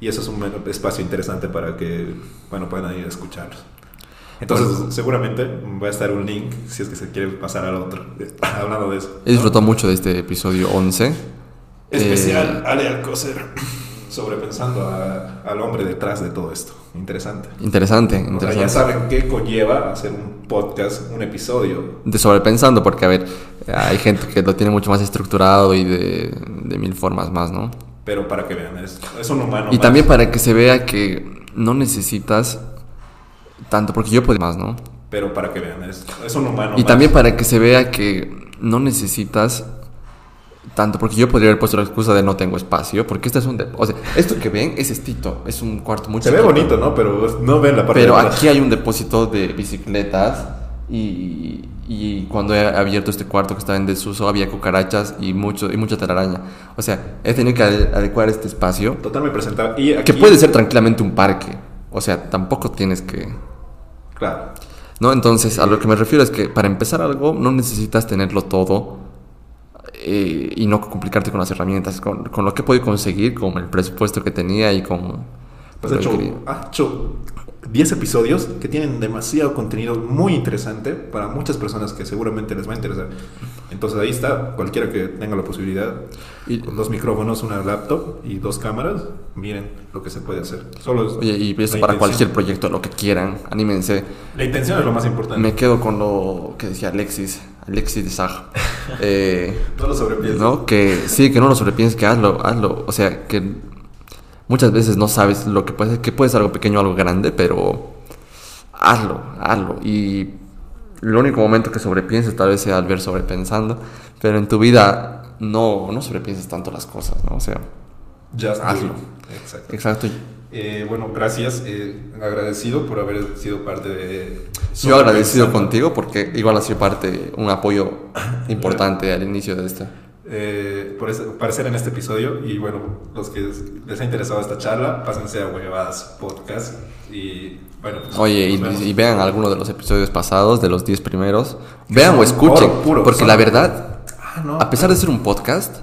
Y eso es un espacio interesante para que, bueno, puedan ir a escucharlos. Entonces, seguramente va a estar un link si es que se quiere pasar al otro, [LAUGHS] hablando de eso. He disfrutado mucho de este episodio 11. Especial Ale Alcocer, [CLEARS THROAT] sobrepensando a- al hombre detrás de todo esto. Interesante. Interesante, O sea, interesante. ya saben qué conlleva hacer un podcast, un episodio. de sobrepensando, porque a ver, hay gente que lo tiene mucho más estructurado y de, de mil formas más, ¿no? Pero para que vean, es, es un humano. Y más. también para que se vea que no necesitas tanto, porque yo puedo más, ¿no? Pero para que vean, es, es un humano. Y más. también para que se vea que no necesitas tanto, porque yo podría haber puesto la excusa de no tengo espacio, porque este es un... o sea, esto que ven es estito, es un cuarto muy Se ve bonito, ¿no? Pero no ven la parte Pero de aquí hay un depósito de bicicletas y, y cuando he abierto este cuarto que estaba en desuso había cucarachas y mucho y mucha telaraña. O sea, he tenido que ade- adecuar este espacio Totalmente presentable. Y aquí, que puede ser tranquilamente un parque. O sea, tampoco tienes que... Claro. ¿No? Entonces, a lo que me refiero es que para empezar algo no necesitas tenerlo todo eh, y no complicarte con las herramientas, con, con lo que he podido conseguir, con el presupuesto que tenía y con... Pues hecho, hecho 10 episodios que tienen demasiado contenido muy interesante para muchas personas que seguramente les va a interesar. Entonces ahí está, cualquiera que tenga la posibilidad, Y- con dos micrófonos, una laptop y dos cámaras, miren lo que se puede hacer. Solo es Oye, y esto para intención. cualquier proyecto, lo que quieran, anímense. La intención es lo más importante. Me quedo con lo que decía Alexis, Alexis de Sag. [LAUGHS] Eh, No lo sobrepienses. ¿no? Que sí, que no lo sobrepienses, que hazlo, hazlo. O sea, que muchas veces no sabes lo que puede ser, que puede ser algo pequeño o algo grande, pero hazlo, hazlo. Y el único momento que sobrepienses tal vez sea al ver sobrepensando, pero en tu vida no, no sobrepienses tanto las cosas, ¿no? O sea, Just hazlo. Exacto. exacto. Eh, bueno, gracias. eh, agradecido por haber sido parte de. Yo agradecido contigo porque igual ha sido parte, un apoyo importante al inicio de esta. eh, por aparecer en este episodio. Y bueno, los que les ha interesado esta charla, pásense a Huevadas Podcast. Y bueno, pues, Oye, y, y vean alguno de los episodios pasados, de los 10 primeros. Vean o escuchen, puro, porque son- la verdad, Ah, no. a pesar de ser un podcast,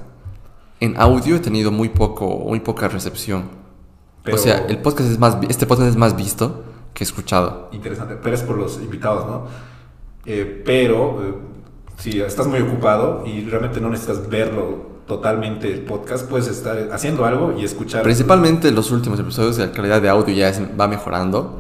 en audio he tenido muy poco, muy poca recepción. Pero- O sea, el podcast es más, este podcast es más visto que escuchado. Interesante, pero es por los invitados, ¿no? Eh, pero eh, si estás muy ocupado y realmente no necesitas verlo totalmente el podcast, puedes estar haciendo algo y escuchar. Principalmente los últimos episodios, la calidad de audio ya es- va mejorando.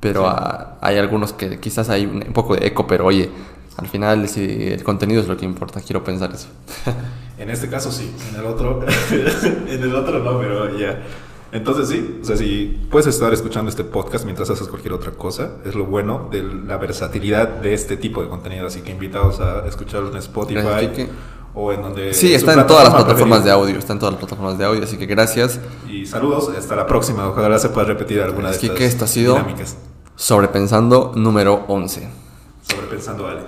Pero Sí. ah, hay algunos que quizás hay un, un poco de eco, pero oye, al final si el contenido es lo que importa, quiero pensar eso. [LAUGHS] En este caso sí, en el otro, [LAUGHS] en el otro no, pero ya. Entonces sí, o sea, si puedes estar escuchando este podcast mientras haces cualquier otra cosa, es lo bueno de la versatilidad de este tipo de contenido, así que invitados a escucharlo en Spotify Gracias, o en donde... Sí, está en todas las plataforma plataformas de audio, está en todas las plataformas de audio, así que gracias. Y saludos, hasta la próxima, ojalá se pueda repetir alguna de estas esto ha sido dinámicas. Sobrepensando número 11. Sobrepensando, Ale.